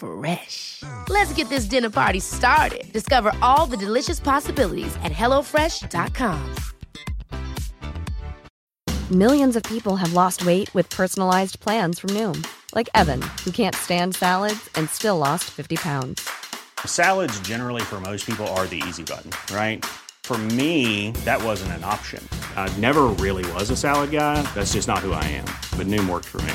Fresh. Let's get this dinner party started. Discover all the delicious possibilities at hellofresh.com. Millions of people have lost weight with personalized plans from Noom, like Evan, who can't stand salads and still lost 50 pounds. Salads, generally, for most people, are the easy button, right? For me, that wasn't an option. I never really was a salad guy. That's just not who I am. But Noom worked for me.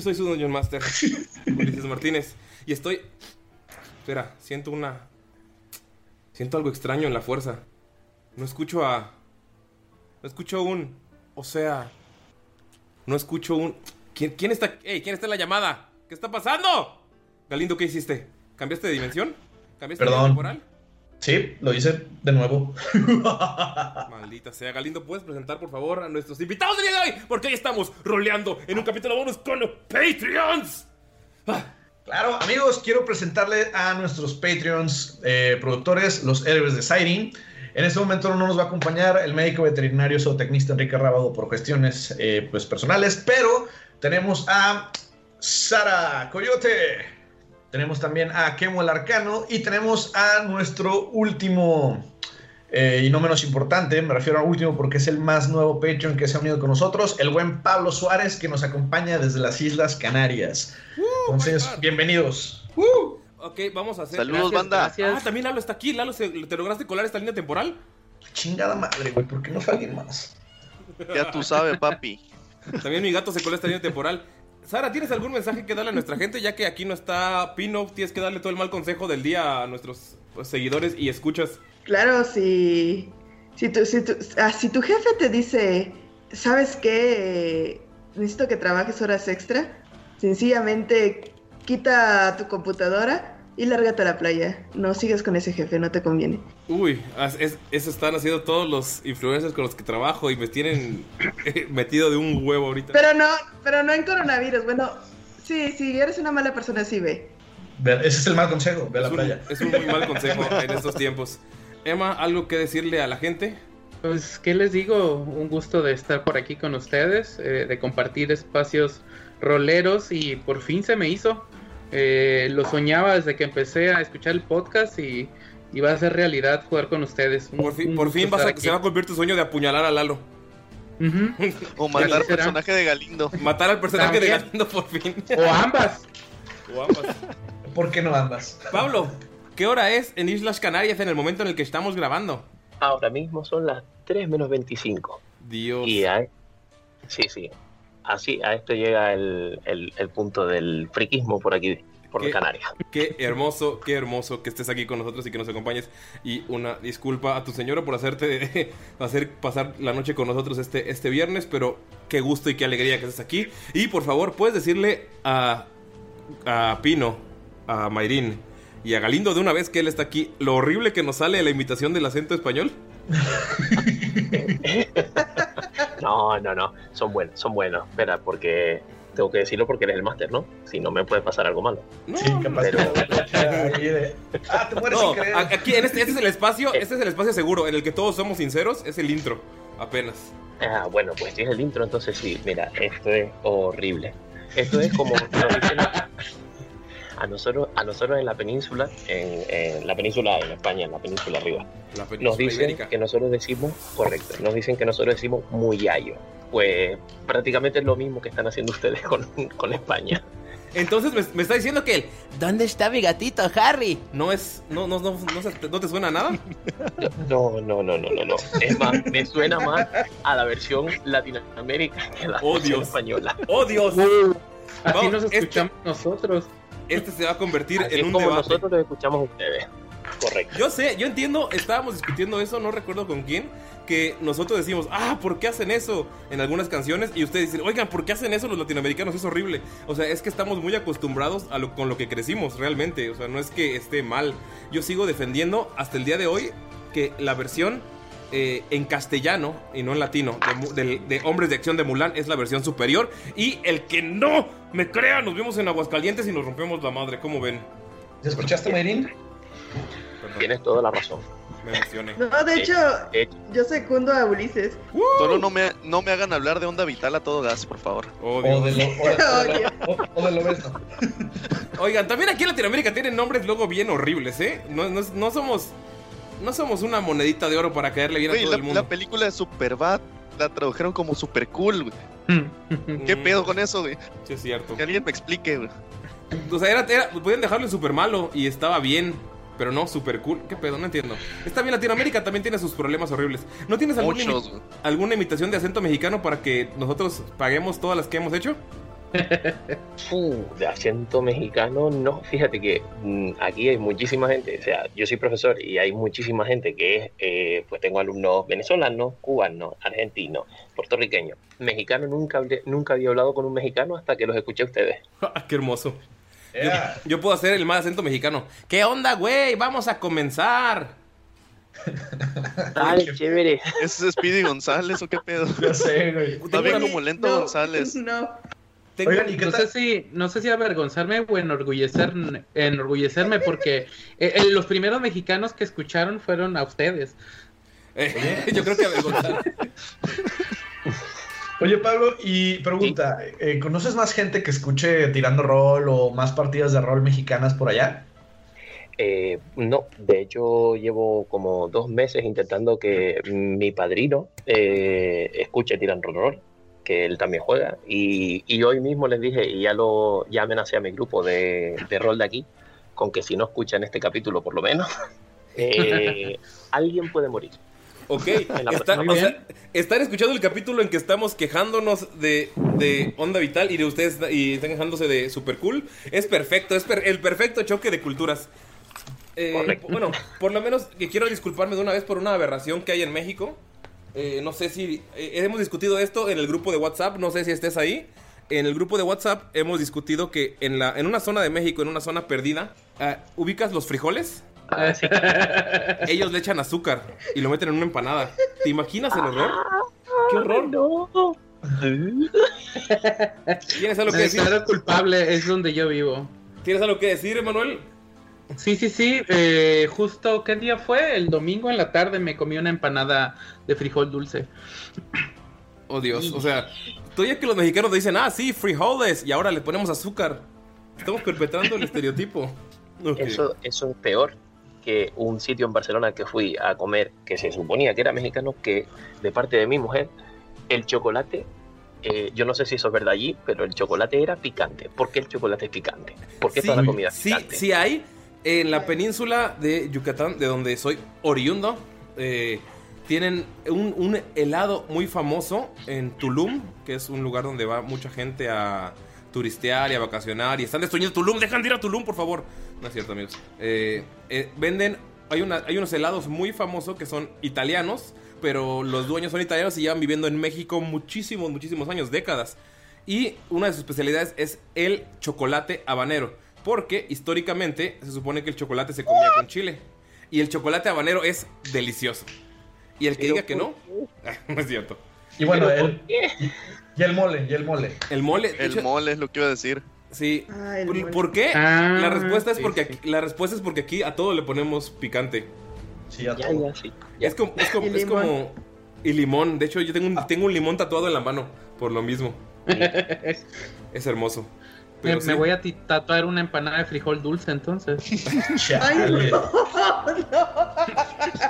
Yo soy su Dungeon Master, Ulises Martínez, y estoy... Espera, siento una... Siento algo extraño en la fuerza. No escucho a... No escucho un... O sea... No escucho un... ¿Quién, quién está... Ey, ¿quién está en la llamada? ¿Qué está pasando? Galindo, ¿qué hiciste? ¿Cambiaste de dimensión? ¿Cambiaste de Perdón. temporal? Sí, lo hice de nuevo. Maldita sea, Galindo, ¿puedes presentar por favor a nuestros invitados del día de hoy? Porque hoy estamos roleando en un capítulo bonus con los Patreons. Claro, amigos, quiero presentarle a nuestros Patreons eh, productores, los héroes de Siren. En este momento no nos va a acompañar el médico veterinario zootecnista Enrique Rábago por cuestiones eh, pues, personales, pero tenemos a Sara Coyote, tenemos también a Kemo el Arcano y tenemos a nuestro último eh, y no menos importante, me refiero a último porque es el más nuevo Patreon que se ha unido con nosotros, el buen Pablo Suárez que nos acompaña desde las Islas Canarias. Entonces, bienvenidos. Ok, vamos a hacer. Saludos, Gracias, banda. gracias. Ah, también Lalo está aquí. Lalo, ¿se- ¿te lograste colar esta línea temporal? Chingada madre, güey, ¿por qué no fue alguien más? Ya tú sabes, papi. También mi gato se coló esta línea temporal. Sara, ¿tienes algún mensaje que darle a nuestra gente? Ya que aquí no está Pino, tienes que darle todo el mal consejo del día a nuestros pues, seguidores y escuchas. Claro, si, si, tu, si, tu, ah, si tu jefe te dice, ¿sabes qué? Necesito que trabajes horas extra. Sencillamente quita tu computadora y lárgate a la playa. No sigas con ese jefe, no te conviene. Uy, es- eso están haciendo todos los influencers con los que trabajo y me tienen eh, metido de un huevo ahorita. Pero no, pero no en coronavirus. Bueno, sí, si eres una mala persona, sí ve. Ve, Ese es el mal consejo, ve a la Es un- playa. Es un muy mal consejo en estos tiempos. Emma, ¿algo que decirle a la gente? Pues, ¿qué les digo? Un gusto de estar por aquí con ustedes, eh, de compartir espacios roleros y por fin se me hizo. Eh, lo soñaba desde que empecé a escuchar el podcast y, y va a ser realidad jugar con ustedes. Un- Por fin, un por gusto fin vas estar a, se va a cumplir tu sueño de apuñalar a Lalo. O matar al será? personaje de Galindo. Matar al personaje de. Galindo por fin. O ambas. O ambas. ¿Por qué no ambas? Pablo, ¿qué hora es en Islas Canarias en el momento en el que estamos grabando? Ahora mismo son las 3 menos 25. Dios. Y sí, sí. Así, a esto llega el, el- el punto del friquismo por aquí, por ¿Qué? Canarias. Qué hermoso, qué hermoso que estés aquí con nosotros y que nos acompañes. Y una disculpa a tu señora por hacerte hacer pasar la noche con nosotros este, este viernes, pero qué gusto y qué alegría que estés aquí. Y por favor, puedes decirle a, a Pino, a Mayrín y a Galindo de una vez que él está aquí, lo horrible que nos sale la imitación del acento español. No, no, no. Son buenos, son buenos. Espera, porque tengo que decirlo porque eres el máster, ¿no? Si no me puede pasar algo malo. Sí, capaz Pero- Ah, te mueres No, sin querer. a- aquí en este, este es el espacio, este es el espacio seguro en el que todos somos sinceros, es el intro, apenas. Ah, bueno, pues si es el intro, entonces sí. Mira, esto es horrible. Esto es como nos dicen a nosotros, a nosotros en la península, en, en la península en España, en la península arriba, La nos dicen ibérica. que nosotros decimos, correcto, nos dicen que nosotros decimos muy ayo. Pues prácticamente es lo mismo que están haciendo ustedes con, con España. Entonces me, me está diciendo que el ¿Dónde está mi gatito Harry? No es no no no no, se- ¿no te suena a nada? No, no, no, no, no, no. Es más, me suena más a la versión Latinoamérica que a la Oh, versión Dios. española. Oh Dios. Así Vamos, nos este- escuchamos nosotros. Este se va a convertir Así en es un como debate. nosotros lo escuchamos a ustedes. Correcto. Yo sé, yo entiendo, estábamos discutiendo eso, no recuerdo con quién, que nosotros decimos, ah, ¿por qué hacen eso? En algunas canciones, y ustedes dicen, oigan, ¿por qué hacen eso los latinoamericanos? Es horrible. O sea, es que estamos muy acostumbrados a lo, con lo que crecimos realmente. O sea, no es que esté mal. Yo sigo defendiendo hasta el día de hoy que la versión eh, en castellano y no en latino de, de Hombres de Acción de Mulan es la versión superior. Y el que no me crea, nos vemos en Aguascalientes y nos rompemos la madre. ¿Cómo ven? ¿Ya escuchaste, Mayrin? Tienes toda la razón. Me emocioné. No, de hecho, Eh, yo secundo a Ulises. Solo no me, no me hagan hablar de onda vital a todo gas, por favor. Oh, O de lo, de- lo-. Oigan, también aquí en Latinoamérica tienen nombres luego bien horribles, ¿eh? No, no, no somos. No somos una monedita de oro para caerle bien a Güey, todo la, el mundo. la película de Superbad la tradujeron como super cool, güey. ¿Qué Mm, pedo con eso, güey? Sí, es cierto. Que alguien me explique, güey. O sea, era, era- podían dejarlo en super malo y estaba bien. Pero no, super cool. ¿Qué pedo? No entiendo. Está bien, Latinoamérica también tiene sus problemas horribles. ¿No tienes Muchos, alguna imitación de acento mexicano para que nosotros paguemos todas las que hemos hecho? Uh, de acento mexicano, no, fíjate que mm, aquí hay muchísima gente, o sea, yo soy profesor y hay muchísima gente que es, eh, pues tengo alumnos venezolanos, cubanos, argentinos, puertorriqueños, mexicanos, nunca, hablé- nunca había hablado con un mexicano hasta que los escuché a ustedes. ¡Qué hermoso! Yo, yo puedo hacer el más acento mexicano. ¿Qué onda, güey? Vamos a comenzar. ¡Ay, chévere! ¿Es Speedy González o qué pedo? Ya sé, güey. Está bien como lento No, González. No. Tengo- Oigan, ¿y qué No sé si, no sé si avergonzarme o enorgullecer, enorgullecerme porque eh, eh, los primeros mexicanos que escucharon fueron a ustedes. Eh, yo creo que avergonzar. Oye, Pablo, y pregunta, eh, ¿conoces más gente que escuche tirando rol o más partidas de rol mexicanas por allá? Eh, no, de hecho llevo como dos meses intentando que mi padrino eh, escuche Tiran Rol, que él también juega, y, y hoy mismo les dije, y ya lo ya amenacé a mi grupo de, de rol de aquí, con que si no escuchan este capítulo por lo menos, eh, alguien puede morir. Ok, está- o sea, están escuchando el capítulo en que estamos quejándonos de, de Onda Vital y de ustedes y están quejándose de Super Cool. Es perfecto, es per- el perfecto choque de culturas. Eh, bueno, por lo menos quiero disculparme de una vez por una aberración que hay en México. Eh, no sé si eh, hemos discutido esto en el grupo de WhatsApp, no sé si estés ahí. En el grupo de WhatsApp hemos discutido que en, la, en una zona de México, en una zona perdida, ah, ubicas los frijoles. Ellos le echan azúcar y lo meten en una empanada. ¿Te imaginas el horror? ¡Qué horror! No. ¿Tienes algo que decir? culpable, es donde yo vivo. ¿Tienes algo que decir, Emanuel? Sí, sí, sí. eh, justo, ¿qué día fue? El domingo en la tarde me comí una empanada de frijol dulce. Oh, Dios. O sea, todavía que los mexicanos dicen, ah, sí, frijoles, y ahora le ponemos azúcar. Estamos perpetrando el estereotipo. Ok. Eso, eso es peor que un sitio en Barcelona que fui a comer, que se suponía que era mexicano, que de parte de mi mujer, el chocolate, eh, yo no sé si eso es verdad allí, pero el chocolate era picante. ¿Por qué el chocolate es picante? ¿Por qué Sí, toda la comida es sí, picante? sí hay. En la península de Yucatán, de donde soy oriundo, eh, tienen un, helado muy famoso en Tulum, que es un lugar donde va mucha gente a turistear y a vacacionar. Y están destruyendo Tulum. Dejan de ir a Tulum, por favor. No es cierto, amigos. Eh, eh, venden. Hay, hay unos helados muy famosos que son italianos, pero los dueños son italianos y llevan viviendo en México muchísimos, muchísimos años, décadas. Y una de sus especialidades es el chocolate habanero. Porque históricamente se supone que el chocolate se comía con chile. Y el chocolate habanero es delicioso. Y el que diga que no, no es cierto. Y bueno, el, y el mole, y el mole. El mole. El hecho, mole es lo que iba a decir. Sí. Ah, ¿Por, por qué? Ah, la respuesta es sí, porque sí. aquí, la respuesta es porque aquí a todo le ponemos picante. Sí, a todo. ya, sí. ya. Es como, es como, Y es limón. como- y limón. De hecho, yo tengo un, tengo un limón tatuado en la mano por lo mismo. Es hermoso. Me, Pero me sí. voy a tatuar una empanada de frijol dulce entonces. Ay, no, no.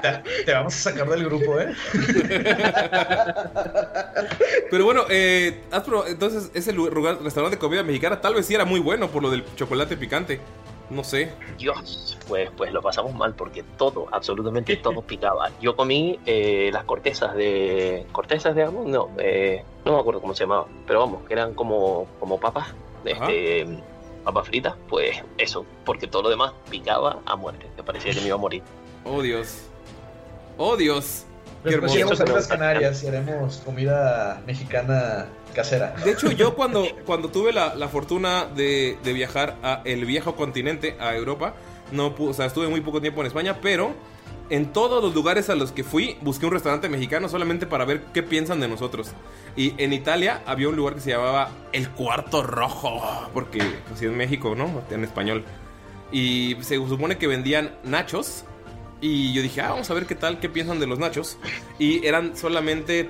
Te, te vamos a sacar del grupo, ¿eh? Pero bueno, eh, has probado- entonces ese lu- lugar, restaurante de comida mexicana tal vez sí era muy bueno por lo del chocolate picante. No sé. Dios, pues, pues lo pasamos mal porque todo, absolutamente todo picaba. Yo comí eh, las cortezas de. ¿Cortezas de algo? No, eh, no me acuerdo cómo se llamaba, pero vamos, que eran como, como papas, este, papas fritas. Pues eso, porque todo lo demás picaba a muerte. Me parecía que me iba a morir. Oh Dios. Oh Dios. Qué hermoso. iremos a las Canarias y haremos comida mexicana casera. De hecho, yo cuando, cuando tuve la, la fortuna de, de viajar a el viejo continente, a Europa, no pu- o sea, estuve muy poco tiempo en España, pero en todos los lugares a los que fui, busqué un restaurante mexicano solamente para ver qué piensan de nosotros. Y en Italia había un lugar que se llamaba El Cuarto Rojo, porque así en México, ¿no? En español. Y se supone que vendían nachos. Y yo dije, ah, vamos a ver qué tal, qué piensan de los nachos. Y eran solamente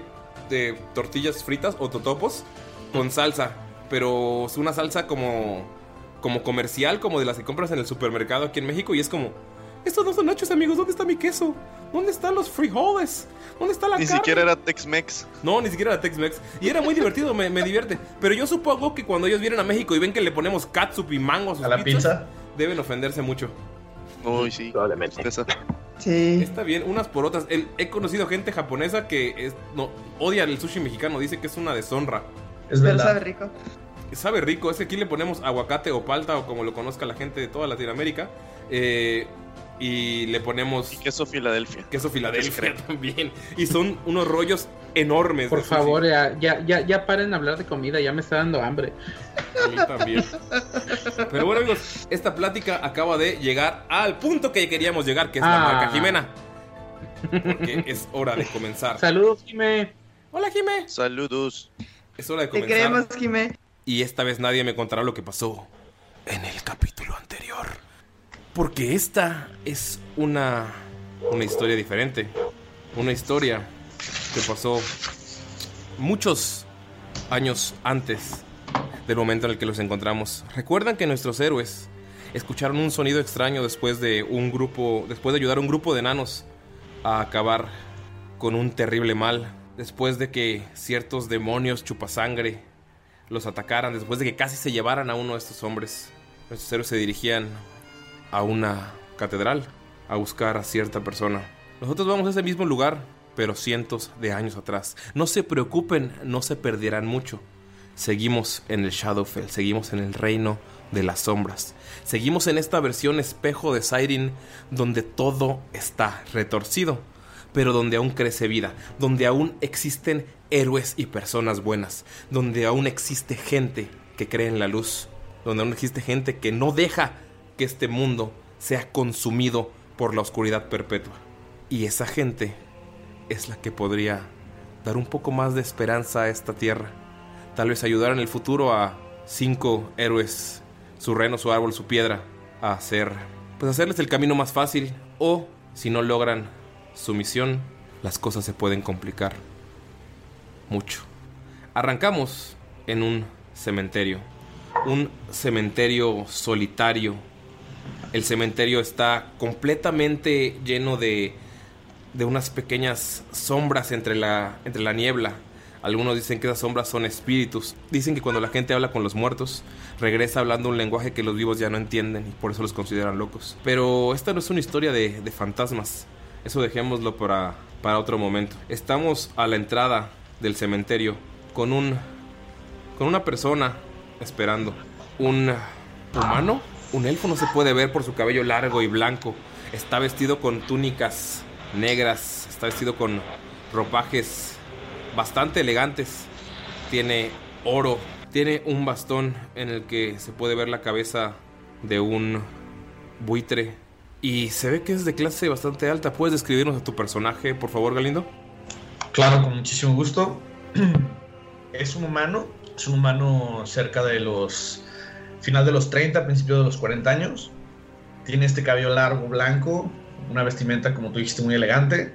de tortillas fritas o totopos con salsa. Pero es una salsa como, como comercial, como de las que compras en el supermercado aquí en México. Y es como, estos no son nachos, amigos, ¿dónde está mi queso? ¿Dónde están los frijoles? ¿Dónde está la Ni carne? siquiera era Tex-Mex. No, ni siquiera era Tex-Mex. Y era muy divertido, me, me divierte. Pero yo supongo que cuando ellos vienen a México y ven que le ponemos catsup y mango a sus ¿A la pizzas, pizza? deben ofenderse mucho. Uy, sí. Probablemente. Sí. Está bien, unas por otras. El- he conocido gente japonesa que es, no, odia el sushi mexicano, dice que es una deshonra. Es Pero verdad. sabe rico. Sabe rico, es que aquí le ponemos aguacate o palta o como lo conozca la gente de toda Latinoamérica. eh, y le ponemos Y queso Filadelfia. queso Filadelfia también. Y son unos rollos enormes. Por favor, ya, ya, ya, ya paren de hablar de comida, ya me está dando hambre. A mí también. Pero bueno, amigos, esta plática acaba de llegar al punto que queríamos llegar, que es la Ah. marca Jimena. Porque es hora de comenzar. Saludos, Jime. Hola, Jime. Saludos. Es hora de Te comenzar. queremos, Jimé. Y esta vez nadie me contará lo que pasó en el capítulo anterior. Porque esta es una, una historia diferente. Una historia que pasó muchos años antes del momento en el que los encontramos. ¿Recuerdan que nuestros héroes escucharon un sonido extraño después de un grupo, después de ayudar a un grupo de enanos a acabar con un terrible mal? Después de que ciertos demonios chupasangre los atacaran después de que casi se llevaran a uno de estos hombres. Nuestros héroes se dirigían a una catedral a buscar a cierta persona. Nosotros vamos a ese mismo lugar, pero cientos de años atrás. No se preocupen, no se perderán mucho. Seguimos en el Shadowfell, seguimos en el reino de las sombras. Seguimos en esta versión espejo de Siren donde todo está retorcido, pero donde aún crece vida, donde aún existen héroes y personas buenas, donde aún existe gente que cree en la luz, donde aún existe gente que no deja que este mundo sea consumido por la oscuridad perpetua. Y esa gente es la que podría dar un poco más de esperanza a esta tierra. Tal vez ayudar en el futuro a cinco héroes, su reno, su árbol, su piedra, a hacer, pues hacerles el camino más fácil. O si no logran su misión, las cosas se pueden complicar mucho. Arrancamos en un cementerio, un cementerio solitario. El cementerio está completamente lleno de, de unas pequeñas sombras entre la, entre la niebla. Algunos dicen que esas sombras son espíritus. Dicen que cuando la gente habla con los muertos, regresa hablando un lenguaje que los vivos ya no entienden y por eso los consideran locos. Pero esta no es una historia de, de fantasmas. Eso dejémoslo para, para otro momento. Estamos a la entrada del cementerio con un con una persona esperando. Un humano, un elfo no se puede ver por su cabello largo y blanco. Está vestido con túnicas negras, está vestido con ropajes bastante elegantes. Tiene oro, tiene un bastón en el que se puede ver la cabeza de un buitre Y se ve que es de clase bastante alta. ¿Puedes describirnos a tu personaje, por favor, Galindo? Claro, con muchísimo gusto. es un humano, es un humano cerca de los final de los 30, principio de los 40 años. Tiene este cabello largo, blanco, una vestimenta, como tú dijiste, muy elegante.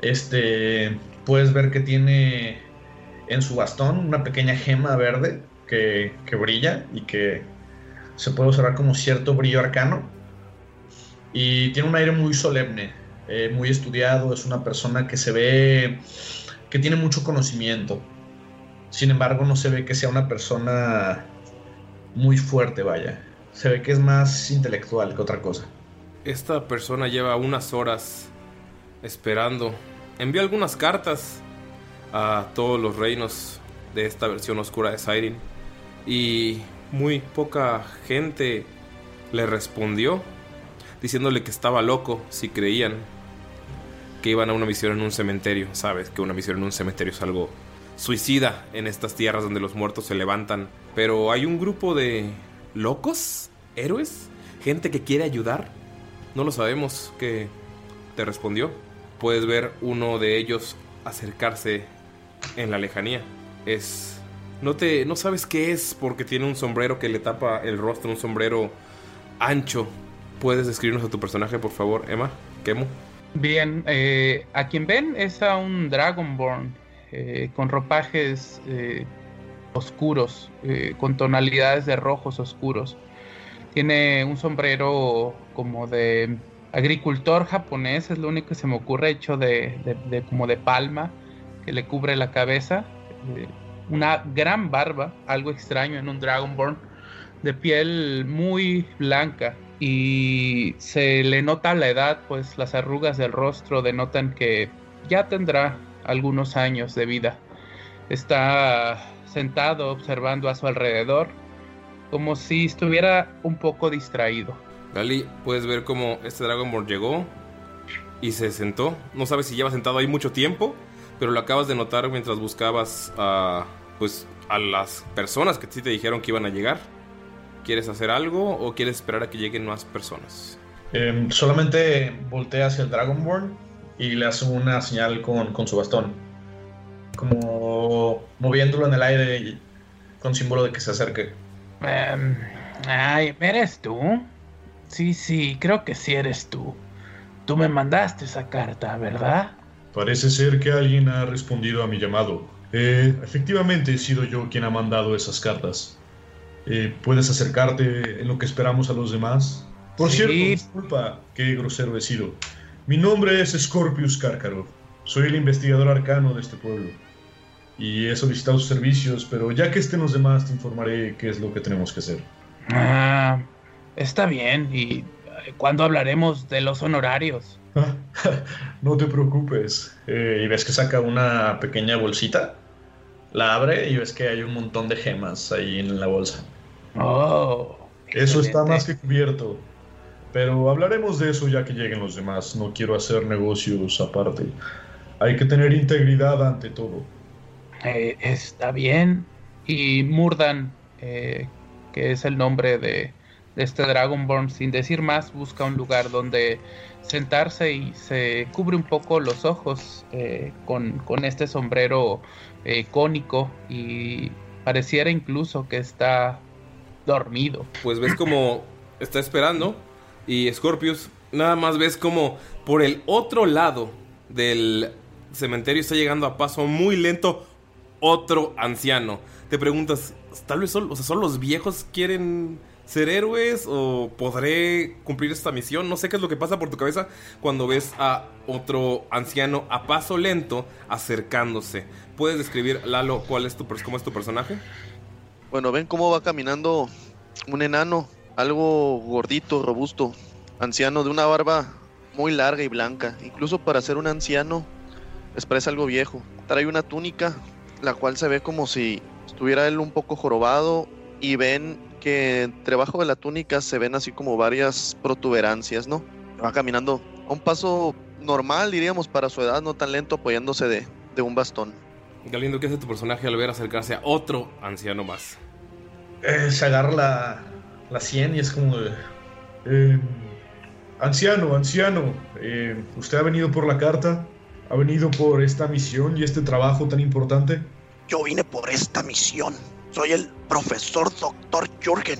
Este, puedes ver que tiene en su bastón una pequeña gema verde que, que brilla y que se puede observar como cierto brillo arcano. Y tiene un aire muy solemne, eh, muy estudiado, es una persona que se ve que tiene mucho conocimiento. Sin embargo, no se ve que sea una persona muy fuerte, vaya. Se ve que es más intelectual que otra cosa. Esta persona lleva unas horas esperando. Envió algunas cartas a todos los reinos de esta versión oscura de Siren. Y muy poca gente le respondió diciéndole que estaba loco si creían que iban a una misión en un cementerio. Sabes que una misión en un cementerio es algo suicida en estas tierras donde los muertos se levantan. Pero hay un grupo de locos, héroes, gente que quiere ayudar. No lo sabemos que te respondió. Puedes ver uno de ellos acercarse en la lejanía. Es no te no sabes qué es porque tiene un sombrero que le tapa el rostro, un sombrero ancho. ¿Puedes describirnos a tu personaje, por favor, Emma? Kemo. Bien, eh, a quien ven es a un Dragonborn eh, con ropajes eh, oscuros, eh, con tonalidades de rojos oscuros. Tiene un sombrero como de agricultor japonés, es lo único que se me ocurre, hecho de, de- como de palma, que le cubre la cabeza. Eh, una gran barba, algo extraño en un Dragonborn, de piel muy blanca y se le nota la edad, pues las arrugas del rostro denotan que ya tendrá algunos años de vida. Está sentado observando a su alrededor, como si estuviera un poco distraído. Gali, puedes ver cómo este Dragonborn llegó y se sentó. No sabes si lleva sentado ahí mucho tiempo, pero lo acabas de notar mientras buscabas a, pues, a las personas que sí te dijeron que iban a llegar. ¿Quieres hacer algo o quieres esperar a que lleguen más personas? Em, solamente voltea hacia el Dragonborn y le hace una señal con, con su bastón. Como moviéndolo en el aire y- con símbolo de que se acerque. Em, ay, ¿eres tú? Sí, sí, creo que sí eres tú. Tú me mandaste esa carta, ¿verdad? Parece ser que alguien ha respondido a mi llamado. Eh, efectivamente he sido yo quien ha mandado esas cartas. Eh, ¿Puedes acercarte en lo que esperamos a los demás? Por Sí. cierto, disculpa, qué grosero he sido. Mi nombre es Scorpius Karkarov. Soy el investigador arcano de este pueblo. Y he solicitado sus servicios, pero ya que estén los demás te informaré qué es lo que tenemos que hacer. Ah, está bien. ¿Y eh, cuándo hablaremos de los honorarios? No te preocupes. Eh, y ves que saca una pequeña bolsita. La abre y ves que hay un montón de gemas ahí en la bolsa. Oh. Eso está más que cubierto. Pero hablaremos de eso ya que lleguen los demás. No quiero hacer negocios aparte. Hay que tener integridad ante todo. Eh, está bien. Y Murdan, eh, que es el nombre de, este Dragonborn, sin decir más, busca un lugar donde sentarse y se cubre un poco los ojos eh, con, con este sombrero eh, cónico y pareciera incluso que está dormido. Pues ves como está esperando y Scorpius nada más ves como por el otro lado del cementerio está llegando a paso muy lento otro anciano. Te preguntas, tal vez son, o sea, ¿son los viejos quieren ser héroes o podré cumplir esta misión? No sé qué es lo que pasa por tu cabeza cuando ves a otro anciano a paso lento acercándose. ¿Puedes describir, Lalo, cuál es tu, cómo es tu personaje? Bueno, ven cómo va caminando un enano, algo gordito, robusto, anciano, de una barba muy larga y blanca. Incluso para ser un anciano, parece algo viejo. Trae una túnica, la cual se ve como si estuviera él un poco jorobado y ven que entre bajo de la túnica se ven así como varias protuberancias, ¿no? Va caminando a un paso normal, diríamos, para su edad, no tan lento, apoyándose de, de un bastón. Galindo, ¿qué hace tu personaje al ver acercarse a otro anciano más? Eh, se agarra la, la sien y es como de... Eh, Anciano, anciano, eh, ¿usted ha venido por la carta? ¿Ha venido por esta misión y este trabajo tan importante? Yo vine por esta misión. Soy el profesor Dr. Jürgen,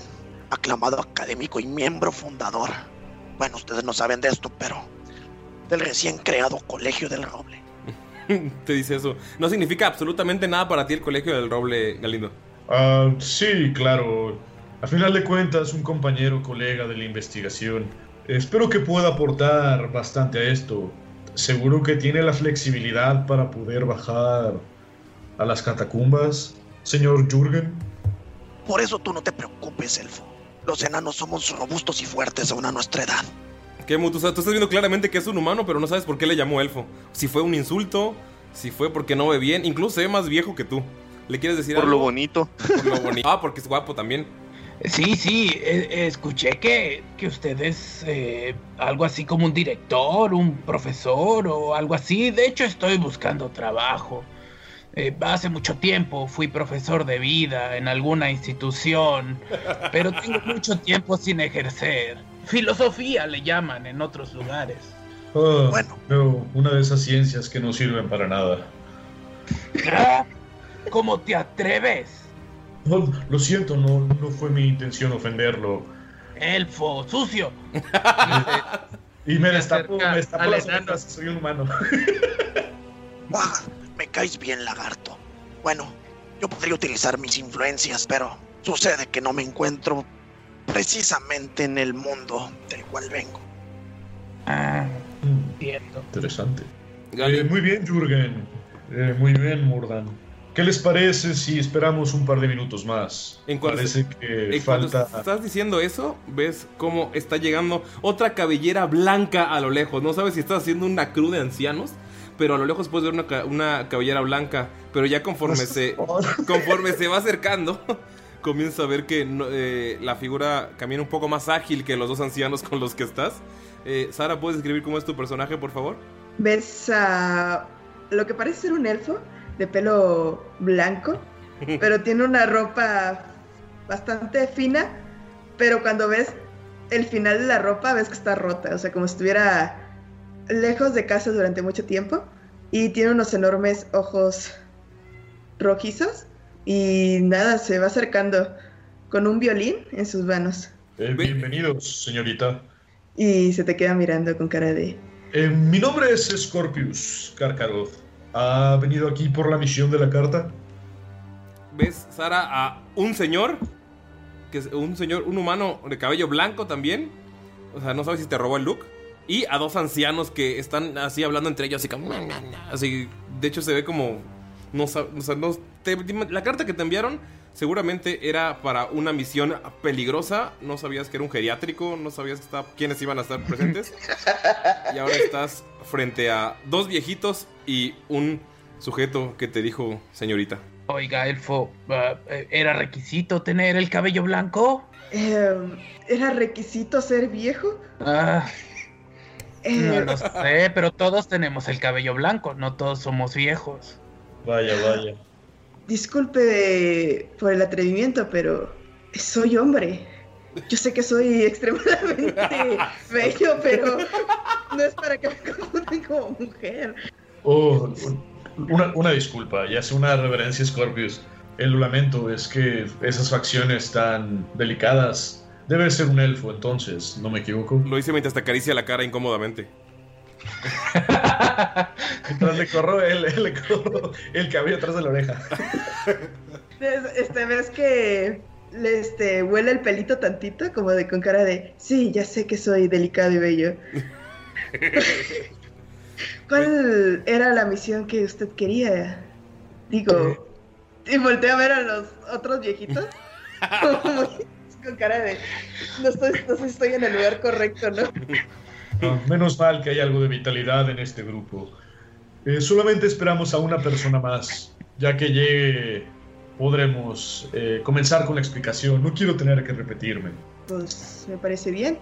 aclamado académico y miembro fundador. Bueno, ustedes no saben de esto, pero del recién creado Colegio del Roble. Te dice eso. No significa absolutamente nada para ti el colegio del roble, Galindo. Ah, sí, claro. A final de cuentas, un compañero, colega de la investigación. Espero que pueda aportar bastante a esto. Seguro que tiene la flexibilidad para poder bajar a las catacumbas, señor Jürgen. Por eso tú no te preocupes, elfo. Los enanos somos robustos y fuertes aún a nuestra edad. ¿Qué? O sea, tú estás viendo claramente que es un humano, pero no sabes por qué le llamó elfo. Si fue un insulto, si fue porque no ve bien, incluso se ve más viejo que tú. ¿Le quieres decir Por algo? lo bonito. Por lo bonito. Ah, porque es guapo también. Sí, sí, e- escuché que, que usted es eh, algo así como un director, un profesor o algo así. De hecho, estoy buscando trabajo. Eh, hace mucho tiempo fui profesor de vida en alguna institución, pero tengo mucho tiempo sin ejercer. Filosofía le llaman en otros lugares. Ah, no, una de esas ciencias que no sirven para nada. Ah, ¿Cómo te atreves? No, lo siento, no, no fue mi intención ofenderlo. Elfo, sucio. Y me destapo, me destapo al las orejas, soy un humano. Ah, me caes bien, lagarto. Bueno, yo podría utilizar mis influencias, pero sucede que no me encuentro precisamente en el mundo del cual vengo. Ah, Mm, entiendo. Interesante. Eh, muy bien, Jürgen. Eh, muy bien, Murdan. ¿Qué les parece si esperamos un par de minutos más? En cuanto, Parece que en falta... estás diciendo eso, ves cómo está llegando otra cabellera blanca a lo lejos. No sabes si estás haciendo una cruz de ancianos, pero a lo lejos puedes ver una, una cabellera blanca. Pero ya conforme se, conforme se va acercando, comienza a ver que no- eh, la figura camina un poco más ágil que los dos ancianos con los que estás. Eh, Sara, ¿puedes describir cómo es tu personaje, por favor? Ves a lo que parece ser un elfo de pelo blanco, pero tiene una ropa bastante fina, pero cuando ves el final de la ropa ves que está rota, o sea, como si estuviera lejos de casa durante mucho tiempo y tiene unos enormes ojos rojizos y nada, se va acercando con un violín en sus manos Eh, bienvenidos, señorita. y se te queda mirando con cara de... Eh, mi nombre es Scorpius Karkaroth. ¿Ha venido aquí por la misión de la carta? ves, Sara, a un señor, que es un señor, un humano de cabello blanco también. O sea, no sabes si te robó el look. Y a dos ancianos que están así hablando entre ellos, así como. Así, de hecho, se ve como. No, o sea, no- te- la carta que te enviaron seguramente era para una misión peligrosa. No sabías que era un geriátrico, no sabías que estaba- quiénes iban a estar presentes. y ahora estás frente a dos viejitos y un sujeto que te dijo, señorita. Oiga, Elfo, ah, eh, ¿era requisito tener el cabello blanco? "Em, ¿Era requisito ser viejo? Ah, Eh, no lo sé, pero todos tenemos el cabello blanco, no todos somos viejos. Vaya, vaya. Disculpe por el atrevimiento, pero soy hombre. Yo sé que soy extremadamente bello, pero no es para que me confundan como mujer. Oh, una, una disculpa, y hace una reverencia Scorpius. El lamento es que esas facciones tan delicadas debe ser un elfo, entonces, ¿no me equivoco? Lo hice mientras te acaricia la cara incómodamente. Mientras le corro el, le corro el cabello atrás de la oreja. Es- Este, ves que le este, huele el pelito tantito, como de con cara de, sí, ya sé que soy delicado y bello. ¿Cuál era la misión que usted quería? Digo, y volteé a ver a los otros viejitos, con cara de, no, estoy, no sé si estoy en el lugar correcto, ¿no? Ah, menos mal que hay algo de vitalidad en este grupo. Eh, solamente esperamos a una persona más. Ya que llegue, podremos eh, comenzar con la explicación. No quiero tener que repetirme. Pues me parece bien.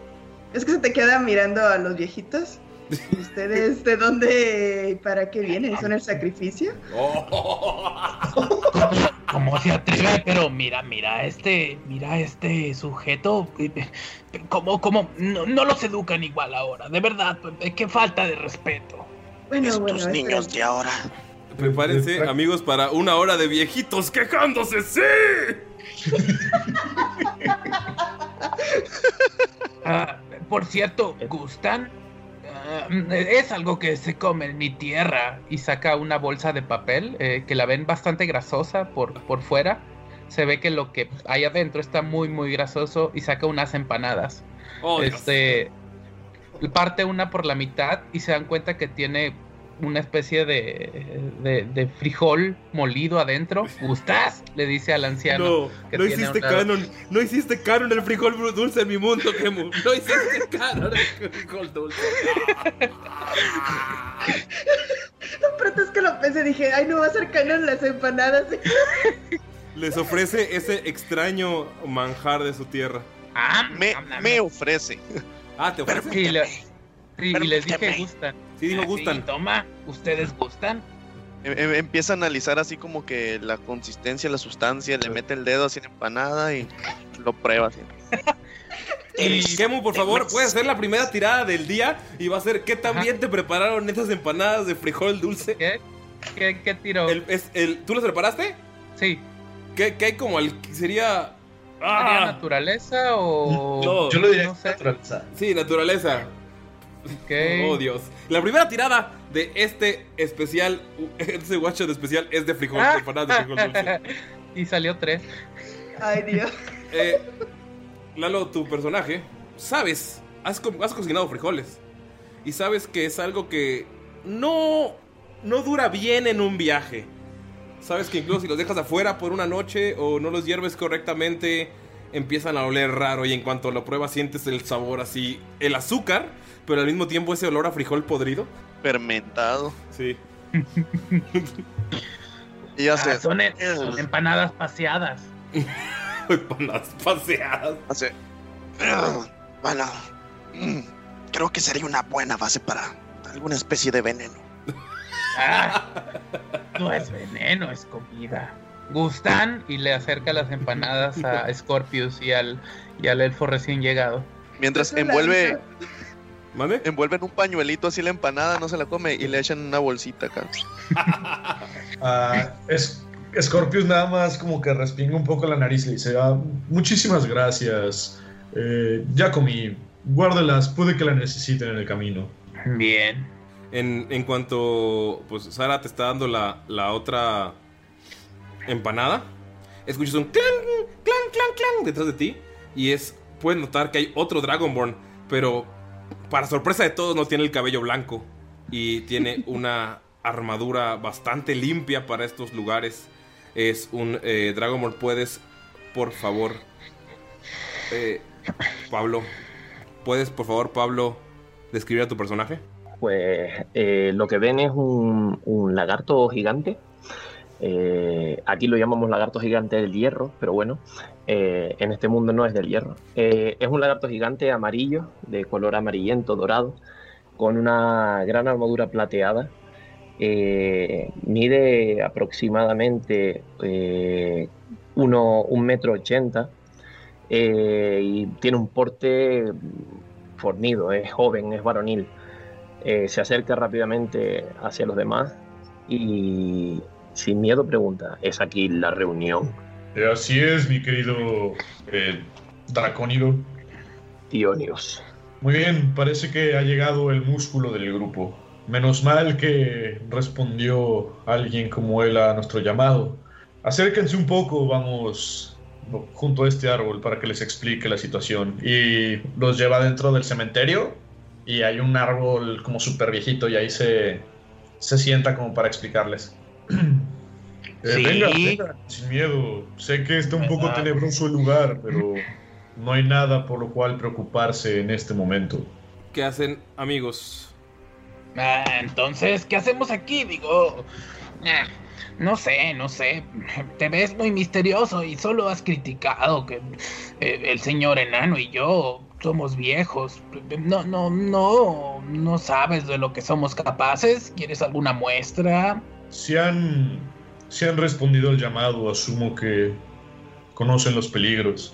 Es que se te queda mirando a los viejitos. ¿Y ¿Ustedes de dónde y para qué vienen? ¿Son el sacrificio? ¿Cómo se atreve? Pero mira, mira, este, mira, este sujeto, ¿cómo, cómo? No, no los educan igual ahora, de verdad, qué falta de respeto. Bueno, Estos bueno, niños de ahora. Prepárense, amigos, para una hora de viejitos quejándose, ¡sí! Ah, por cierto, ¿gustan? Ah, es algo que se come en mi tierra. Y saca una bolsa de papel eh, que la ven bastante grasosa por, por fuera. Se ve que lo que hay adentro está muy, muy grasoso y saca unas empanadas. Oh, Dios. este parte una por la mitad y se dan cuenta que tiene una especie de, de, de frijol molido adentro. ¿Gustas? Le dice al anciano. No, que no tiene hiciste canon, no hiciste canon el frijol dulce en mi mundo, Kemu. No hiciste canon el frijol dulce. Lo pronto es que lo pensé, dije, ay, no va a ser canon las empanadas. Les ofrece ese extraño manjar de su tierra. Ah, Me, me ofrece. Ah, te ofrece. Sí, sí, y les dije Permíteme. gustan. Sí, dijo gustan. toma, ¿ustedes gustan? Em- em- Empieza a analizar así como que la consistencia, la sustancia, le mete el dedo así en empanada y lo prueba así. Y Kemu, por favor, puedes hacer la primera tirada del día y va a ser ¿qué tan bien te prepararon esas empanadas de frijol dulce? ¿Qué? ¿Qué, qué tiro? El, es, el, ¿Tú las preparaste? Sí. ¿Qué, qué hay como el sería ¿Sería ah, naturaleza o.? No, Yo lo diría No sé. naturaleza. Sí, naturaleza. Oh, Dios. La primera tirada de este especial, este guacho de especial es de frijol, Ah. de empanadas de frijol dulce. y salió tres. Ay, Dios. Eh, Lalo, tu personaje, sabes, has, co- has cocinado frijoles. Y sabes que es algo que no, no dura bien en un viaje. Sabes que incluso si los dejas afuera por una noche o no los hierves correctamente, empiezan a oler raro y en cuanto lo pruebas sientes el sabor así, el azúcar, pero al mismo tiempo ese olor a frijol podrido. Fermentado. Sí. Y ya Ah, son, son empanadas paseadas. Empanadas paseadas. hace. Bueno, mm, creo que sería una buena base para alguna especie de veneno. Ah, no es veneno, es comida. Gustan y le acerca las empanadas a Scorpius y al, y al elfo recién llegado. Mientras envuelve. ¿Mande? envuelve en un pañuelito así la empanada, no se la come y le echan una bolsita acá. Ah, es, Scorpius nada más como que respinga un poco la nariz y le dice, "Ah, muchísimas gracias. Eh, ya comí. Guárdelas, puede que la necesiten en el camino. Bien. En, en cuanto pues Sara te está dando la, la otra empanada, escuchas un clan, clan, clan, clan detrás de ti y es puedes notar que hay otro Dragonborn, pero para sorpresa de todos no tiene el cabello blanco y tiene una armadura bastante limpia para estos lugares. Es un eh, Dragonborn, puedes por favor eh, Pablo, puedes por favor Pablo describir a tu personaje? Pues eh, lo que ven es un, un lagarto gigante. Eh, aquí lo llamamos lagarto gigante del hierro, pero bueno, eh, en este mundo no es del hierro. Eh, es un lagarto gigante amarillo, de color amarillento, dorado, con una gran armadura plateada. Eh, mide aproximadamente eh, uno, un metro ochenta y tiene un porte fornido, es joven, es varonil. Se acerca rápidamente hacia los demás y sin miedo pregunta, ¿es aquí la reunión? Eh, así es, mi querido eh, Dracónido. Dionios. Muy bien, parece que ha llegado el músculo del grupo. Menos mal que respondió alguien como él a nuestro llamado. Acérquense un poco, vamos junto a este árbol para que les explique la situación. Y los lleva dentro del cementerio y hay un árbol como súper viejito y ahí se, se sienta como para explicarles. Eh, Sí. venga, venga, sin miedo. Sé que está un poco tenebroso el lugar, pero no hay nada por lo cual preocuparse en este momento. ¿Qué hacen amigos? Ah, entonces, ¿qué hacemos aquí? Digo, ah, no sé, no sé. Te ves muy misterioso y solo has criticado que eh, el señor enano y yo somos viejos. No, no, no, no sabes de lo que somos capaces. ¿Quieres alguna muestra? Si han Si han respondido al llamado, asumo que conocen los peligros.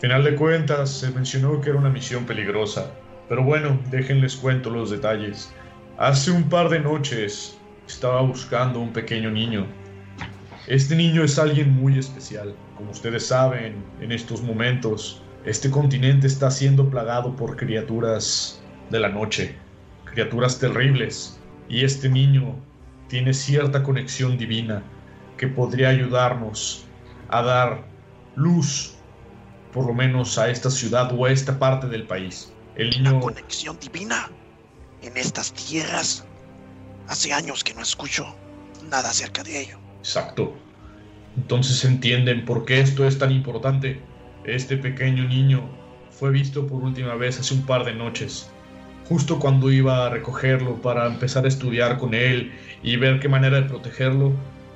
Final de cuentas, se mencionó que era una misión peligrosa. Pero bueno, déjenles cuento los detalles. Hace un par de noches estaba buscando un pequeño niño. Este niño es alguien muy especial. Como ustedes saben, en estos momentos, este continente está siendo plagado por criaturas de la noche, criaturas terribles. Y este niño tiene cierta conexión divina que podría ayudarnos a dar luz, por lo menos a esta ciudad o a esta parte del país. El niño... Conexión divina en estas tierras. Hace años que no escucho nada acerca de ello. Exacto. Entonces entienden por qué esto es tan importante. Este pequeño niño fue visto por última vez hace un par de noches. Justo cuando iba a recogerlo para empezar a estudiar con él y ver qué manera de protegerlo,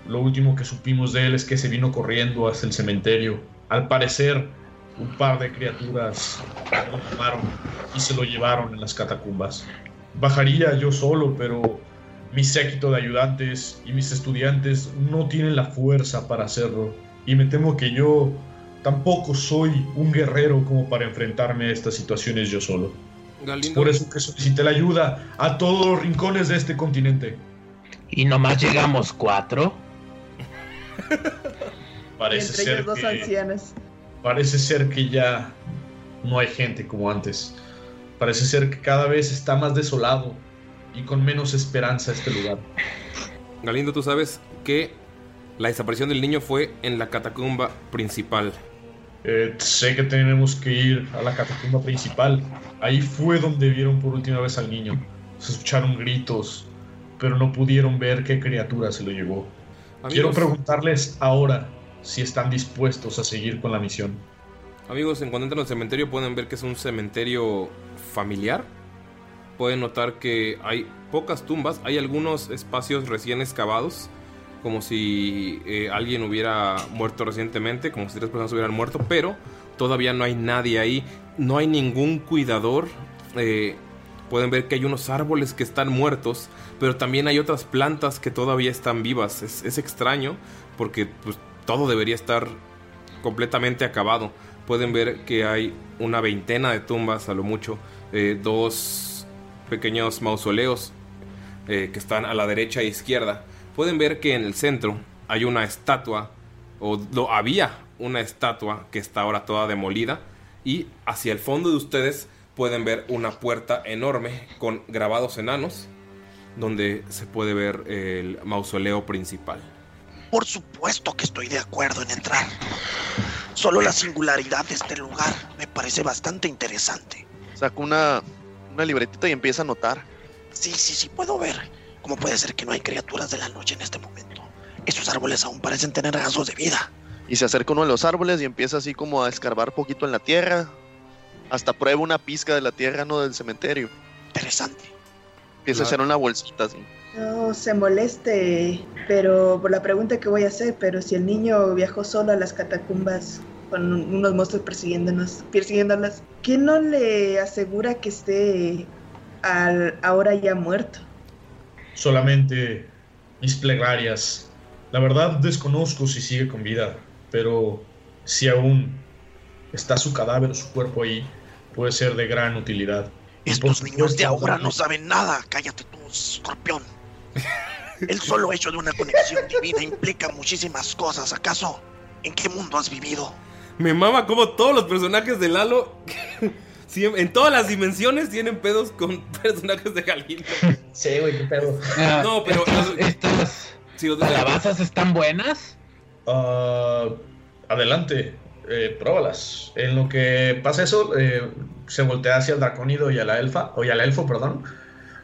lo último que supimos de él es que se vino corriendo hacia el cementerio. Al parecer, un par de criaturas lo tomaron y se lo llevaron en las catacumbas. Bajaría yo solo, pero mi séquito de ayudantes y mis estudiantes no tienen la fuerza para hacerlo. Y me temo que yo tampoco soy un guerrero como para enfrentarme a estas situaciones yo solo. Es por eso que solicité la ayuda a todos los rincones de este continente. ¿Y nomás llegamos cuatro? Parece Entre ser ellos dos que, ancianos. parece ser que ya no hay gente como antes. Parece ser que cada vez está más desolado y con menos esperanza este lugar. Galindo, tú sabes que la desaparición del niño fue en la catacumba principal. Eh, sé que tenemos que ir a la catacumba principal. Ahí fue donde vieron por última vez al niño. Se escucharon gritos, pero no pudieron ver qué criatura se lo llevó. Quiero preguntarles ahora si están dispuestos a seguir con la misión. Amigos, en cuanto entran al cementerio pueden ver que es un cementerio familiar. Pueden notar que hay pocas tumbas, hay algunos espacios recién excavados, como si eh, alguien hubiera muerto recientemente, como si tres personas hubieran muerto, pero todavía no hay nadie ahí, no hay ningún cuidador. eh, pueden ver que hay unos árboles que están muertos, pero también hay otras plantas que todavía están vivas. Es, extraño porque pues, todo debería estar completamente acabado. Pueden ver que hay una veintena de tumbas a lo mucho, eh, dos pequeños mausoleos que están a la derecha e izquierda. Pueden ver que en el centro hay una estatua, o lo, había una estatua que está ahora toda demolida, y hacia el fondo de ustedes pueden ver una puerta enorme con grabados enanos, donde se puede ver el mausoleo principal. Por supuesto que estoy de acuerdo en entrar. Solo la singularidad de este lugar me parece bastante interesante. Saca una, una libretita y empieza a anotar. Sí, sí, sí, puedo ver. ¿Cómo puede ser que no hay criaturas de la noche en este momento? Esos árboles aún parecen tener rasgos de vida. Y se acerca uno de los árboles y empieza así como a escarbar poquito en la tierra. Hasta prueba una pizca de la tierra, no del cementerio. Interesante. Empieza a hacer una bolsita así. No se moleste, pero por la pregunta que voy a hacer, pero si el niño viajó solo a las catacumbas con un- unos monstruos persiguiéndonos, persiguiéndolas, ¿qué no le asegura que esté al, ahora ya muerto? Solamente mis plegarias. La verdad desconozco si sigue con vida, pero si aún está su cadáver, su cuerpo ahí, puede ser de gran utilidad. Estos niños de ahora no saben nada. Cállate tú, escorpión. El solo hecho de una conexión divina implica muchísimas cosas. ¿Acaso? ¿En qué mundo has vivido? Me mama como todos los personajes de Lalo, en todas las dimensiones, tienen pedos con personajes de Galindo. Sí, güey, qué pedo. Ah, No, pero estas, Sí, calabazas están buenas. Ah, adelante, eh, próbalas. En lo que pasa eso, eh, se voltea hacia el dracónido y a la elfa, o y al elfo, perdón.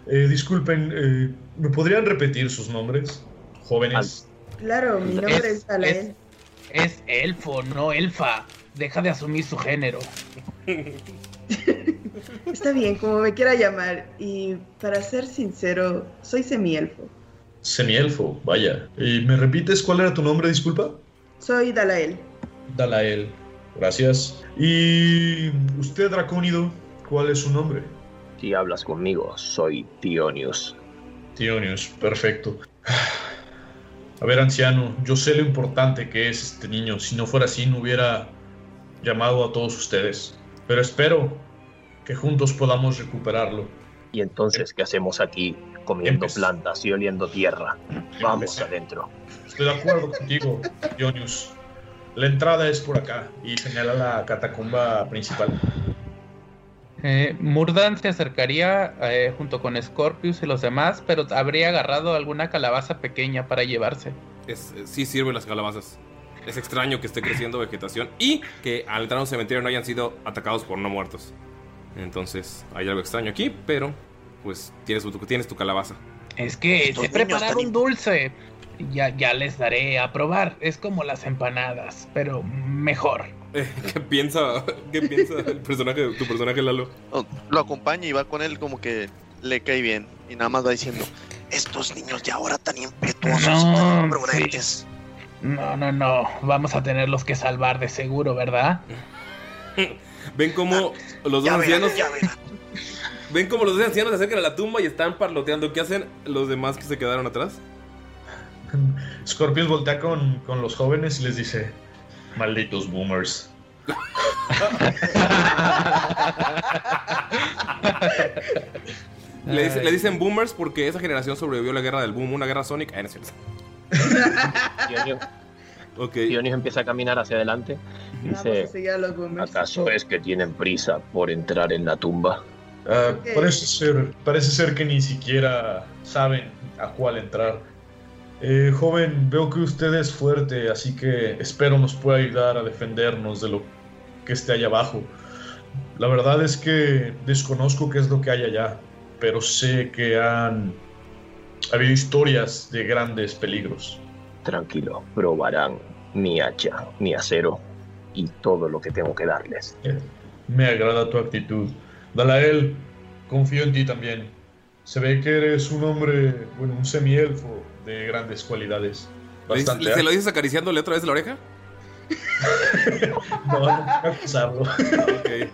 Eh, disculpen, eh, ¿me podrían repetir sus nombres, jóvenes? Claro, mi nombre es, Alael. Es elfo, no elfa. Deja de asumir su género. Está bien, como me quiera llamar. Y para ser sincero, soy semielfo. Semielfo, vaya. ¿Y me repites cuál era tu nombre, disculpa? Soy Dalael. Dalael, gracias. ¿Y usted, dracónido, cuál es su nombre? Si hablas conmigo, soy Tionius. Tionius, perfecto. A ver, anciano, yo sé lo importante que es este niño. Si no fuera así, no hubiera llamado a todos ustedes. Pero espero que juntos podamos recuperarlo. Y entonces, ¿qué hacemos aquí comiendo plantas y oliendo tierra? Vamos adentro. Estoy de acuerdo contigo, Ionius. La entrada es por acá y señala la catacumba principal. Eh, Murdan se acercaría eh, junto con Scorpius y los demás, pero habría agarrado alguna calabaza pequeña para llevarse. Es, eh, sí sirven las calabazas. Es extraño que esté creciendo vegetación y que al entrar a un cementerio no hayan sido atacados por no muertos. Entonces hay algo extraño aquí, pero pues tienes, tu- tienes tu calabaza. Es que Estos se niños prepararon tan- dulce. Ya, ya les daré a probar. Es como las empanadas, pero mejor. Eh, ¿Qué piensa, qué piensa el personaje, tu personaje Lalo? Oh, Lo acompaña y va con él como que le cae bien. Y nada más va diciendo, Estos niños de ahora tan impetuosos, No, prudentes. No, no, no. Vamos a tenerlos que salvar de seguro, ¿verdad? Ven como los dos Ya verán, ancianos. ya verán. Ven como los dos ancianos se acercan a la tumba y están parloteando. ¿Qué hacen los demás que se quedaron atrás? Scorpius voltea con, con los jóvenes y les dice: Malditos boomers. Le, dice- le dicen boomers porque esa generación sobrevivió a la guerra del boom, una guerra sónica. Ah, no es cierto. Dionio, Ok. Dionio empieza a caminar hacia adelante. Dice. ¿acaso es que tienen prisa por entrar en la tumba? Ah, Ok. parece, ser, parece ser que ni siquiera saben a cuál entrar. Eh, joven, veo que usted es fuerte, así que espero nos pueda ayudar a defendernos de lo que esté allá abajo. La verdad es que desconozco qué es lo que hay allá, pero sé que han habido historias de grandes peligros. Tranquilo, probarán mi hacha, mi acero y todo lo que tengo que darles. Eh, Me agrada tu actitud. Dalael, confío en ti también. Se ve que eres un hombre, bueno, un semielfo de grandes cualidades. ¿Le dices- Bastante. ¿Se ¿eh? lo dices acariciándole otra vez la oreja? No, no voy a acusarlo. Ok.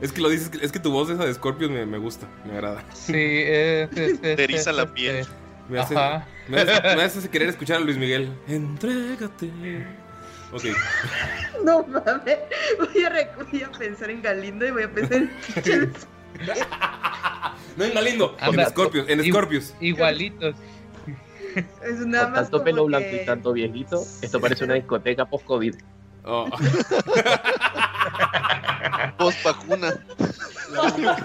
Es que lo dices, es que tu voz esa de Scorpion me, me gusta, me agrada. Sí, eh, es- es- Te eriza es- la piel. Me hace, Ajá. me hace, me hace querer escuchar a Luis Miguel. Entrégate. Ok. No mames. Voy a, voy a pensar en Galindo y voy a pensar en. No en Galindo, en Anda. Scorpius, en Igu- Scorpius. Igualitos. Es nada Con más tanto pelo blanco y tanto viejito, esto parece una discoteca post-COVID. Oh. post vacuna. No.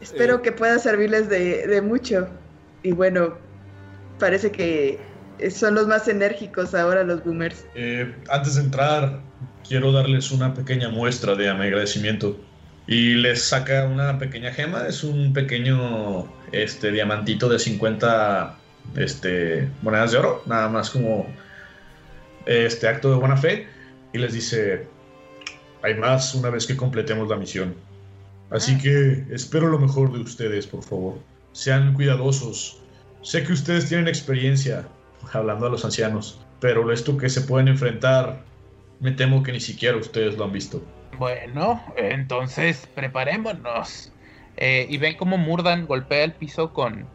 Espero que pueda servirles de, de mucho. Y bueno, parece que son los más enérgicos ahora los boomers. Eh, antes de entrar, quiero darles una pequeña muestra de mi agradecimiento. Y les saca una pequeña gema, es un pequeño este, diamantito de 50 este, monedas de oro, nada más como este acto de buena fe. Y les dice, hay más una vez que completemos la misión. Así que espero lo mejor de ustedes, por favor. Sean cuidadosos. Sé que ustedes tienen experiencia, hablando a los ancianos, pero esto que se pueden enfrentar, me temo que ni siquiera ustedes lo han visto. Bueno, entonces preparémonos. Eh, y ven como Murdan golpea el piso con,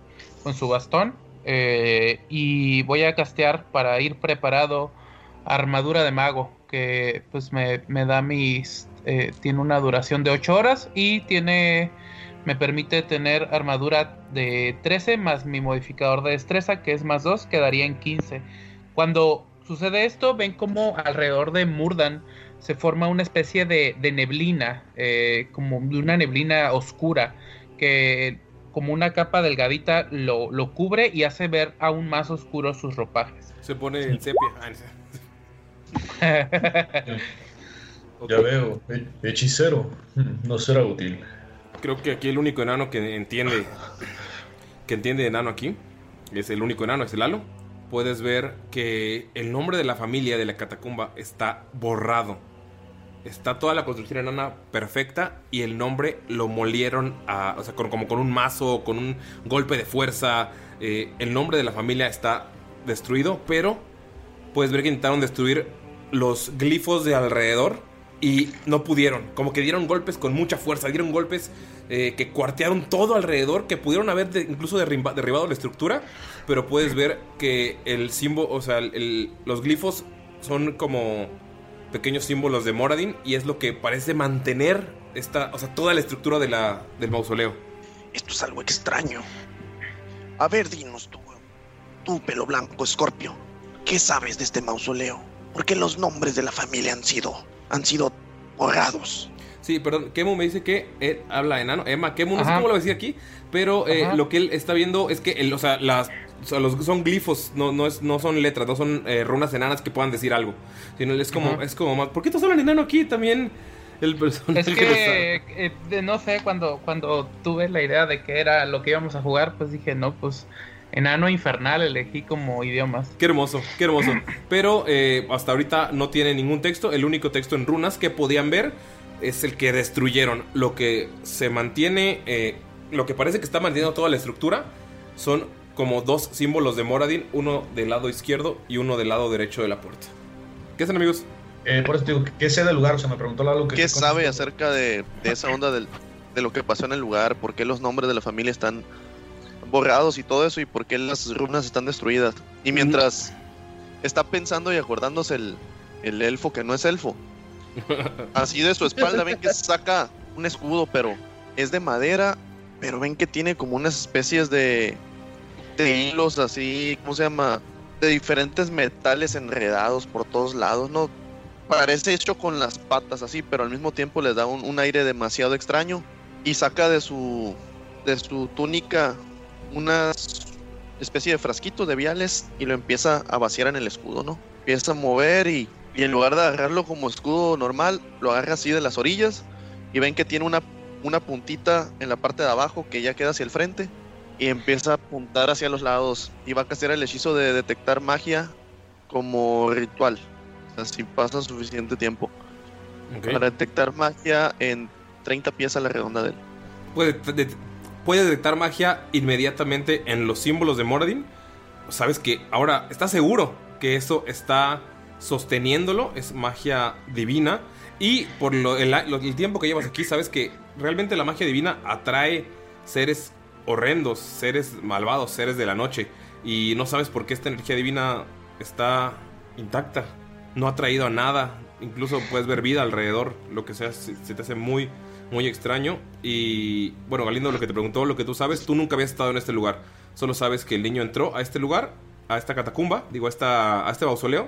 con su bastón. eh, y voy a castear para ir preparado armadura de mago. Que pues me, me da mis. eh, tiene una duración de 8 horas. Y tiene. Me permite tener armadura de 13 más mi modificador de destreza, que es más 2, quedaría en 15. Cuando sucede esto, ven como alrededor de Murdan se forma una especie de, neblina, eh, como una neblina oscura, que como una capa delgadita lo, lo cubre y hace ver aún más oscuros sus ropajes. Se pone en sepia. Ya veo, he- hechicero, no será útil. Creo que aquí el único enano que entiende que entiende enano aquí es el único enano, es el Lalo. Puedes ver que el nombre de la familia de la catacumba está borrado. Está toda la construcción enana perfecta y el nombre lo molieron o sea, como con un mazo, con un golpe de fuerza. Eh, el nombre de la familia está destruido, pero puedes ver que intentaron destruir los glifos de alrededor y no pudieron. Como que dieron golpes con mucha fuerza, dieron golpes eh, que cuartearon todo alrededor, que pudieron haber incluso derriba- derribado la estructura, pero puedes ver que el símbolo, o sea, los glifos son como pequeños símbolos de Moradin y es lo que parece mantener esta, o sea, toda la estructura del mausoleo. Esto es algo extraño. A ver, dinos tú, tú, pelo blanco, Escorpio, ¿qué sabes de este mausoleo? ¿Por qué los nombres de la familia han sido, han sido borrados? Sí, perdón, Kemu me dice que él habla enano. Emma, Kemu, no sé Ajá. cómo lo decía aquí, pero eh, lo que él está viendo es que, el- o sea, las, o sea, los, son glifos, no, no, es, no son letras, no son eh, runas enanas que puedan decir algo. Sino es como, Ajá. es como más. ¿Por qué todos hablan enano aquí? También el personaje Es lo que, eh, de- no sé, cuando, cuando tuve la idea de que era lo que íbamos a jugar, pues dije, no, pues enano infernal elegí como idiomas. Qué hermoso, qué hermoso. Pero eh, hasta ahorita no tiene ningún texto. El único texto en runas que podían ver es el que destruyeron. Lo que se mantiene, eh, lo que parece que está manteniendo toda la estructura, son como dos símbolos de Moradin, uno del lado izquierdo y uno del lado derecho de la puerta. ¿Qué hacen amigos? Eh, por eso te digo, ¿qué sé del lugar? O sea, me preguntó algo que... ¿Qué sabe acerca de, de esa onda del- de lo que pasó en el lugar? ¿Por qué los nombres de la familia están borrados y todo eso? ¿Y por qué las runas están destruidas? Y mientras está pensando y acordándose el, el elfo que no es elfo, así de su espalda ven que saca un escudo, pero es de madera, pero ven que tiene como unas especies de, de hilos así, ¿cómo se llama? De diferentes metales enredados por todos lados, ¿no? Parece hecho con las patas así, pero al mismo tiempo les da un, un aire demasiado extraño. Y saca de su, de su túnica una especie de frasquito de viales y lo empieza a vaciar en el escudo, ¿no? Empieza a mover y, y en lugar de agarrarlo como escudo normal, lo agarra así de las orillas y ven que tiene una, una puntita en la parte de abajo que ya queda hacia el frente y empieza a apuntar hacia los lados y va a castear el hechizo de detectar magia como ritual. O sea, si pasa suficiente tiempo. Para detectar magia en 30 pies a la redonda de él. Puede, de- puede detectar magia inmediatamente en los símbolos de Moradin. Sabes que ahora está seguro que eso está sosteniéndolo, es magia divina. Y por lo- el, el tiempo que llevas aquí, sabes que realmente la magia divina atrae seres horrendos, seres malvados, seres de la noche. Y no sabes por qué esta energía divina está intacta. No ha traído a nada. Incluso puedes ver vida alrededor. Lo que sea, se, se te hace muy, muy extraño. Y bueno, Galindo, lo que te preguntó, lo que tú sabes, tú nunca habías estado en este lugar. Solo sabes que el niño entró a este lugar, a esta catacumba, digo, a, esta, a este mausoleo.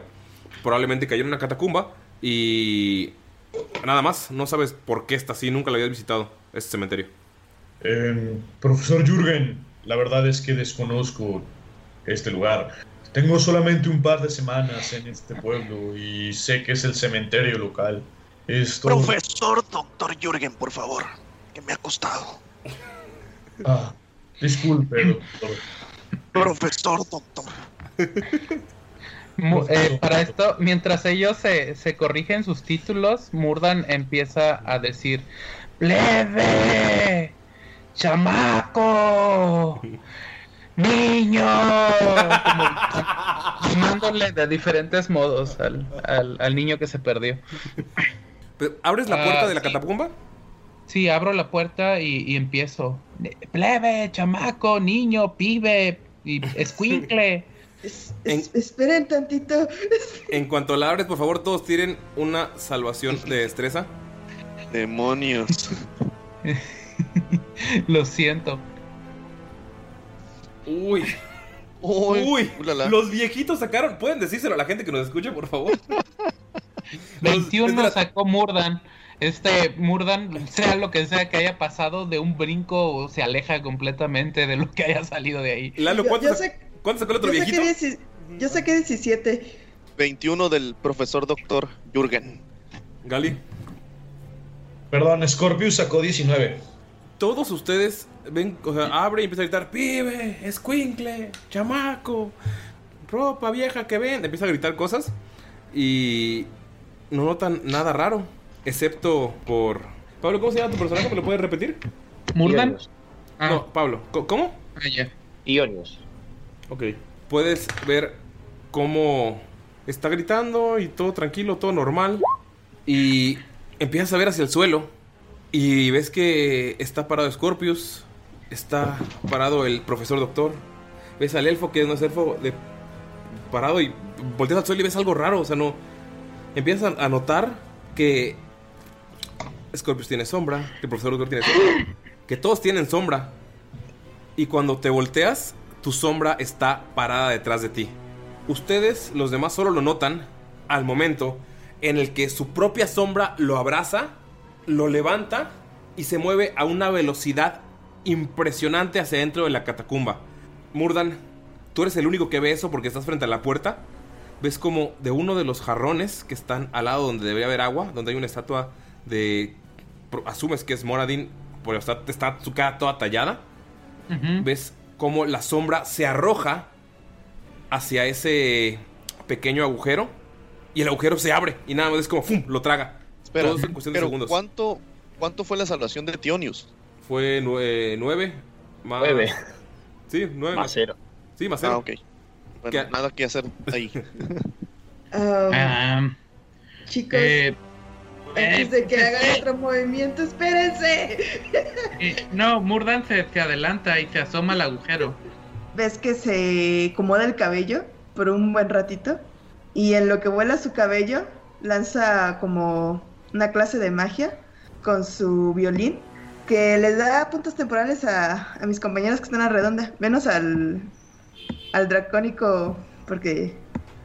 Probablemente cayó en una catacumba. Y nada más. No sabes por qué está así. Nunca lo habías visitado, este cementerio. Eh, profesor Jürgen, la verdad es que desconozco este lugar. Tengo solamente un par de semanas en este pueblo y sé que es el cementerio local. Esto... Profesor Doctor Jürgen, por favor, que me ha costado. Ah, disculpe, doctor. Profesor Doctor. Eh, para esto, mientras ellos se, se corrigen sus títulos, Murdan empieza a decir: ¡Plebe! ¡Chamaco! ¡Niño! Como llamándole de diferentes modos al, al- al niño que se perdió. ¿Abres la puerta Ah, de la sí. catacumba? Sí, abro la puerta y, y empiezo. Plebe, chamaco, niño, pibe, y escuincle. Esperen tantito. En cuanto la abres, por favor, todos tiren una salvación de destreza. Demonios. Lo siento. Uy. Uy. Los viejitos sacaron. ¿Pueden decírselo a la gente que nos escucha, por favor? 21 sacó Murdan. Este Murdan, sea lo que sea que haya pasado, de un brinco se aleja completamente de lo que haya salido de ahí. Lalo, ¿cuánto, yo sa- sé- cuánto sacó el otro Yo saqué, viejito? dieci- yo saqué 17. 21 del profesor doctor Jürgen. Gali. Perdón, Scorpius sacó 19. Todos ustedes ven, o sea, abre y empieza a gritar: pibe, escuincle, chamaco, ropa vieja que ven. Empieza a gritar cosas y no notan nada raro, excepto por. Pablo, ¿cómo se llama tu personaje? ¿Me lo puedes repetir? ¿Murdan? No, Pablo. ¿co- ¿Cómo? Ah, ya. Ionios. Ok. Puedes ver cómo está gritando y todo tranquilo, todo normal. Y empiezas a ver hacia el suelo Y ves que está parado Scorpius, está parado el profesor doctor. Ves al elfo que no es elfo de parado y volteas al suelo y ves algo raro, o sea, no empiezas a- notar que Scorpius tiene sombra, que el profesor tiene sombra, que todos tienen sombra. Y cuando te volteas, tu sombra está parada detrás de ti. Ustedes, los demás, solo lo notan al momento en el que su propia sombra lo abraza, lo levanta y se mueve a una velocidad impresionante hacia dentro de la catacumba. Murdan, tú eres el único que ve eso porque estás frente a la puerta. Ves como de uno de los jarrones que están al lado donde debería haber agua, donde hay una estatua de... Asumes que es Moradin, pero está, está su cara toda tallada. Ves como la sombra se arroja hacia ese pequeño agujero y el agujero se abre y nada más es como ¡fum! lo traga. Espera, Todo en cuestión de pero segundos. ¿cuánto, ¿cuánto fue la salvación de Tionius? Fue nue- nueve más. Nueve. Sí, nueve. Más cero. Sí, más cero. Ah, ok. Bueno, nada que hacer ahí. Ah, chicos, eh, antes de que hagan otro movimiento, espérense. Eh, no, Murdan se, se adelanta y se asoma al agujero. Ves que se acomoda el cabello por un buen ratito y en lo que vuela su cabello lanza como una clase de magia con su violín que les da puntos temporales a, a mis compañeros que están a redonda, menos al, al dracónico porque,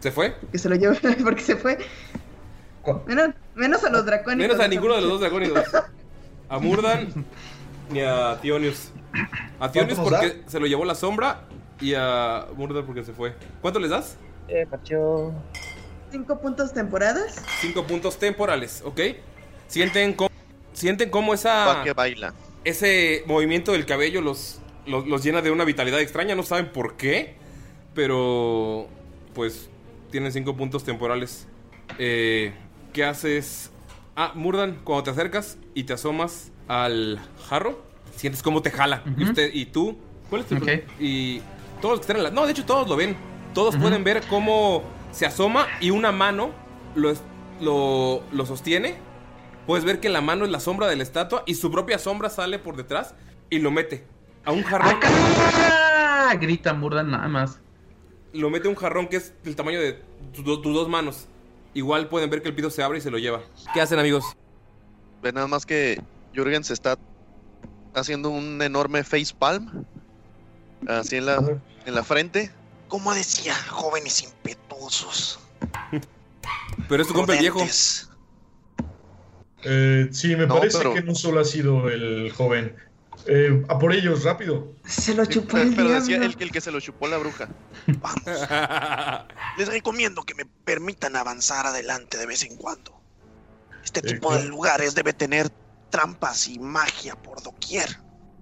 ¿Se fue? porque se lo llevó, porque se fue. Menos, menos a los dracónicos. Menos a ninguno de los dos dragónidos. A Murdan ni a Tionius. A Tionius ¿Cuánto nos porque se lo llevó la sombra y a Murdan porque se fue. ¿Cuánto les das? Eh, partió. Cinco puntos temporadas. Cinco puntos temporales, ¿ok? Sienten cómo, sienten cómo esa... Que baila. Ese movimiento del cabello los, los, los llena de una vitalidad extraña, no saben por qué, pero pues tienen cinco puntos temporales. Eh, ¿Qué haces? Ah, Murdan, cuando te acercas y te asomas al jarro, sientes cómo te jala. y, usted, y tú, ¿cuál es tu Ok. Y todos los que están en la... No, de hecho todos lo ven. Todos pueden ver cómo se asoma y una mano lo, lo, lo sostiene. Puedes ver que la mano es la sombra de la estatua y su propia sombra sale por detrás y lo mete a un jarrón. ¡Ah! Grita Murdan nada más. Lo mete a un jarrón que es del tamaño de tus, do- tus dos manos. Igual pueden ver que el piso se abre y se lo lleva. ¿Qué hacen, amigos? Ve nada más que Jürgen se está haciendo un enorme face palm. Así en la, en la frente. Como decía, jóvenes impetuosos. Pero es tu compa el viejo. Eh, sí, me No, parece pero- que no solo ha sido el joven. Eh, a por ellos, rápido. Se lo chupó el pero decía el, el que se lo chupó la bruja. Les recomiendo que me permitan avanzar adelante de vez en cuando. Este Eh, tipo de lugares debe tener trampas y magia por doquier.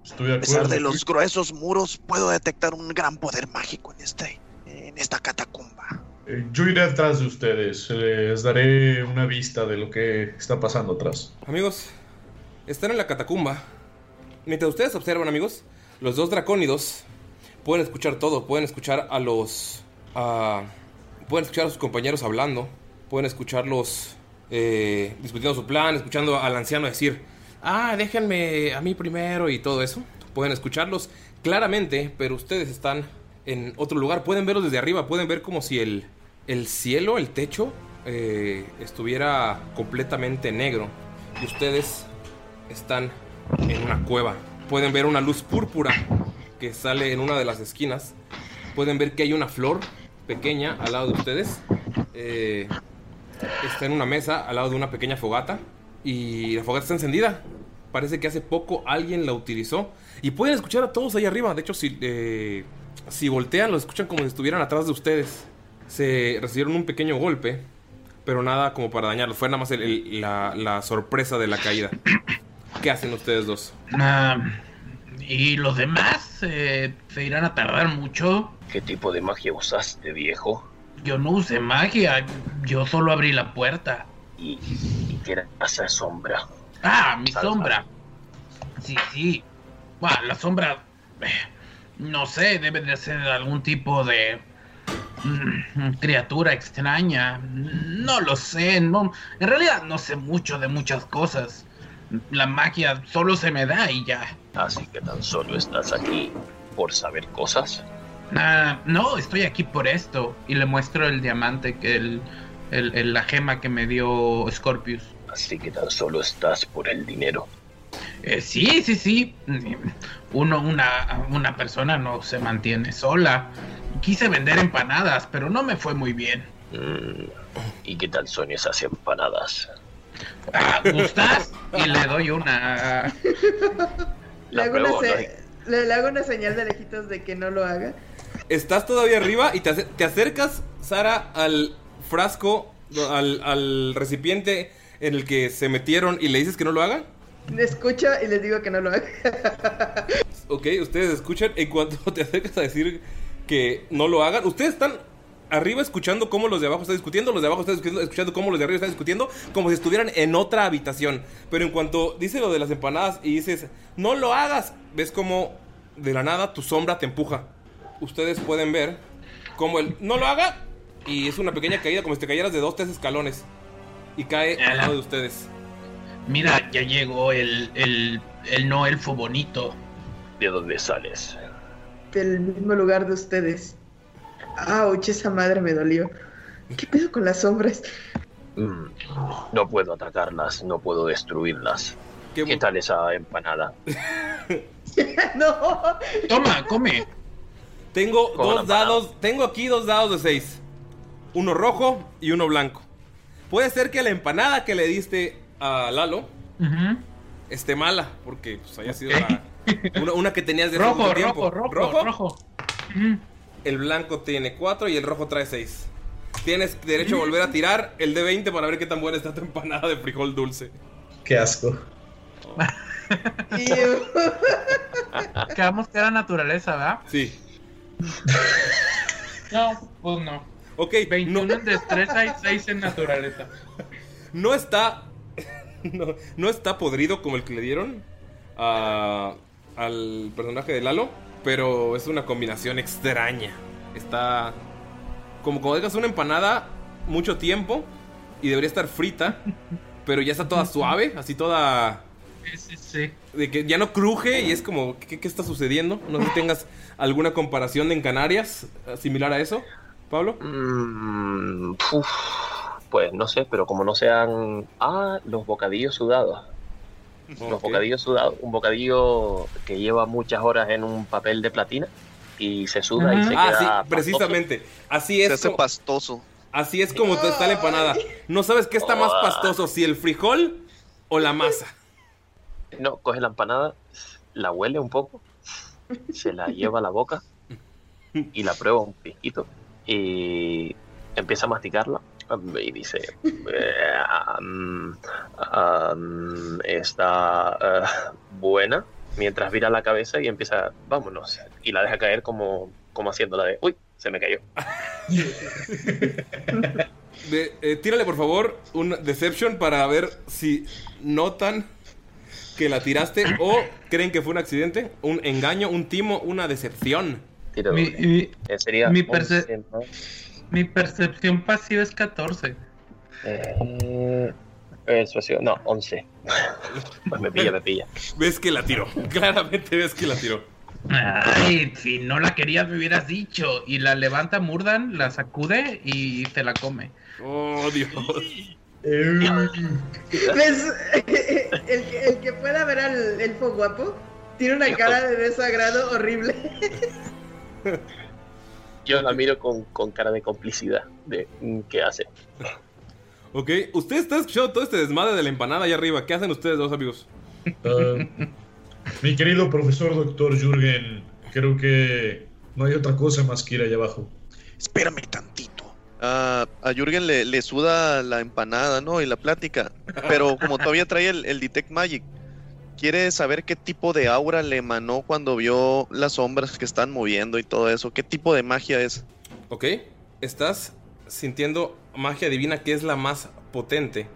Estoy de A pesar de los gruesos muros, puedo detectar un gran poder mágico en este, en esta catacumba. Eh, yo iré atrás de ustedes. Les daré una vista de lo que está pasando atrás. Amigos, están en la catacumba. Mientras ustedes observan, amigos, los dos dracónidos pueden escuchar todo. Pueden escuchar a los. pueden escuchar a sus compañeros hablando. Pueden escucharlos eh, discutiendo su plan. Escuchando al anciano decir: Ah, déjenme a mí primero y todo eso. Pueden escucharlos claramente, pero ustedes están en otro lugar. Pueden verlos desde arriba. Pueden ver como si el, el cielo, el techo, eh, estuviera completamente negro. Y ustedes están en una cueva. Pueden ver una luz púrpura que sale en una de las esquinas. Pueden ver que hay una flor pequeña al lado de ustedes. Eh, está en una mesa al lado de una pequeña fogata. Y la fogata está encendida. Parece que hace poco alguien la utilizó. Y pueden escuchar a todos ahí arriba. De hecho, si, eh, si voltean, lo escuchan como si estuvieran atrás de ustedes. Se recibieron un pequeño golpe. Pero nada como para dañarlos. Fue nada más el- el- la, la sorpresa de la caída. ¿Qué hacen ustedes dos? Ah, ¿Y los demás eh, se irán a tardar mucho? ¿Qué tipo de magia usaste, viejo? Yo no usé magia, yo solo abrí la puerta. ¿Y, y qué era esa sombra? Ah, mi Salva. sombra. Sí, sí. Bueno, la sombra... eh, No sé, debe de ser algún tipo de... mm, criatura extraña. No lo sé, no... En realidad no sé mucho de muchas cosas. La magia solo se me da y ya. Así que tan solo estás aquí por saber cosas. Ah, no, estoy aquí por esto. Y le muestro el diamante, que el, el- el- la gema que me dio Scorpius. Así que tan solo estás por el dinero. Eh, sí, sí, sí. Uno, una, una persona no se mantiene sola. Quise vender empanadas, pero no me fue muy bien. Mm, ¿Y qué tal son esas empanadas? Ah, ¿Gustas? y le doy una. Le hago, una se- le, le hago una señal de lejitos de que no lo haga. Estás todavía arriba y te, ace- te acercas, Sara, al frasco, al, al recipiente en el que se metieron y le dices que no lo hagan. Le escucho y les digo que no lo haga. Ok, ustedes escuchan. En cuanto te acercas a decir que no lo hagan, ustedes están arriba escuchando cómo los de abajo están discutiendo, los de abajo están discutiendo, escuchando cómo los de arriba están discutiendo, como si estuvieran en otra habitación. Pero en cuanto dice lo de las empanadas y dices, no lo hagas, ves como de la nada tu sombra te empuja. Ustedes pueden ver como el no lo haga y es una pequeña caída, como si te cayeras de dos, tres escalones. Y cae al lado de ustedes. Mira, ya llegó el, el, el no elfo bonito. ¿De dónde sales? Del mismo lugar de ustedes. Ouch, esa madre me dolió. ¿Qué pedo con las sombras? Mm, no puedo atacarlas, no puedo destruirlas. ¿Qué, tal esa empanada? no. Toma, come. Tengo Como dos dados, tengo aquí dos dados de seis. Uno rojo y uno blanco. Puede ser que la empanada que le diste a Lalo esté mala, porque pues, haya sido la- una, una que tenías de Rojo, mucho tiempo. rojo, rojo, rojo. El blanco tiene 4 y el rojo trae 6. Tienes derecho a volver a tirar el de 20 para ver qué tan buena está tu empanada de frijol dulce. Qué asco. Quedamos que era naturaleza, ¿verdad? Sí. No, pues no. Ok. 21 en destreza y 6 en naturaleza. No está. No, no está podrido como el que le dieron a- al personaje de Lalo. Pero es una combinación extraña. Está. Como cuando dejas una empanada mucho tiempo y debería estar frita. Pero ya está toda suave, así toda. Sí, sí, sí. De que ya no cruje y es como, ¿qué, qué está sucediendo? No sé si tengas alguna comparación en Canarias eh, similar a eso, Pablo. Mm, uf, pues no sé, pero como no sean... Ah, los bocadillos sudados. Los Ok. bocadillos sudados. Un bocadillo que lleva muchas horas en un papel de platina y se suda y se ah, queda sí, pastoso. precisamente. Así es. Se hace como- pastoso. Así es como te está la empanada. No sabes qué está más pastoso, si el frijol o la masa. No, coge la empanada, la huele un poco, se la lleva a la boca y la prueba un poquito y empieza a masticarla y dice "Eh, um, um, está eh, buena mientras vira la cabeza y empieza vámonos y la deja caer como como haciéndola de uy se me cayó De- eh, tírale por favor un Deception para ver si notan que la tiraste o creen que fue un accidente, un engaño, un timo, una decepción. Tiro Mi, mi- Eh, sería mi 11 perce- más, mi percepción pasiva es 14. eh, persuasión, no 11 pues me pilla me pilla Ves que la tiró. Claramente ves que la tiró. Ay, si no la querías me hubieras dicho. Y la levanta Murdan, la sacude y se la come. Oh, Dios. ¿Ves? El, que- el que pueda ver al elfo guapo tiene una cara de desagrado horrible. Yo la miro con, con cara de complicidad de mm, ¿qué hace? Ok, ustedes están escuchando todo este desmadre de la empanada allá arriba. ¿Qué hacen ustedes dos amigos? Ah, mi querido profesor doctor Jürgen, creo que no hay otra cosa más que ir allá abajo. Espérame tantito. Ah, a Jürgen le, le suda la empanada, ¿no? Y la plática. Pero como todavía trae el, el Detect Magic, quiere saber qué tipo de aura le emanó cuando vio las sombras que están moviendo y todo eso. ¿Qué tipo de magia es? Ok, estás sintiendo magia divina que es la más potente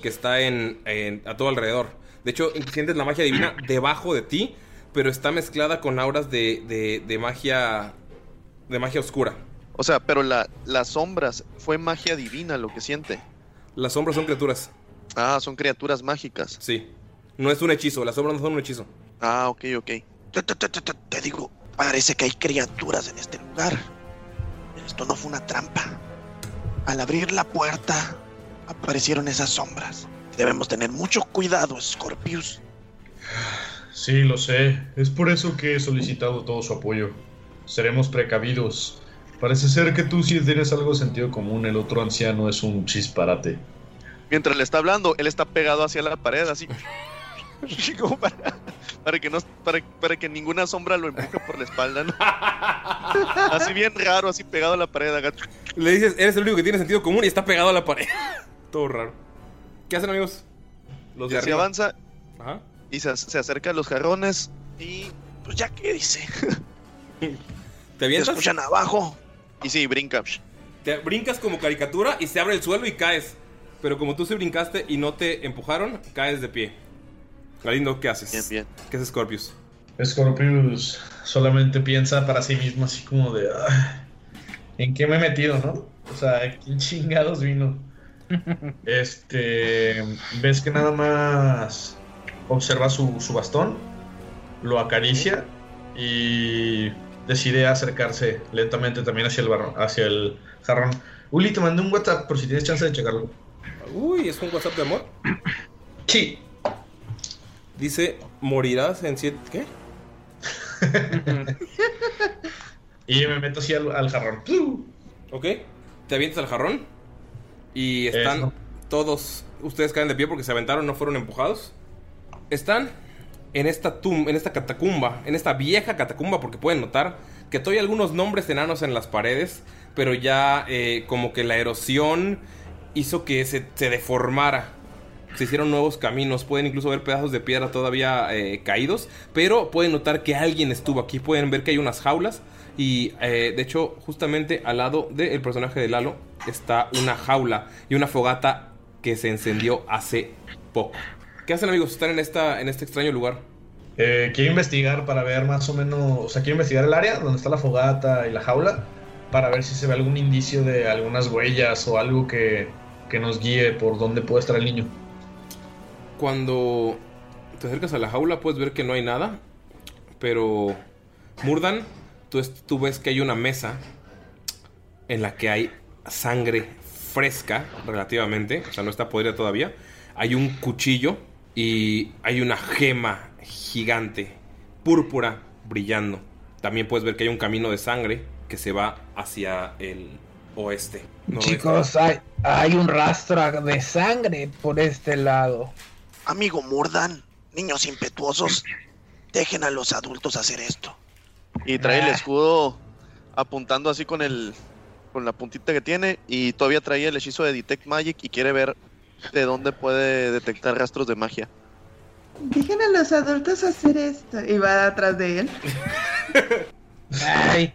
que está en, en- a todo alrededor. De hecho, sientes la magia divina debajo de ti, pero está mezclada con auras de, de- de magia de magia oscura. O sea, pero la, las sombras fue magia divina lo que siente. Las sombras son criaturas. Ah, son criaturas mágicas. Sí. No es un hechizo, las sombras no son un hechizo. Ah, ok, ok. Te, te- te- te- te digo, parece que hay criaturas en este lugar. Esto no fue una trampa. Al abrir la puerta, aparecieron esas sombras. Debemos tener mucho cuidado, Scorpius. Sí, lo sé. Es por eso que he solicitado todo su apoyo. Seremos precavidos. Parece ser que tú sí tienes algo de sentido común, el otro anciano es un chisparate. Mientras le está hablando, él está pegado hacia la pared, así. Como para, para que no, para, para que ninguna sombra lo empuje por la espalda, ¿no? Así bien raro, así pegado a la pared. acá. Le dices, eres el único que tiene sentido común y está pegado a la pared. Todo raro. ¿Qué hacen, amigos? Los de arriba. avanza Ajá. y se, se acerca a los jarrones. Y pues ya que dice. ¿Te ¿Te avientas? escuchan abajo? Y sí, brinca. Te brincas como caricatura y se abre el suelo y caes. Pero como tú se brincaste y no te empujaron, caes de pie. Galindo, ¿qué haces? Bien, bien. ¿Qué hace Scorpius? Scorpius solamente piensa para sí mismo así como de... "Ay, ¿En qué me he metido, no? O sea, ¿quién chingados vino? Este... Ves que nada más observa su, su bastón, lo acaricia y decide acercarse lentamente también hacia el, barro- hacia el jarrón. Uli, te mandé un WhatsApp por si tienes chance de checarlo. Uy, ¿es un WhatsApp de amor? Sí. Dice, morirás en siete... ¿Qué? Y me meto así al, al jarrón. Ok. Te avientas al jarrón. Y están Eso. todos. Ustedes caen de pie porque se aventaron, no fueron empujados. Están en esta tum, en esta catacumba, en esta vieja catacumba, porque pueden notar que todavía hay algunos nombres enanos en las paredes, pero ya eh, como que la erosión hizo que se, se deformara. Se hicieron nuevos caminos, pueden incluso ver pedazos de piedra todavía eh, caídos, pero pueden notar que alguien estuvo aquí, pueden ver que hay unas jaulas y eh, de hecho justamente al lado del personaje de Lalo está una jaula y una fogata que se encendió hace poco. ¿Qué hacen amigos? Están en, esta, en este extraño lugar. Eh, quiero investigar para ver más o menos, o sea, quiero investigar el área donde está la fogata y la jaula para ver si se ve algún indicio de algunas huellas o algo que, que nos guíe por dónde puede estar el niño. Cuando te acercas a la jaula puedes ver que no hay nada, pero Murdan, tú, es- tú ves que hay una mesa en la que hay sangre fresca relativamente, o sea, no está podrida todavía. Hay un cuchillo y hay una gema gigante, púrpura, brillando. También puedes ver que hay un camino de sangre que se va hacia el oeste. Chicos, hay un rastro de sangre por este lado. Amigo Murdan, niños impetuosos, dejen a los adultos hacer esto. Y trae el Ah. escudo apuntando así con el con la puntita que tiene y todavía trae el hechizo de Detect Magic y quiere ver de dónde puede detectar rastros de magia. Dejen a los adultos hacer esto. Y va atrás de él. Ay,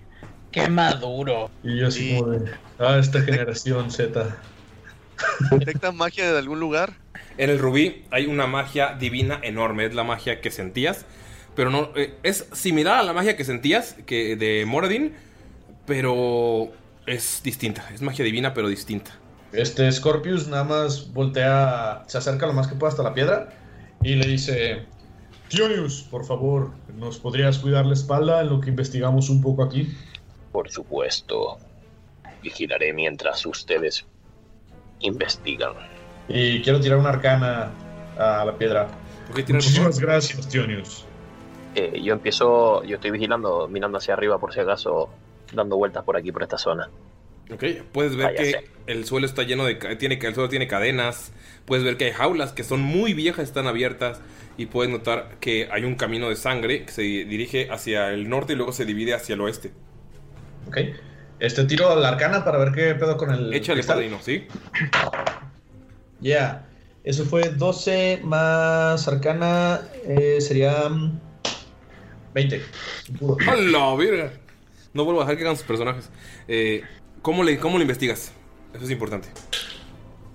qué maduro. Y yo así como de, ah, esta generación Z. ¿Detecta magia de algún lugar? En el rubí hay una magia divina enorme, es la magia que sentías, pero no eh, es similar a la magia que sentías que de Moradin, pero es distinta, es magia divina pero distinta. Este Scorpius nada más voltea, se acerca lo más que pueda hasta la piedra y le dice, Tionius, por favor, ¿nos podrías cuidar la espalda en lo que investigamos un poco aquí? Por supuesto. Vigilaré mientras ustedes investigan. Y quiero tirar una arcana a la piedra. Muchísimas gracias, Tionius. Eh, yo empiezo, yo estoy vigilando, mirando hacia arriba por si acaso, dando vueltas por aquí, por esta zona. Ok, puedes ver Ah, que sé. el suelo está lleno de tiene el suelo tiene cadenas, puedes ver que hay jaulas que son muy viejas, están abiertas y puedes notar que hay un camino de sangre que se dirige hacia el norte y luego se divide hacia el oeste. Ok. Este tiro a la arcana para ver qué pedo con el. Échale cristal. padrino, ¿sí? Ya. Eso fue 12 más arcana. eh, sería. mm, 20. ¡A la verga! No vuelvo a dejar que hagan sus personajes. Eh, ¿cómo, le, ¿Cómo lo investigas? Eso es importante.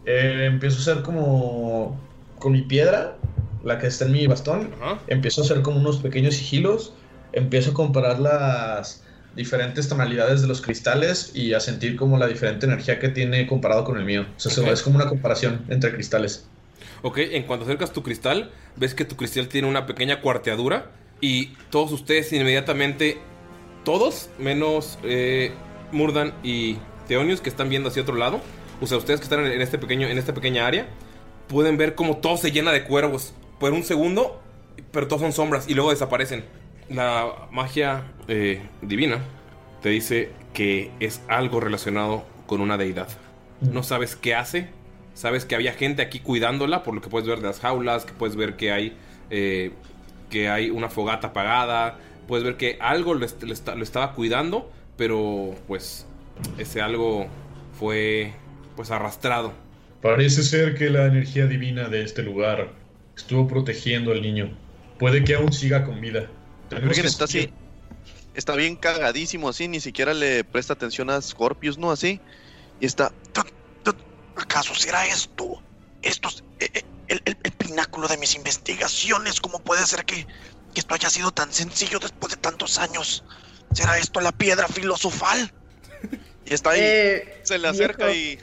Eh, empiezo a hacer como. Con mi piedra, la que está en mi bastón. Empiezo a hacer como unos pequeños sigilos. Empiezo a comparar las diferentes tonalidades de los cristales y a sentir como la diferente energía que tiene comparado con el mío. O sea, es como una comparación entre cristales. Ok, en cuanto acercas tu cristal, ves que tu cristal tiene una pequeña cuarteadura y todos ustedes inmediatamente, todos, menos eh, Murdan y Theonius que están viendo hacia otro lado, o sea, ustedes que están en, este pequeño, en esta pequeña área, pueden ver como todo se llena de cuervos por un segundo, pero todos son sombras y luego desaparecen. La magia eh, divina te dice que es algo relacionado con una deidad. No sabes qué hace, sabes que había gente aquí cuidándola, por lo que puedes ver de las jaulas, que puedes ver que hay, eh, que hay una fogata apagada, puedes ver que algo lo, lo estaba cuidando, pero pues ese algo fue pues arrastrado. Parece ser que la energía divina de este lugar estuvo protegiendo al niño. Puede que aún siga con vida. Tenemos Jürgen que está así. Está bien cagadísimo así, ni siquiera le presta atención a Scorpius, ¿no? Así. Y está. ¿Acaso será esto? Esto es eh, eh, el, el- el pináculo de mis investigaciones. ¿Cómo puede ser que, que esto haya sido tan sencillo después de tantos años? ¿Será esto la piedra filosofal? Y está ahí. Eh, se le acerca y,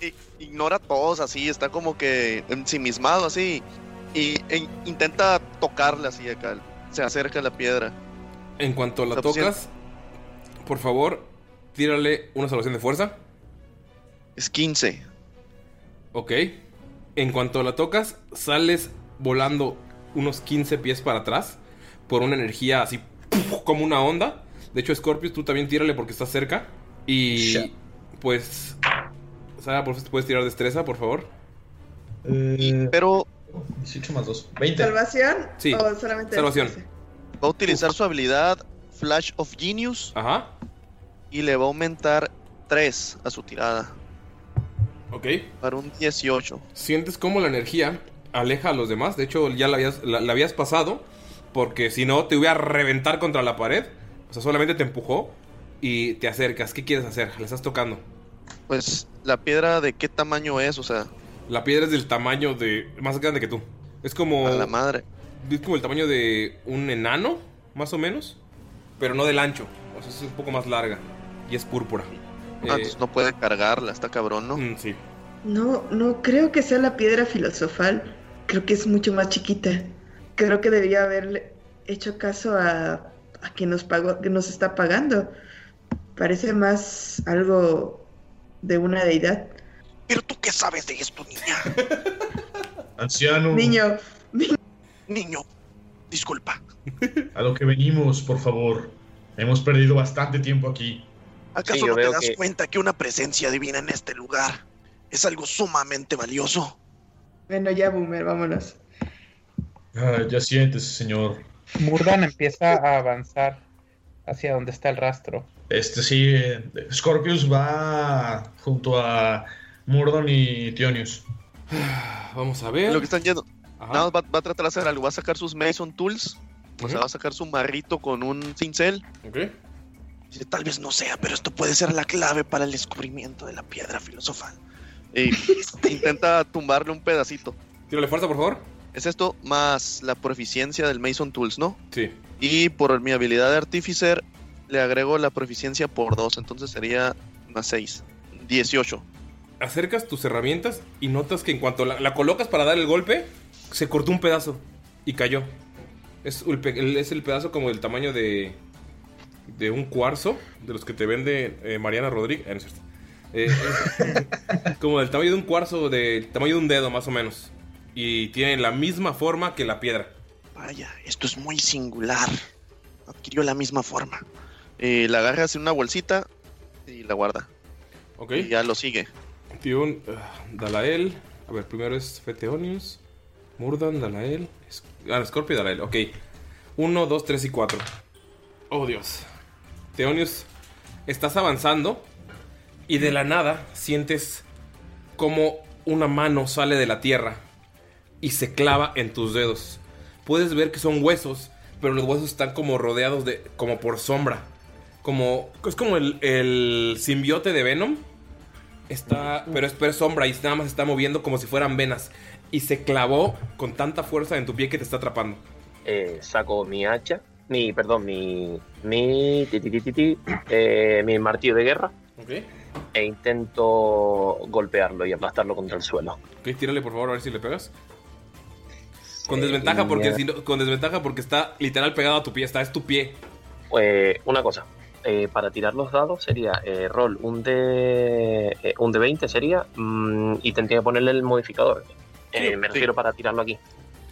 y ignora a todos así. Está como que ensimismado así. Y e intenta tocarla así acá. Se acerca a la piedra. En cuanto la tocas, por favor, tírale una salvación de fuerza. Es 15. Ok. En cuanto la tocas, sales volando unos 15 pies para atrás por una energía así ¡puf! como una onda. De hecho, Scorpius, tú también tírale porque estás cerca. Y pues. Sara, por favor, puedes tirar destreza, por favor. Pero. 18 más 2. ¿Salvación? Sí. ¿O solamente Salvación. Va a utilizar su habilidad Flash of Genius. Ajá. Y le va a aumentar 3 a su tirada. Ok. Para un 18. Sientes cómo la energía aleja a los demás. De hecho, ya la habías, la, la habías pasado. Porque si no, te iba a reventar contra la pared. O sea, solamente te empujó. Y te acercas. ¿Qué quieres hacer? Le estás tocando. Pues, ¿la piedra de qué tamaño es? O sea. La piedra es del tamaño de. más grande que tú. Es como. A la madre. Es como el tamaño de un enano, más o menos. Pero no del ancho. O sea, es un poco más larga. Y es púrpura. Ah, Eh, entonces no puede cargarla, está cabrón, ¿no? mm, sí. No, no creo que sea la piedra filosofal. Creo que es mucho más chiquita. Creo que debía haberle hecho caso a, a quien nos pagó, que nos está pagando. Parece más algo de una deidad. ¿Pero tú qué sabes de esto, niña? Anciano, Niño, Niño, disculpa. a lo que venimos, por favor. Hemos perdido bastante tiempo aquí. ¿Acaso no te das que- cuenta que una presencia divina en este lugar es algo sumamente valioso? bueno, ya, Boomer, vámonos. Ah, ya siéntese, señor. Murdan empieza a avanzar hacia donde está el rastro. Este sí, eh, Scorpius va junto a Mordon y Tionius. Vamos a ver. Lo que están yendo. Ajá. Nada más va, va a tratar de hacer algo. Va a sacar sus Mason Tools. O sea, va a sacar su marrito con un cincel. Ok. Dice, Tal vez no sea, pero esto puede ser la clave para el descubrimiento de la piedra filosofal. Y intenta tumbarle un pedacito. Tírale fuerza, por favor. Es esto más la proficiencia del Mason Tools, ¿no? Sí. Y por mi habilidad de Artificer le agrego la proficiencia por 2. Entonces sería más 6. 18. Acercas tus herramientas y notas que en cuanto la, la colocas para dar el golpe, se cortó un pedazo y cayó. Es el, es pedazo como del tamaño de. de un cuarzo, de los que te vende eh, Mariana Rodríguez. No es cierto. Eh, es como del tamaño de un cuarzo, del tamaño de un dedo más o menos. Y tiene la misma forma que la piedra. Vaya, esto es muy singular. Adquirió la misma forma. La agarras en una bolsita y la guarda. Ok. Y ya lo sigue. Tion, ah, Dalael. A ver, primero es Feteonius. Murdan, Dalael. Es- Ah, Scorpio Dalael. Ok. 1, 2, 3 y 4. Oh, Dios. Teonius, estás avanzando. Y de la nada sientes como una mano sale de la tierra. Y se clava en tus dedos. Puedes ver que son huesos. Pero los huesos están como rodeados de. como por sombra. Como. Es como el, el simbiote de Venom. Está, pero es, pero es sombra y nada más está moviendo como si fueran venas. Y se clavó con tanta fuerza en tu pie que te está atrapando. Eh, saco mi hacha, mi, perdón, mi, mi, ti, ti, ti, eh, mi martillo de guerra Ok. e intento golpearlo y aplastarlo contra el suelo. Ok, tírale por favor a ver si le pegas. Con Eh, desventaja porque si no- con desventaja porque está literal pegado a tu pie, está es tu pie. Eh, una cosa, eh, para tirar los dados sería eh, roll un de eh, un de 20 sería mm, y tendría que ponerle el modificador. Eh, Sí, me sí. refiero para tirarlo aquí.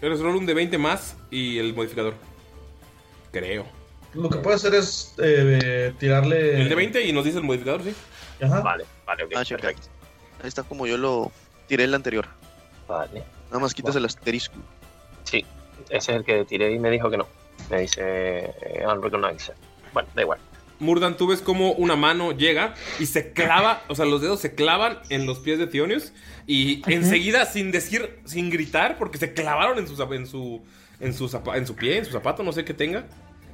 Eres roll un de 20 más y el modificador. Creo. Lo que puede hacer es eh, tirarle. El de 20 y nos dice el modificador, sí. Ajá. Vale, vale, ok, Ah, perfecto. Ahí está como yo lo tiré el anterior. Vale. Nada más quitas el asterisco. Sí, ese es el que tiré y me dijo que no. Me dice eh, unrecognized. Bueno, da igual. Murdan, tú ves como una mano llega y se clava, o sea, los dedos se clavan en los pies de Thionius y enseguida, sin decir, sin gritar, porque se clavaron en su, en su, en su, zapa- en su pie, en su zapato, no sé qué tenga,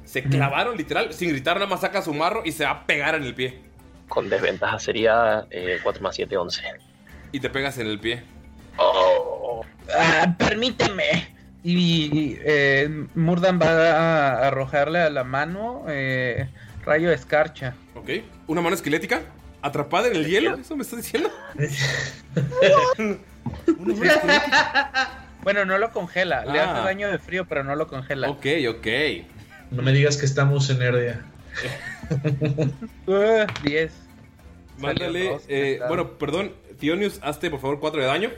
se clavaron literal, sin gritar, nada más saca su marro y se va a pegar en el pie. Con desventaja sería eh, 4 más 7, 11. Y te pegas en el pie. Oh. Ah, permíteme. Y eh, Murdan va a arrojarle a la mano eh, rayo de escarcha. ¿Ok? Una mano esquelética atrapada en el hielo, ¿eso me estás diciendo? Una mano esquelética. Bueno, no lo congela. Le Ah. hace daño de frío, pero no lo congela. Ok, ok. No me digas que estamos en Erdia. Uh, 10. Mándale, Salió dos, eh, está. bueno, perdón, Thionius, hazte por favor 4 de daño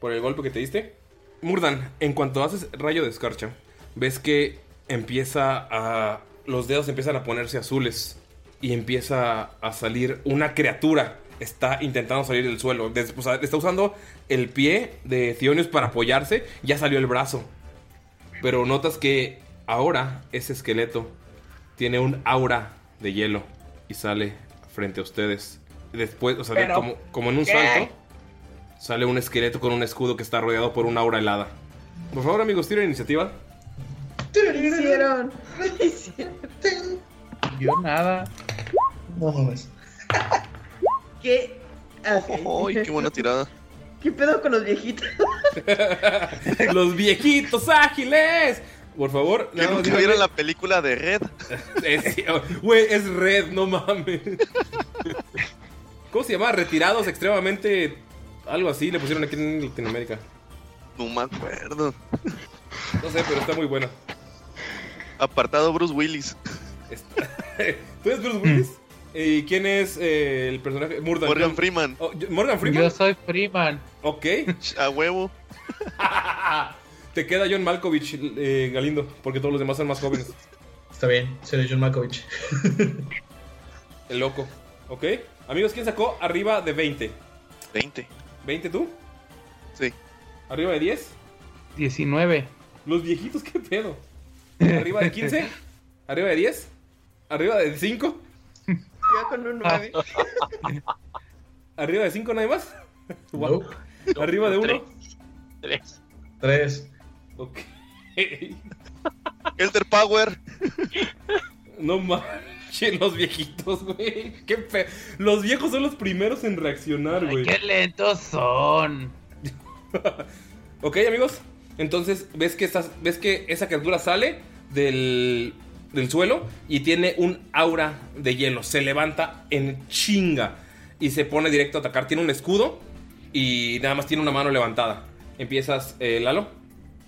por el golpe que te diste. Murdan, en cuanto haces rayo de escarcha, ves que empieza a. Los dedos empiezan a ponerse azules y empieza a salir una criatura. Está intentando salir del suelo. Des- o sea, está usando el pie de Thionius para apoyarse. Ya salió el brazo. Pero notas que ahora ese esqueleto tiene un aura de hielo y sale frente a ustedes. Después, o sea, Pero, como, como en un ¿qué? salto, sale un esqueleto con un escudo que está rodeado por una aura helada. Por favor, amigos, tiren iniciativa. ¿Qué hicieron? ¿Qué hicieron? Yo nada. No mames. ¿Qué? Ok. ¡Ay, qué buena tirada! ¿Qué pedo con los viejitos? Los viejitos ágiles. Por favor, Que nunca vieron la película de Red. Es- Güey, es red, no mames. ¿Cómo se llama? Retirados extremadamente. Algo así le pusieron aquí en Latinoamérica. No me acuerdo. No sé, pero está muy buena. Apartado Bruce Willis. ¿Tú eres Bruce Willis? ¿Y quién es eh, el personaje? Morgan, Morgan Freeman. Oh, yo- Morgan Freeman. Yo soy Freeman. Ok. A huevo. Te queda John Malkovich, eh, Galindo, porque todos los demás son más jóvenes. Está bien, seré John Malkovich. El loco. ¿Ok? Amigos, ¿quién sacó arriba de 20? 20. ¿20 tú? Sí. ¿Arriba de 10? 19. Los viejitos, ¿qué pedo? ¿Arriba de 15? ¿Arriba de 10? ¿Arriba de 5? Yo con un 9. ¿Arriba de 5 nada más? Wow. ¿Arriba de 1? 3. Tres. Ok. Elder Power. No manches, los viejitos, güey. Qué fe. Los viejos son los primeros en reaccionar, Ay, güey. qué lentos son. Ok, amigos. Entonces, ves que, estás, ves que esa criatura sale del, del suelo y tiene un aura de hielo. Se levanta en chinga y se pone directo a atacar. Tiene un escudo y nada más tiene una mano levantada. Empiezas, eh, Lalo.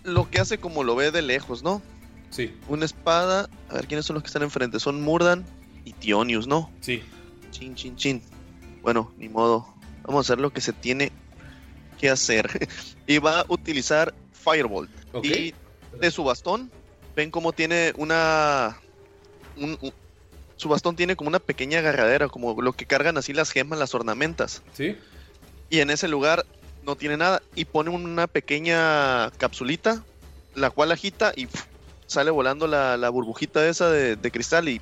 Lo que hace como lo ve de lejos, ¿no? Sí. Una espada. A ver, ¿quiénes son los que están enfrente? Son Murdan y Tionius, ¿no? Sí. Chin, chin, chin. Bueno, ni modo. Vamos a hacer lo que se tiene que hacer. y va a utilizar Firebolt. Y de su bastón, ven cómo tiene una. un- un- su bastón tiene como una pequeña agarradera, como lo que cargan así las gemas, las ornamentas. Sí. Y en ese lugar no tiene nada. Y pone una pequeña capsulita, la cual agita y sale volando la, la burbujita esa de, de cristal y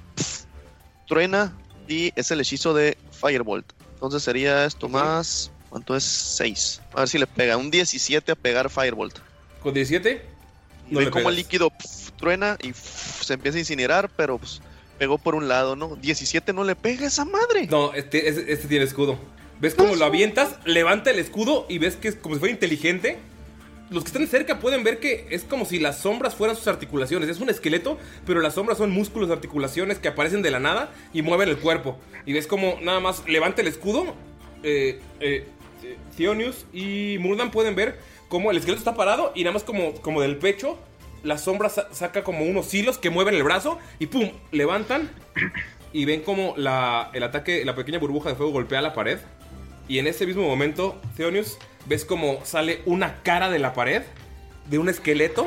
truena. Y es el hechizo de Firebolt. Entonces sería esto más. ¿Cuánto es? 6. A ver si le pega. Un 17 a pegar Firebolt. ¿Con 17? Y No ven cómo el líquido truena y se empieza a incinerar, pero pues, pegó por un lado, ¿no? 17 no le pega esa madre. No, este, este, este tiene escudo. ¿Ves cómo lo avientas? Levanta el escudo y ves que es como si fuera inteligente. los que están cerca pueden ver que es como si las sombras fueran sus articulaciones. Es un esqueleto, pero las sombras son músculos, articulaciones que aparecen de la nada y mueven el cuerpo. Y ves como nada más levanta el escudo. Eh, eh, eh, Theonius y Murdan pueden ver como el esqueleto está parado y nada más como, como del pecho. La sombra sa- saca como unos hilos que mueven el brazo y ¡pum! Levantan y ven como la, el ataque, la pequeña burbuja de fuego golpea la pared. Y en ese mismo momento, Theonius, ves como sale una cara de la pared de un esqueleto.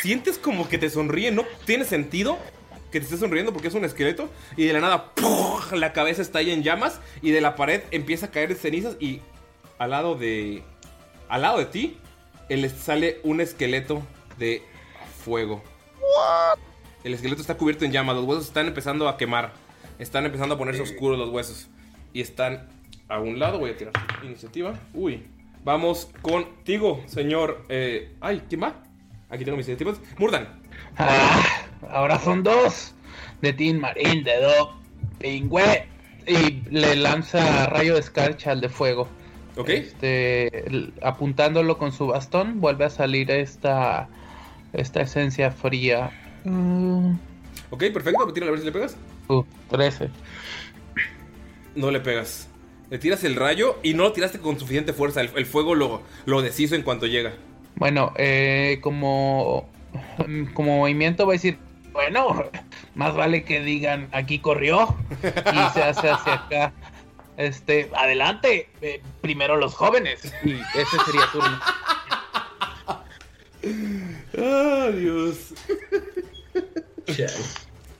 Sientes como que te sonríe, no tiene sentido que te esté sonriendo porque es un esqueleto. Y de la nada, la cabeza está ahí en llamas y de la pared empieza a caer cenizas y al lado de al lado de ti sale un esqueleto de fuego. El esqueleto está cubierto en llamas, los huesos están empezando a quemar. Están empezando a ponerse oscuros los huesos. Y están a un lado, voy a tirar iniciativa. Uy. Vamos contigo, señor. eh, ay, ¿quién va? Aquí tengo mis iniciativas. Murdan. Ah, ahora son dos. De Tin Marín, de Do, Pingüe. Y le lanza rayo de escarcha al de fuego. Ok. Este, apuntándolo con su bastón, vuelve a salir esta, esta esencia fría. Mm, Ok, perfecto. Tira a ver si le pegas. uh, 13. No le pegas. Le tiras el rayo y no lo tiraste con suficiente fuerza. El, el fuego lo, lo deshizo en cuanto llega. Bueno, eh, como, como movimiento voy a decir, Bueno, más vale que digan aquí corrió. y se hace hacia acá. Este, Adelante, eh, primero los jóvenes. y ese sería turno. ¡Ah, Dios!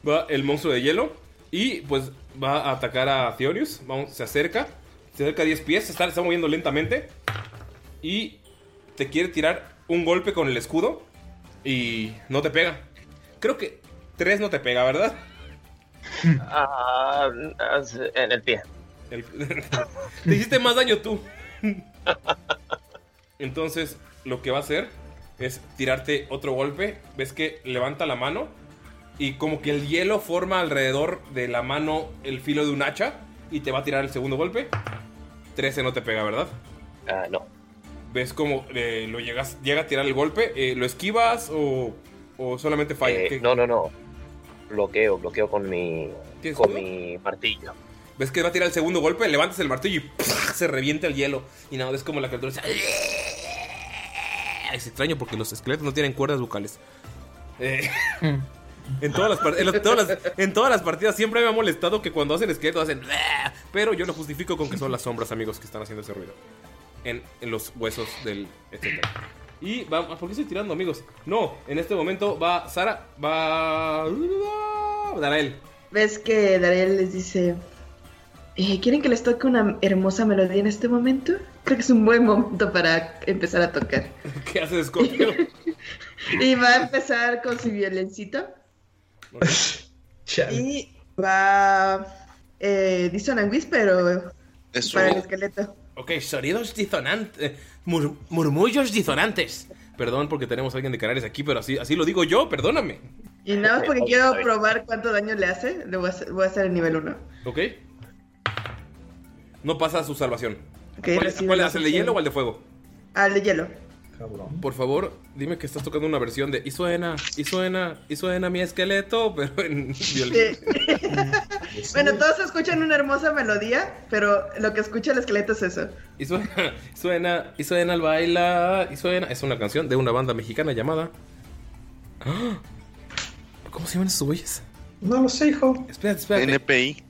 Va el monstruo de hielo y pues va a atacar a Theorius. Vamos, se acerca. Se acerca a 10 pies. Se está, se está moviendo lentamente. Y te quiere tirar un golpe con el escudo. Y no te pega. Creo que 3 no te pega, ¿verdad? Ah, en el pie. El- te hiciste más daño tú. Entonces, lo que va a hacer es tirarte otro golpe. Ves que levanta la mano y como que el hielo forma alrededor de la mano el filo de un hacha y te va a tirar el segundo golpe. 13 no te pega, ¿verdad? Ah, no. ¿Ves cómo eh, lo llegas, llega a tirar el golpe? Eh, ¿Lo esquivas o, o solamente falla? Eh, ¿Qué- no, no, no. Bloqueo, bloqueo con mi, ¿Qué con mi martillo. ¿Ves que va a tirar el segundo golpe? Levantas el martillo y se revienta el hielo. Y nada, ves como la criatura dice... Es extraño porque los esqueletos no tienen cuerdas vocales. Eh, en, todas las par- en, las- todas las- en todas las partidas siempre me ha molestado que cuando hacen esqueletos hacen... Pero yo lo justifico con que son las sombras, amigos, que están haciendo ese ruido. En, en los huesos del... etcétera. Y va... ¿Por qué estoy tirando, amigos? No, en este momento va Sara, va... Darael. ¿Ves que Darel les dice, "Eh, ¿quieren que les toque una hermosa melodía en este momento? Creo que es un buen momento para empezar a tocar. ¿Qué hace Scorpio? Y va a empezar con su violoncito Chale. y va eh, Dissonant Whisper Eso. para el esqueleto. Ok, sonidos disonantes. mur- murmullos disonantes. Perdón porque tenemos a alguien de Canarias aquí, pero así, así lo digo yo, perdóname. Y nada más porque quiero probar cuánto daño le hace, le voy a hacer, voy a hacer el nivel 1. ¿Ok? No pasa su salvación. ¿Cuál, cuál es el de hielo o el de fuego? Al de hielo. Por favor, dime que estás tocando una versión de Y suena, y suena, y suena mi esqueleto, pero en violín. Bueno, todos escuchan una hermosa melodía, pero lo que escucha el esqueleto es eso. Y suena, suena, y suena el baila, y suena. Es una canción de una banda mexicana llamada. ¿Cómo se llaman esos güeyes? No lo sé, hijo. Espérate, espérate. NPI.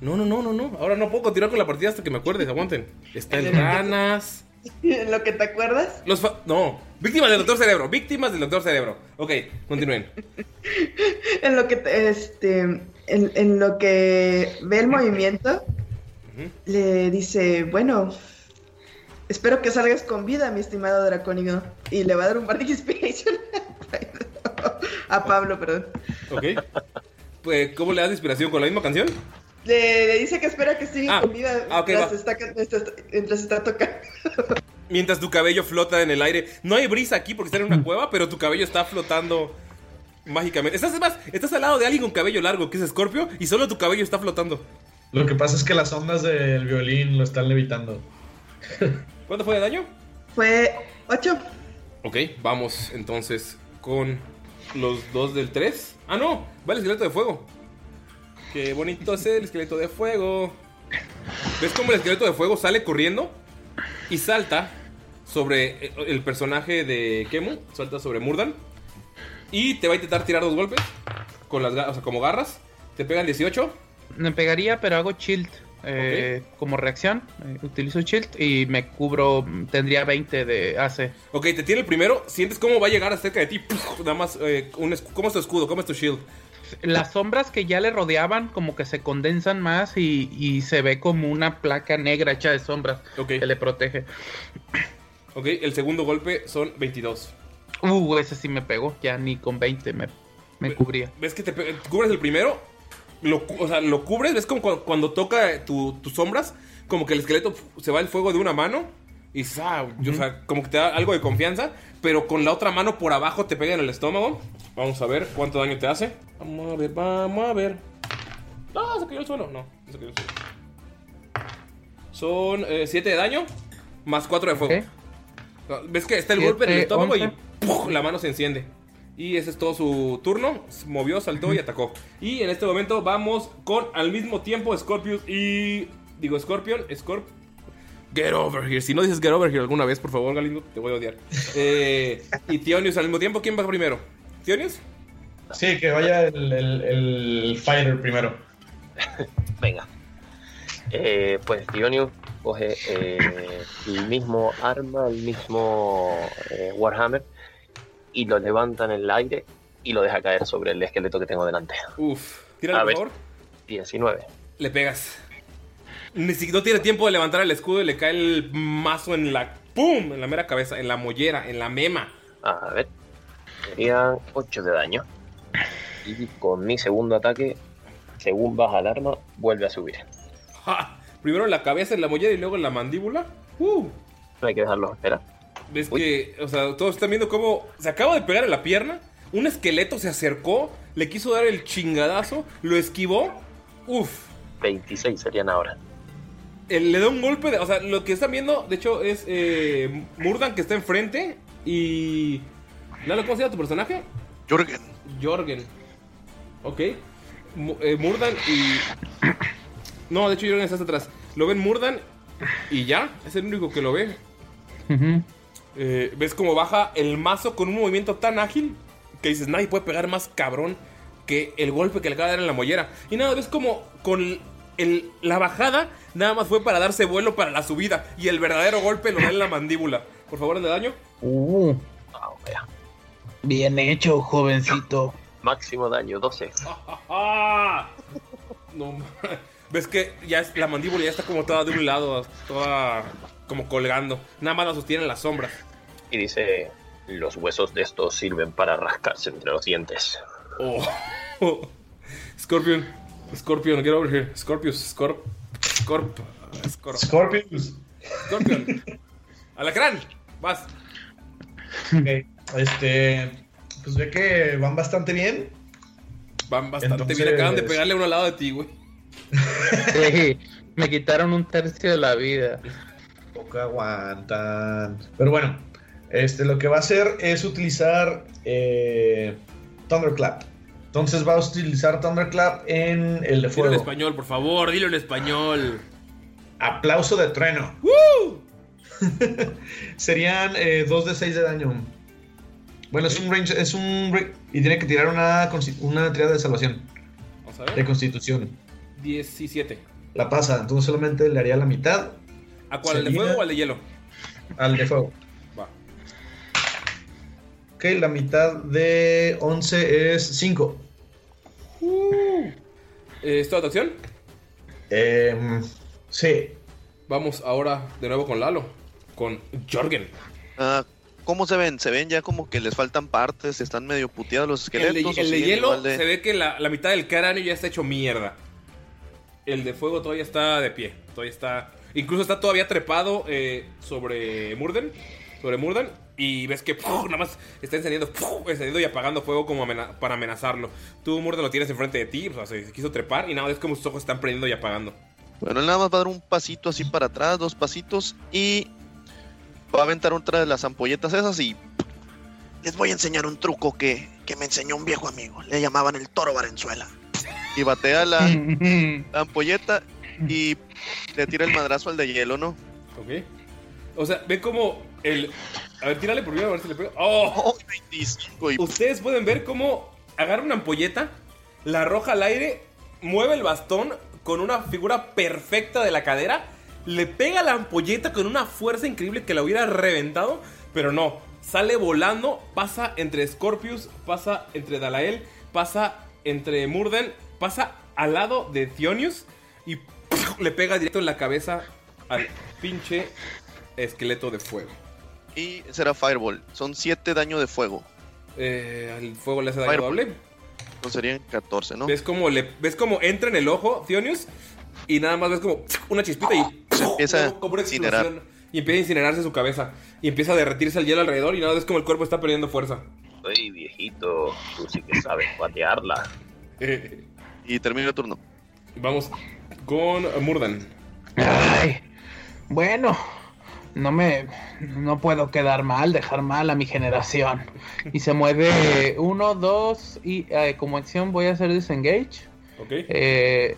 No, no, no, no, no. Ahora no puedo continuar con la partida hasta que me acuerdes. Aguanten. Está el ranas. ¿En lo que te acuerdas? Los fa- no. Víctimas del Doctor Cerebro. Víctimas del Doctor Cerebro. Ok, continúen. En lo que te- este en, en lo que ve el movimiento le dice, bueno, espero que salgas con vida, mi estimado dracónigo. Y le va a dar un Bardic Inspiration a Pablo, perdón. Ok. Pues, ¿cómo le das inspiración? ¿Con la misma canción? Le, le dice que espera que siga Ah, con vida ah, mientras, está, mientras, mientras está tocando. Mientras tu cabello flota en el aire. No hay brisa aquí porque está en una cueva, pero tu cabello está flotando mágicamente. Estás, es más, estás al lado de alguien con cabello largo, que es Scorpio, y solo tu cabello está flotando. Lo que pasa es que las ondas del violín lo están levitando. ¿Cuánto fue de daño? Fue 8. Ok, vamos entonces con los dos del 3. Ah, no, va el esqueleto de fuego. Qué bonito es el esqueleto de fuego. ¿Ves cómo el esqueleto de fuego sale corriendo? Y salta sobre el- el personaje de Kemu. Salta sobre Murdan. Y te va a intentar tirar dos golpes. Con las o sea, como garras. Te pegan 18. Me pegaría, pero hago shield. eh, Como reacción, eh, utilizo shield y me cubro. Tendría 20 de AC. Ok, te tira el primero. Sientes cómo va a llegar cerca de ti. Puf, Nada más. eh, un ¿Cómo es tu escudo? ¿Cómo es tu shield? Las sombras que ya le rodeaban, como que se condensan más y, y se ve como una placa negra hecha de sombras que le protege. Ok, el segundo golpe son 22. Uh, ese sí me pegó. Ya ni con 20 me, me cubría. ¿Ves que te cubres el primero? Lo, o sea, lo cubres, ves como cu- cuando, toca tu- tus sombras, como que el esqueleto se va el fuego de una mano y ah, yo- o sea, como que te da algo de confianza, pero con la otra mano por abajo te pega en el estómago. Vamos a ver cuánto daño te hace. Vamos a ver, vamos a ver. No, se cayó al suelo. No, no se cayó al suelo. Son 7 de daño más 4 de fuego. ¿Ves que está el golpe en el estómago y la mano se enciende? Y ese es todo su turno. Se Movió, saltó y atacó. Y en este momento vamos con al mismo tiempo Scorpius y. Digo, Scorpion, Scorp. Get over here. Si no dices get over here alguna vez, por favor, Galindo, te voy a odiar. Eh, y Tionius al mismo tiempo. ¿Quién va primero? ¿Tionius? Sí, que vaya el, el- el fighter primero. Venga. Eh, pues Dionius coge eh, el mismo arma, el mismo eh, Warhammer y lo levanta en el aire y lo deja caer sobre el esqueleto que tengo delante. Uf. Tírale, A por ver. favor. 19. Le pegas. Ni siquiera no tiene tiempo de levantar el escudo y le cae el mazo en la. ¡Pum! En la mera cabeza, en la mollera, en la mema. A ver. Serían 8 de daño. Y con mi segundo ataque, según baja el arma, vuelve a subir. ¡Ja! Primero en la cabeza, en la mollera y luego en la mandíbula. ¡Uh! No hay que dejarlo esperar. Ves que, o sea, todos están viendo cómo se acaba de pegar en la pierna. Un esqueleto se acercó, le quiso dar el chingadazo, lo esquivó. Uf, 26 serían ahora. Él le da un golpe. De, o sea, lo que están viendo, de hecho, es eh, Murdan que está enfrente. Y. Lalo, ¿cómo se llama tu personaje? Jorgen. Jorgen. Ok. Eh, Murdan y. No, de hecho, Jorgen está hasta atrás. Lo ven Murdan y ya. Es el único que lo ve. Eh, ves cómo baja el mazo con un movimiento tan ágil que dices, nadie puede pegar más cabrón que el golpe que le acaba de dar en la mollera. Y nada, ves como con el- la bajada nada más fue para darse vuelo para la subida. Y el verdadero golpe lo da en la mandíbula. Por favor, de daño. Uh. Bien hecho, jovencito. Máximo daño, 12. ¡Ah! No, ves que ya es- la mandíbula ya está como toda de un lado, toda como colgando. Nada más la sostienen las sombras. Y dice, los huesos de estos sirven para rascarse entre los dientes. Oh. Scorpion. Scorpion, get over here. Scorpius, Scorp. Scorp. Scorp. Scorpius. Scorpion. Alacrán. Vas. Ok, Este. Pues ve que van bastante bien. Van bastante Entonces- bien. Acaban de pegarle a uno al lado de ti, güey. Sí, me quitaron un tercio de la vida. Poco aguantan. Pero bueno, este, lo que va a hacer es utilizar eh, Thunderclap. Entonces va a utilizar Thunderclap en el de Dilo en fuego. español, por favor. Dilo en español. Aplauso de trueno. Serían 2 de 6 de daño. Bueno, es un range, es un y tiene que tirar una, una tirada de salvación. Vamos a De ver. constitución. 17. La pasa, entonces solamente le haría la mitad ¿A cuál? ¿El de fuego o al de hielo? al de fuego. Va. Ok, la mitad de 11 es 5. Eh, ¿Es toda tu acción? Em, sí. Vamos ahora de nuevo con Lalo. Con Jorgen. Ah, ¿Cómo se ven? Se ven ya como que les faltan partes, están medio puteados los El de, esqueletos. el de siguen hielo de- se ve que la, la mitad del cráneo ya está hecho mierda. El de fuego todavía está de pie. Todavía está. Incluso está todavía trepado eh, sobre Murden. Sobre Murden. Y ves que nada más está encendiendo, encendiendo y apagando fuego como amena- para amenazarlo. Tú, Murden, lo tienes enfrente de ti. O sea, se quiso trepar y nada, ves como sus ojos están prendiendo y apagando. Bueno, él nada más va a dar un pasito así para atrás, dos pasitos y va a aventar otra de las ampolletas esas y les voy a enseñar un truco que, que me enseñó un viejo amigo. Le llamaban el toro Valenzuela. Y batea la, la ampolleta y le tira el madrazo al de hielo, ¿no? Ok. O sea, ve como el. A ver, tírale primero a ver si le pega. ¡Oh! 25 y... Ustedes pueden ver cómo agarra una ampolleta, la arroja al aire, mueve el bastón con una figura perfecta de la cadera, le pega la ampolleta con una fuerza increíble que la hubiera reventado, pero no. Sale volando, pasa entre Scorpius, pasa entre Dalael, pasa entre Murden, pasa al lado de Thionius y le pega directo en la cabeza al pinche esqueleto de fuego. Y será Fireball. Son 7 daño de fuego. Eh, al fuego le hace daño Fireball. doble. No serían 14, ¿no? ¿Ves cómo, le, ¿Ves cómo entra en el ojo Thionius? Y nada más ves como una chispita y empieza como una a incinerar. explosión. Y empieza a incinerarse su cabeza. Y empieza a derretirse el hielo alrededor y nada ves como el cuerpo está perdiendo fuerza. Oye, viejito, tú sí que sabes patearla. Y termina el turno. Vamos con Murdan. Ay, bueno, no me, no puedo quedar mal, dejar mal a mi generación. Y se mueve uno, dos y eh, como acción voy a hacer disengage. Ok. Eh,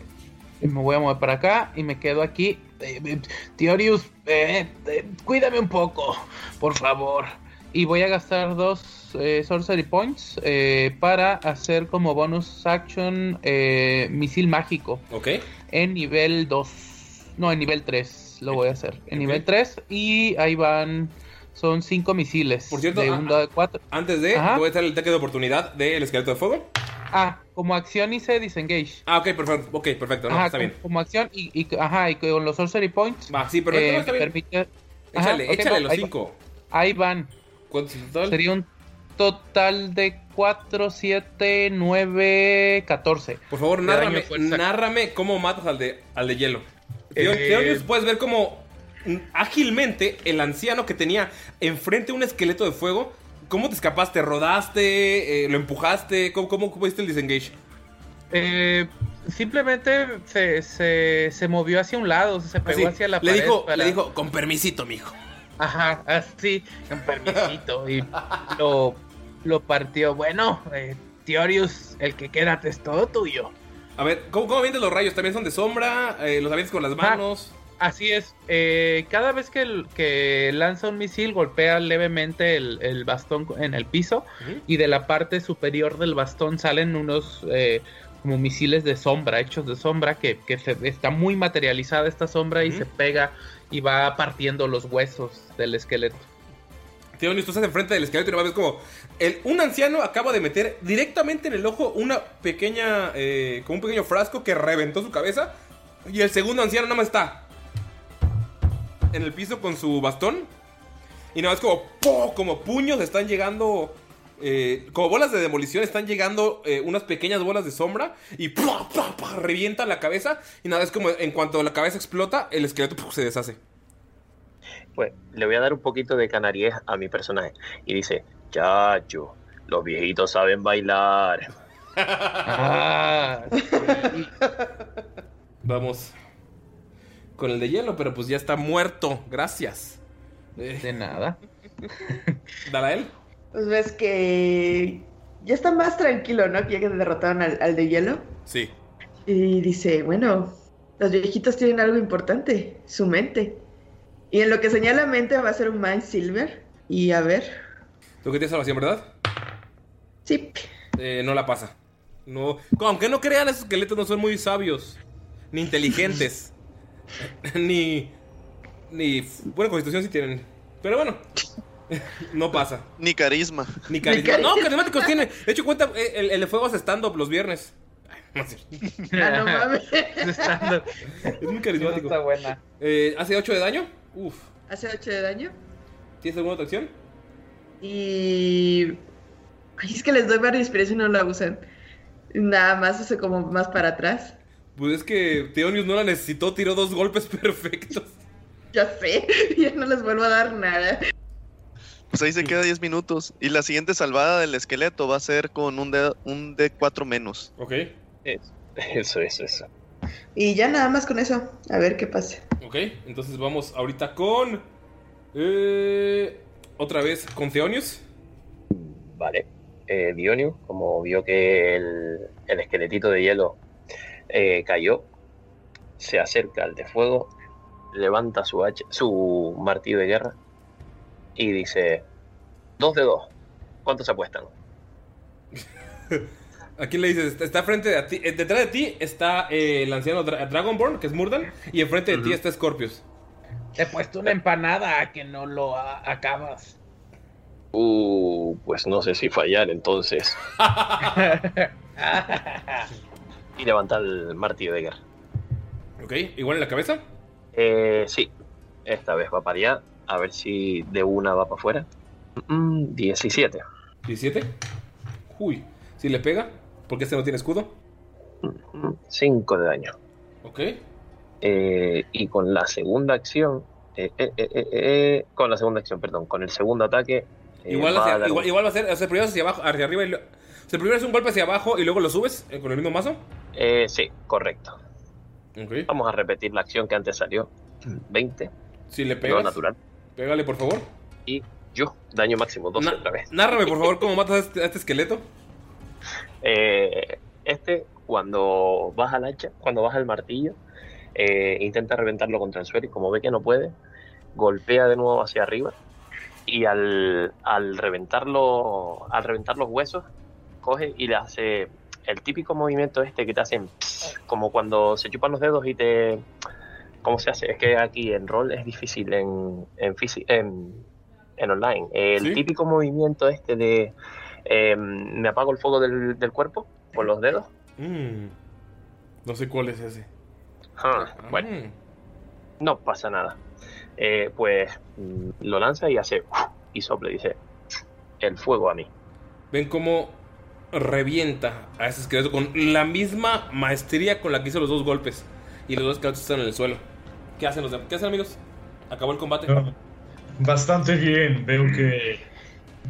me voy a mover para acá y me quedo aquí. Eh, eh, Theorius, eh, eh, cuídame un poco, por favor. Y voy a gastar dos Sorcery Points para hacer como bonus action misil mágico. Ok. En nivel 2. No, en nivel 3 lo voy a hacer. En nivel 3 y ahí van... Son 5 misiles. Por cierto, de un dado de 4. Antes de, Ajá. voy a hacer el ataque de oportunidad del esqueleto de fuego. Ah, como acción hice disengage. Ah, ok, perfecto. Ok, perfecto. No, Ajá, está como, bien. como acción y, y- ajá, y con los sorcery points. Va, sí, perfecto, eh, no, está bien. permite- Échale, Ajá, ok, échale no, los ahí- 5. Ahí van. ¿Cuántos en total? Sería un total de 4, 7, 9, 14. Por favor, nárrame, nárrame cómo matas al de, al de hielo. Eh, Theo- Theonius, puedes ver cómo mm, ágilmente el anciano que tenía enfrente un esqueleto de fuego, ¿cómo te escapaste? ¿Rodaste? Eh, ¿Lo empujaste? ¿Cómo, cómo, cómo hiciste el disengage? Eh, simplemente se, se, se movió hacia un lado, se pegó Así, hacia la le pared. dijo, para- le dijo, con permisito, mijo. Ajá, así, con permisito. y lo, lo partió. Bueno, eh, Theorius, el que queda es todo tuyo. A ver, ¿cómo, cómo avientas los rayos? ¿También son de sombra? Eh, ¿Los avientas con las manos? Así es. eh, cada vez que, el- que lanza un misil, golpea levemente el, el bastón en el piso. Y de la parte superior del bastón salen unos eh, como misiles de sombra, hechos de sombra, que, que se- está muy materializada esta sombra y se pega y va partiendo los huesos del esqueleto. Theonius, tú estás enfrente del esqueleto y nomás ves como un anciano acaba de meter directamente en el ojo una pequeña, eh, como un pequeño frasco que reventó su cabeza. Y el segundo anciano nada más está en el piso con su bastón. Y nada más como, ¡po! como puños están llegando, eh, como bolas de demolición, están llegando eh, unas pequeñas bolas de sombra. Y ¡pua! revienta la cabeza. Y nada, es como en cuanto la cabeza explota, el esqueleto se deshace. Pues le voy a dar un poquito de canariés a mi personaje. Y dice, chacho, los viejitos saben bailar. Ah, Vamos con el de hielo, pero pues ya está muerto. Gracias. De nada. Dalael. Pues ves que ya está más tranquilo, ¿no? Que ya que derrotaron al, al de hielo. Sí. Y dice, bueno, los viejitos tienen algo importante, su mente. Y en lo que señala mente va a ser un Mind Silver. Y a ver, Tú que tienes salvación, ¿verdad? Sí. Eh, no la pasa. No. Aunque no crean, esos esqueletos no son muy sabios. Ni inteligentes. ni. Ni. Buena constitución si tienen. Pero bueno. no pasa. Ni carisma. Ni carisma. No, carismáticos tienen. De hecho, cuenta. eh, El, el de fuego hace stand-up los viernes. Ay, no. Ah, no mames. Es muy carismático. Está buena. Eh, ¿Hace 8 de daño? Uf. hace 8 de daño. ¿Tienes alguna otra acción? Y. Ay, es que les doy varias inspiración y no la usan. Nada más hace como más para atrás. Pues es que Theonius no la necesitó, tiró dos golpes perfectos. Ya sé, ya no les vuelvo a dar nada. Pues ahí se queda 10 minutos. Y la siguiente salvada del esqueleto va a ser con un, D, un D4 menos. Ok. Eso, eso, eso. Y ya nada más con eso. A ver qué pasa. Ok, entonces vamos ahorita con. eh, otra vez con Theonius. Vale. Eh, como vio que el, el esqueletito de hielo eh, cayó, se acerca al de fuego, levanta su, hacha- su martillo de guerra y dice: Dos de dos. ¿Cuántos apuestan? ¿A quién le dices? Está- frente de ti. eh, Detrás de ti está eh, el anciano Dra- Dragonborn, que es Murdan. Y enfrente de ti está Scorpius. Te he puesto una empanada a que no lo a- acabas. Uh, pues no sé si fallar entonces. y levanta el martillo de guerra. Ok, igual en la cabeza. Eh, sí, esta vez va para allá. A ver si de una va para afuera. Mm, 17. 17. Uy, si le pega, porque este no tiene escudo. 5 de daño. Ok. Eh, y con la segunda acción. eh, eh, eh, eh, con la segunda acción, perdón. Con el segundo ataque. Igual, va hacia- a dar un- igual, igual va a ser. O sea, primero hacia abajo, hacia arriba y. lo- o sea, primero es un golpe hacia abajo y luego lo subes con el mismo mazo. Eh, sí, correcto. Vamos a repetir la acción que antes salió. 20. Si le pegas. natural. Pégale, por favor. Y yo, daño máximo 12 Na- otra vez. Nárrame, por favor, cómo matas a este, a este esqueleto. Eh, este, cuando baja el hacha, cuando baja el martillo, eh, intenta reventarlo contra el suelo y como ve que no puede, golpea de nuevo hacia arriba y al, al reventarlo, al reventar los huesos, coge y le hace el típico movimiento este que te hacen como cuando se chupan los dedos y te ¿cómo se hace? Es que aquí en rol es difícil en en, en, en online. El ¿Sí? típico movimiento este de eh, me apago el fuego del, del cuerpo con los dedos. Mm, no sé cuál es ese. Ah, bueno, Mm. no pasa nada. Eh, pues mm, lo lanza y hace y sopla y dice el fuego a mí. Ven cómo revienta a ese esqueleto con la misma maestría con la que hizo los dos golpes. Y los dos esqueletos están en el suelo. ¿Qué hacen los demás? ¿Qué hacen, amigos? Acabó el combate. Ah, Bastante bien, veo que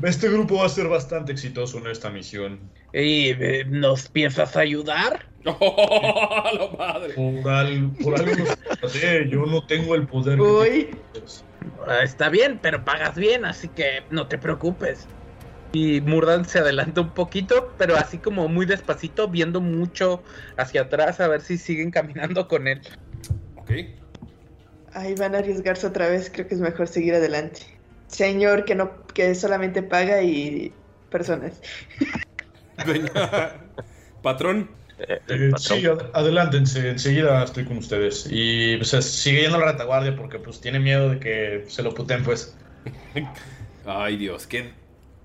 este grupo va a ser bastante exitoso en esta misión. ¿Y eh, nos piensas ayudar? ¡Oh, padre! Por, al- por algo nos contraté, yo no tengo el poder. Uy, Ah, Está bien, pero pagas bien, así que no te preocupes. Y Murdan se adelanta un poquito, pero así como muy despacito, viendo mucho hacia atrás a ver si siguen caminando con él. Ok. ahí van a arriesgarse otra vez. Creo que es mejor seguir adelante. Señor que no, que solamente paga y personas. Patrón. Eh, Eh, sí, ad- adelántense, enseguida estoy con ustedes. Y pues, sigue yendo a la retaguardia porque pues tiene miedo de que se lo puten pues. Ay, Dios, qué,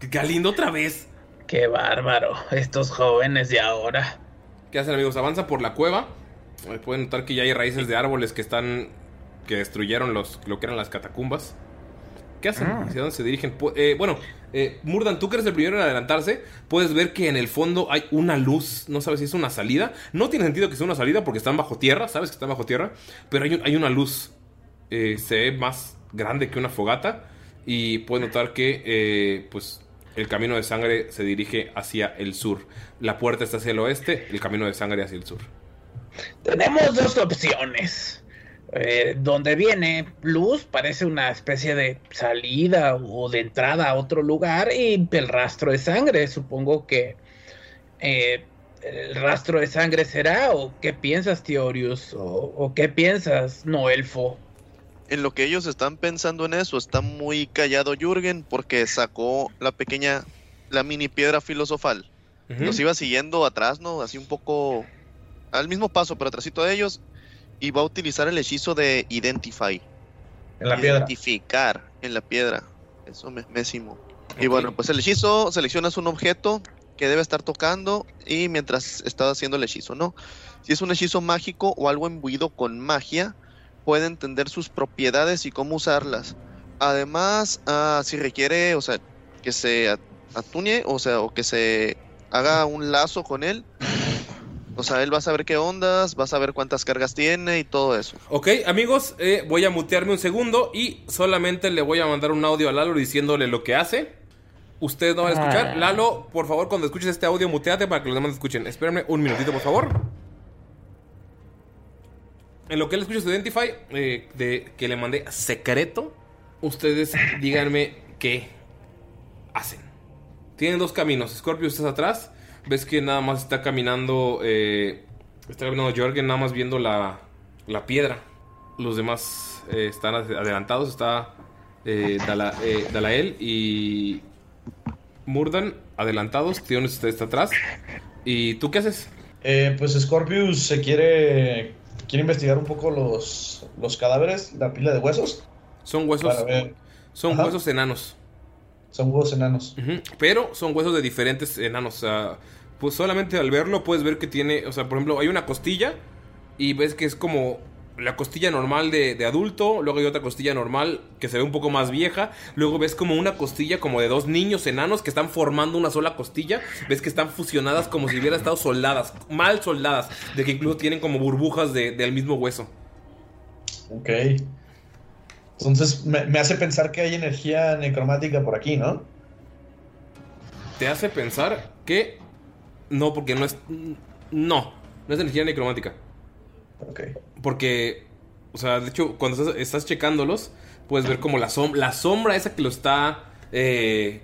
qué lindo otra vez. Qué bárbaro, estos jóvenes de ahora. ¿Qué hacen, amigos? Avanzan por la cueva. Eh, Pueden notar que ya hay raíces de árboles que están. que destruyeron los, lo que eran las catacumbas. ¿Qué hacen? Ah. ¿Hacia dónde se dirigen? Eh, bueno, eh, Murdan, tú que eres el primero en adelantarse, puedes ver que en el fondo hay una luz. No sabes si es una salida. No tiene sentido que sea una salida porque están bajo tierra, sabes que están bajo tierra. Pero hay, un- hay una luz. Eh, se ve más grande que una fogata. Y puedes notar que, eh, pues, el camino de sangre se dirige hacia el sur. La puerta está hacia el oeste, el camino de sangre hacia el sur. Tenemos dos opciones. Eh, donde viene Luz parece una especie de salida o de entrada a otro lugar y el rastro de sangre. Supongo que eh, el rastro de sangre será o qué piensas, Teorius, o, o qué piensas, Noelfo. En lo que ellos están pensando en eso, está muy callado Jürgen porque sacó la pequeña, la mini piedra filosofal. Ujú. Los iba siguiendo atrás, ¿no? Así un poco al mismo paso, pero atrásito de ellos. Y va a utilizar el hechizo de Identify. En la piedra. Identificar en la piedra. Eso me mésimo. Y bueno, pues el hechizo, seleccionas un objeto que debe estar tocando y mientras estás haciendo el hechizo, ¿no? Si es un hechizo mágico o algo imbuido con magia, puede entender sus propiedades y cómo usarlas. Además, ah, si requiere, o sea, que se at- atune, o sea, o que se haga un lazo con él, o sea, él va a saber qué ondas, va a saber cuántas cargas tiene y todo eso. Ok, amigos, eh, voy a mutearme un segundo y solamente le voy a mandar un audio a Lalo diciéndole lo que hace. Ustedes no van a escuchar. Ah. Lalo, por favor, cuando escuches este audio, muteate para que los demás escuchen. Espérenme un minutito, por favor. En lo que él escucha su Identify, eh, de, que le mandé secreto, ustedes díganme qué hacen. Tienen dos caminos. Scorpio, estás atrás. Ves que nada más está caminando. eh, está caminando Jorgen, nada más viendo la, la piedra. Los demás eh, están ad- adelantados. Está eh, Dala- Dalael y Murdan adelantados. Tion está, está atrás. ¿Y tú qué haces? Eh, pues Scorpius se quiere quiere investigar un poco los, los cadáveres, la pila de huesos. Son huesos. Son Ajá. huesos enanos. Son huesos enanos. Ujú, Pero son huesos de diferentes enanos. O sea, pues solamente al verlo puedes ver que tiene. O sea, por ejemplo, hay una costilla y ves que es como la costilla normal de, de adulto. Luego hay otra costilla normal que se ve un poco más vieja. Luego ves como una costilla como de dos niños enanos que están formando una sola costilla. Ves que están fusionadas como si hubieran estado soldadas. Mal soldadas. De que incluso tienen como burbujas de- del mismo hueso. Ok. Entonces me, me hace pensar que hay energía necromática por aquí, ¿no? te hace pensar que no, porque no es. No, no es energía necromática. Ok. Porque, o sea, de hecho, cuando estás, estás checándolos, puedes ver como la, som- la sombra esa que lo está. Eh,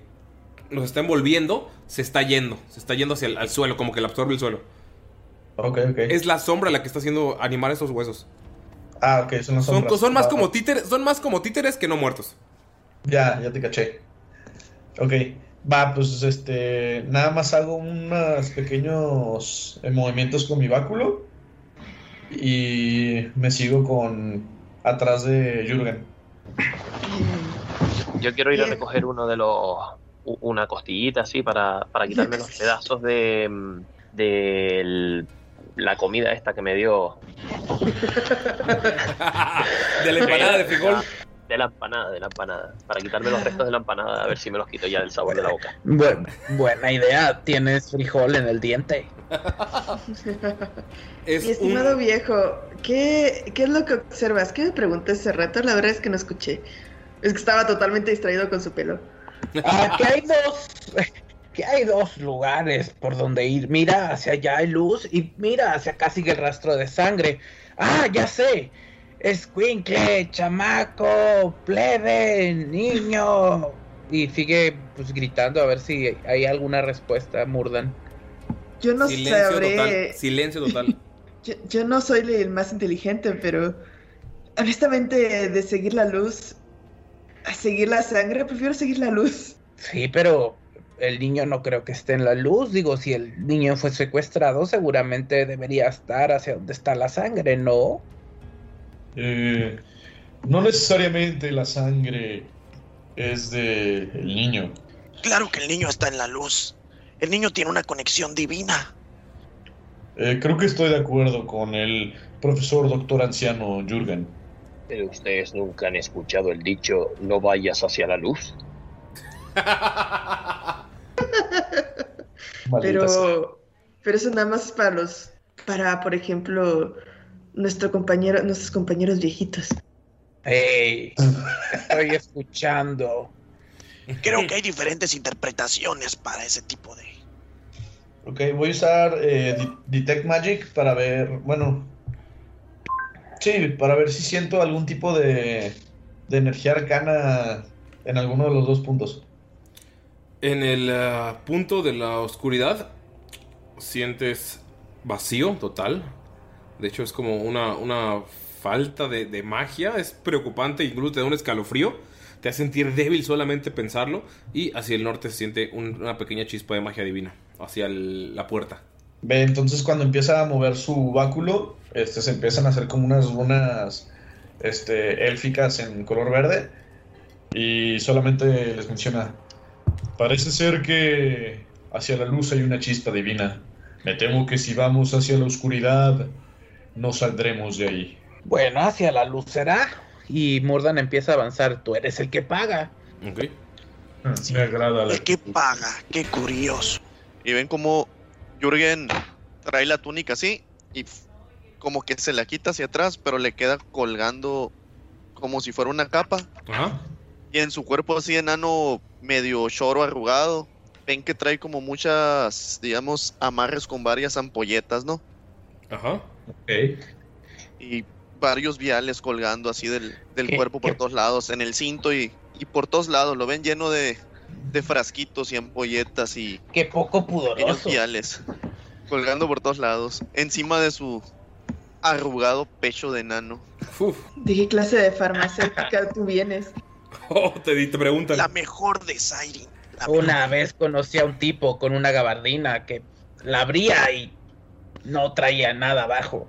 los está envolviendo, se está yendo. Se está yendo hacia el al suelo, como que le absorbe el suelo. Ok, ok. Es la sombra la que está haciendo animar esos huesos. Ah, ok, son las sombras. son más Ah, como títeres, son más como títeres que no muertos. Ya, ya te caché. Ok. Va, pues este. Nada más hago unos pequeños eh, movimientos con mi báculo. Y me sigo con. atrás de Jürgen. Yo quiero ir a recoger uno de los. una costillita así para, para quitarme los pedazos de. mm, de el- la comida esta que me dio. De la empanada de frijol. De la empanada, de la empanada. Para quitarme los restos de la empanada, a ver si me los quito ya del sabor de la boca. Bu- buena idea, tienes frijol en el diente. Mi estimado viejo, ¿qué, ¿qué es lo que observas? ¿Qué me pregunté hace rato? La verdad es que no escuché. Es que estaba totalmente distraído con su pelo. Ah, que hay dos. Que hay dos lugares por donde ir. Mira, hacia allá hay luz y mira, hacia acá sigue el rastro de sangre. Ah, ya sé. Escuincle, chamaco, plebe, niño. Y sigue pues gritando a ver si hay alguna respuesta, Murdan. Yo no Silencio sabré. total. Silencio total. Yo, yo no soy el más inteligente, pero honestamente, de seguir la luz a seguir la sangre, prefiero seguir la luz. Sí, pero el niño no creo que esté en la luz. Digo, si el niño fue secuestrado, seguramente debería estar hacia donde está la sangre, ¿no? Eh, no necesariamente la sangre es de el niño. Claro que el niño está en la luz. El niño tiene una conexión divina. Eh, creo que estoy de acuerdo con el profesor doctor anciano Jürgen. Pero ustedes nunca han escuchado el dicho no vayas hacia la luz. Pero, pero eso nada más es para los, para, por ejemplo, nuestro compañero, nuestros compañeros viejitos. ¡Ey! Estoy escuchando. Creo que hay diferentes interpretaciones para ese tipo de... Ok, voy a usar eh, de- Detect Magic para ver. Bueno. Sí, para ver si siento algún tipo de, de energía arcana en alguno de los dos puntos. En el ah, punto de la oscuridad sientes vacío total. De hecho es como una, una falta de, de magia. Es preocupante, incluso te da un escalofrío. Te hace sentir débil solamente pensarlo. Y hacia el norte se siente un- una pequeña chispa de magia divina. Hacia la puerta. Ve, entonces cuando empieza a mover su báculo, este, se empiezan a hacer como unas runas este, élficas en color verde. Y solamente les menciona. Parece ser que hacia la luz hay una chispa divina. Me temo que si vamos hacia la oscuridad, no saldremos de ahí. Bueno, hacia la luz será. Y Murdan empieza a avanzar. Tú eres el que paga. Ok. Me agrada la... El que paga, qué curioso. Y ven como Jürgen trae la túnica así y como que se la quita hacia atrás, pero le queda colgando como si fuera una capa. Ajá. Y en su cuerpo así enano, medio choro arrugado, ven que trae como muchas, digamos, amarres con varias ampolletas, ¿no? Ajá. Y varios viales colgando así del, del ¿Qué- cuerpo por qué? todos lados, en el cinto y, y por todos lados. Lo ven lleno de, de frasquitos y ampolletas y Qué poco pequeños pudoroso. viales colgando por todos lados, encima de su arrugado pecho de enano. ¿De qué clase de farmacéutica tú vienes? Oh, te, te preguntan. La mejor de Siren. Una vez conocí a un tipo con una gabardina que la abría y no traía nada abajo.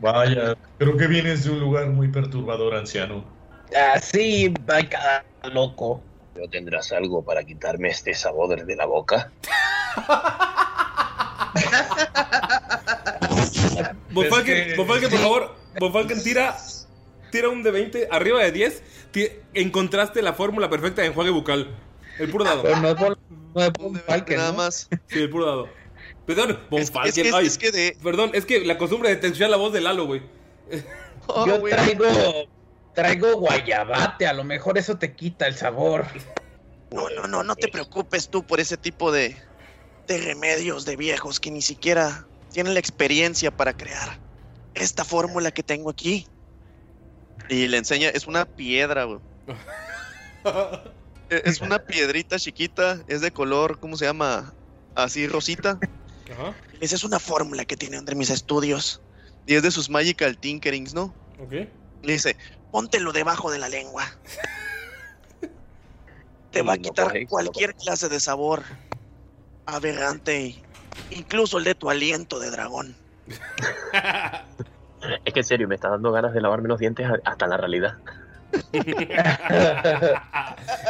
Vaya, creo que vienes de un lugar muy perturbador, anciano. Así va cada loco. ¿No tendrás algo para quitarme este sabor de la boca? Bonfalken, Es que- por favor. Bonfalken, tira, tira un de 20 arriba de 10. Encontraste la fórmula perfecta de enjuague bucal. El puro dado. Pero no es Von- no es Falken, Nada ¿no? más. Sí, el puro dado. Perdón, es que- ay, es que de- Perdón, es que la costumbre de te escuchar la voz de Lalo, güey. Oh, Yo traigo, traigo guayabate, a lo mejor eso te quita el sabor. No, no, no, no te preocupes tú por ese tipo de, de remedios de viejos que ni siquiera tienen la experiencia para crear. Esta fórmula que tengo aquí. Y le enseña, es una piedra, güey. Es una piedrita chiquita, es de color, ¿cómo se llama? Así rosita. Ajá, Esa es una fórmula que tiene entre mis estudios. Y es de sus Magical Tinkerings, ¿no? ok. Le dice, Póntelo debajo de la lengua. Te va a no quitar cualquier clase de sabor aberrante, incluso el de tu aliento de dragón. Es que en serio, me está dando ganas de lavarme los dientes hasta la realidad.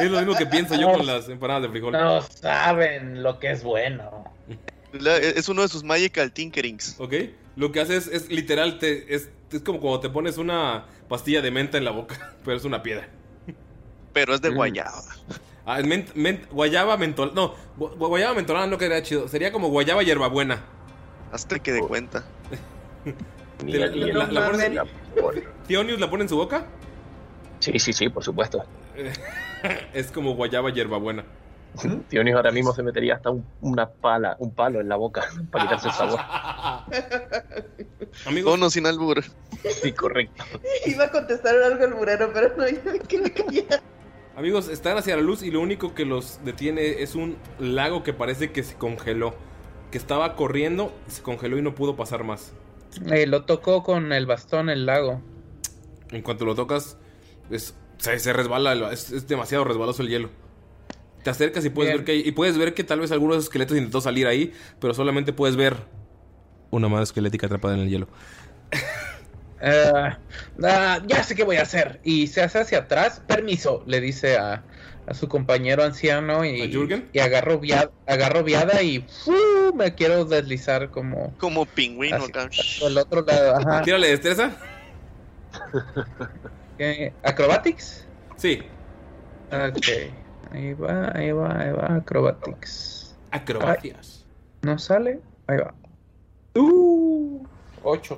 Es lo mismo que pienso yo con las empanadas de frijol. No saben lo que es bueno. la- es uno de sus Magical Tinkerings. ¿Ok? Lo que haces es, literal, te, es, es como cuando te pones una pastilla de menta en la boca, pero es una piedra. Pero es de Mm. guayaba. Ah, es ment- ment- guayaba mentol... No, gu- guayaba mentolada no quedaría chido. Sería como guayaba hierbabuena. Hasta que de cuenta. La- la- la pones- la- ¿Theonius la pone en su boca? Sí, sí, sí, por supuesto. es como guayaba hierbabuena. Dionis ahora mismo se metería hasta un, una pala, un palo en la boca para quitarse el sabor. Amigos, Tono sin albur. Sí, correcto. Iba a contestar algo al murero, pero no, ya me quedé callada. amigos, están hacia la luz y lo único que los detiene es un lago que parece que se congeló. Que estaba corriendo, se congeló y no pudo pasar más. Eh, lo tocó con el bastón el lago. En cuanto lo tocas, es, se, se resbala, es, es demasiado resbaloso el hielo. Te acercas y puedes Bien. ver que hay- y puedes ver que tal vez algunos esqueletos intentó salir ahí, pero solamente puedes ver una mano esquelética atrapada en el hielo. Eh, ah, ya sé qué voy a hacer. Y se hace hacia atrás. Permiso, le dice a, a su compañero anciano y, ¿A Jürgen? y agarro, via- agarro viada y me quiero deslizar como Como pingüino hacia el otro lado. Ajá. Tírale destreza. ¿Qué? ¿Acrobatics? Sí. Ok. Ahí va, ahí va, ahí va. Acrobatics. Acrobacias. ¿No sale? Ahí va. Uh, 8.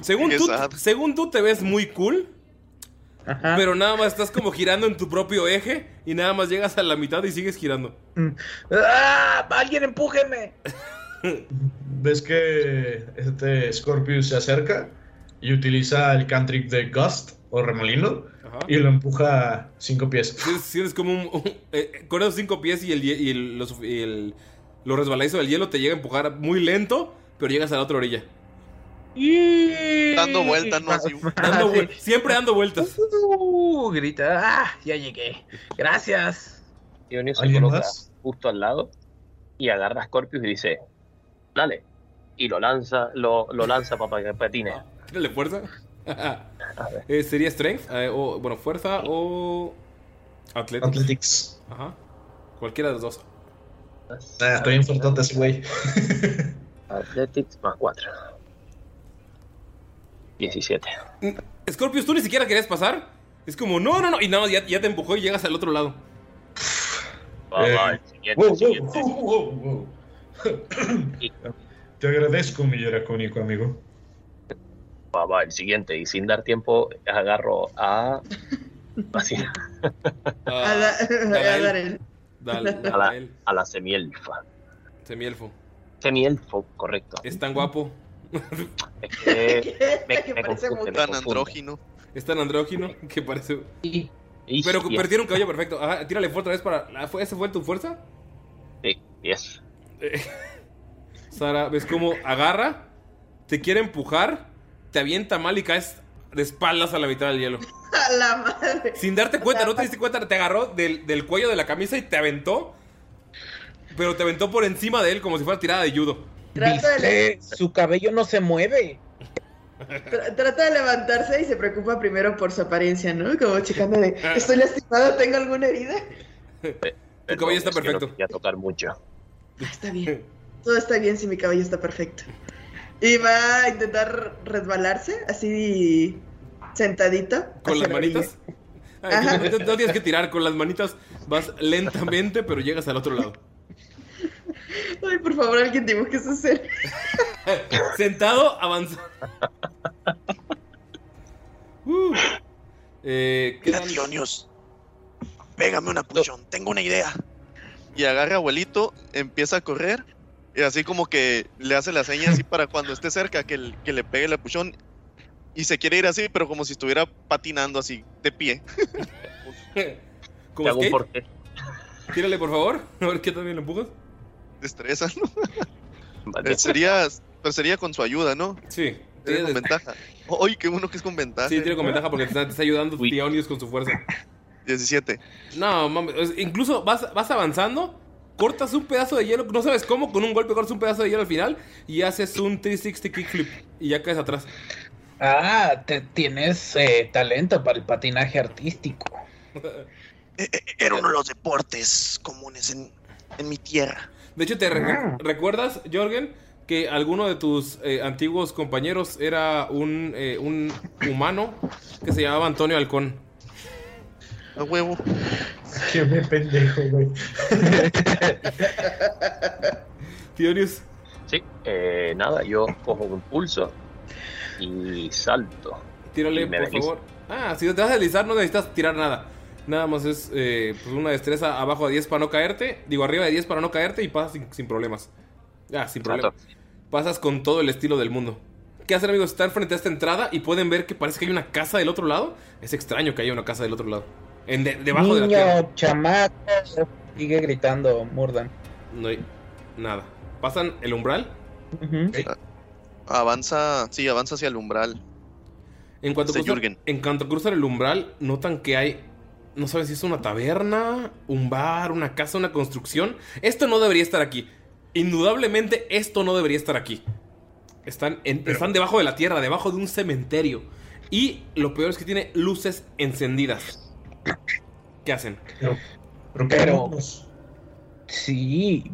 Según tú, según tú te ves muy cool, Ajá. pero nada más estás como girando en tu propio eje y nada más llegas a la mitad y sigues girando. ¡Ah! ¡Alguien empújeme! Ves que este Scorpius se acerca y utiliza el cantrip de Gust o remolino Ajá. y lo empuja cinco pies. Sientes, sientes como un, un- eh, con esos cinco pies y el, y el, lo, suf- y el- lo resbaladizo del hielo te llega a empujar muy lento, pero llegas a la otra orilla. Dando vueltas, ¿no? Así. Dando siempre dando vueltas. Uh, grita. ¡Ah! Ya llegué. Gracias. Dionis se ¿Alguien coloca más? justo al lado y agarra a Scorpius y dice, dale. Y lo lanza, lo, lo lanza para que patine. Tírale fuerza. Eh, Sería strength, eh, o bueno, fuerza o athletics. Athletics. Ajá. Cualquiera de los dos. Ah, estoy fuertote ese güey. Athletics más 4. 17. Scorpius, tú ni siquiera querías pasar. Es como, no, no, no. Y nada, más ya, ya te empujó y llegas al otro lado. Te agradezco, mi dracónico amigo. Va, va, el siguiente. Y sin dar tiempo, agarro a... Así, A, da- a dar el. Dale, a, la, a la semielfa. Semielfo. Semielfo, correcto. Es tan guapo. Es que me, me confunde, Tan andrógino. Es tan andrógino que parece. Pero yes. perdieron un cabello perfecto. Ajá, tírale fuerte otra vez para. ah, ¿fue- ¿Esa fue tu fuerza? Sí, yes. Eh, Sara, ves cómo agarra, te quiere empujar, te avienta mal y caes de espaldas a la mitad del hielo. A la madre. Sin darte cuenta, no te diste cuenta, te agarró del, del cuello de la camisa y te aventó. Pero te aventó por encima de él como si fuera tirada de judo. Trata de. Su cabello no se mueve. tra- trata de levantarse y se preocupa primero por su apariencia, ¿no? Como checando de, ¿estoy lastimado? ¿Tengo alguna herida? Tu cabello está Es que no perfecto. quería tocar mucho. Está bien. Todo está bien si mi cabello está perfecto. Y va a intentar resbalarse, así sentadito. Con las manitas. Ay, Ajá. no, no tienes que tirar con las manitas. Vas lentamente, pero llegas al otro lado. Ay, por favor, alguien dibuje esa escena. Sentado, avanza. Uh. Eh, Dionios. Pégame una puchón. Tengo una idea. Y agarra a abuelito, empieza a correr. Y así como que le hace la seña así para cuando esté cerca que, el- que le pegue el puchón. Y se quiere ir así, pero como si estuviera patinando así, de pie. ¿Como Te hago un skate? porqué. Tírale, por favor. A ver qué también lo empujas. Destreza, ¿no? Vale. Eh, sería, pues sería con su ayuda, ¿no? Sí. Sería con ventaja. Oye, qué bueno que es con ventaja. Sí, tiene con ventaja porque te está, te está ayudando. Tionius con su fuerza. 17. No, mames. Incluso vas, vas avanzando, cortas un pedazo de hielo, no sabes cómo, con un golpe cortas un pedazo de hielo al final y haces un 360 kickflip y ya caes atrás. Ah, te, tienes eh, talento para el patinaje artístico. Eh, Era uno de los deportes comunes en, en mi tierra. De hecho, ¿te re- recuerdas, Jorgen, que alguno de tus eh, antiguos compañeros era un, eh, un humano que se llamaba Antonio Halcón? A huevo. Qué me pendejo, güey. Tionius, Sí, eh, nada, yo cojo un pulso y salto. tírale, Y por deslizo. favor. Ah, si te vas a deslizar, no necesitas tirar nada. Nada más es eh, pues una destreza abajo de 10 para no caerte. Digo, arriba de 10 para no caerte y pasas sin, sin problemas. Ya, sin problemas. Pasas con todo el estilo del mundo. ¿Qué hacen, amigos? Están frente a esta entrada y pueden ver que parece que hay una casa del otro lado. Es extraño que haya una casa del otro lado. En de- debajo de la tierra. Niño, chamaco. Sigue gritando Murdan. No hay nada. Pasan el umbral. Ujú. Avanza, sí, avanza hacia el umbral. En cuanto, cruzan, en cuanto cruzan el umbral, notan que hay. No saben si es una taberna, un bar, una casa, una construcción. Esto no debería estar aquí. Indudablemente, esto no debería estar aquí. Están, en- están debajo de la tierra, debajo de un cementerio. Y lo peor es que tiene luces encendidas. ¿Qué hacen? Pero. Sí,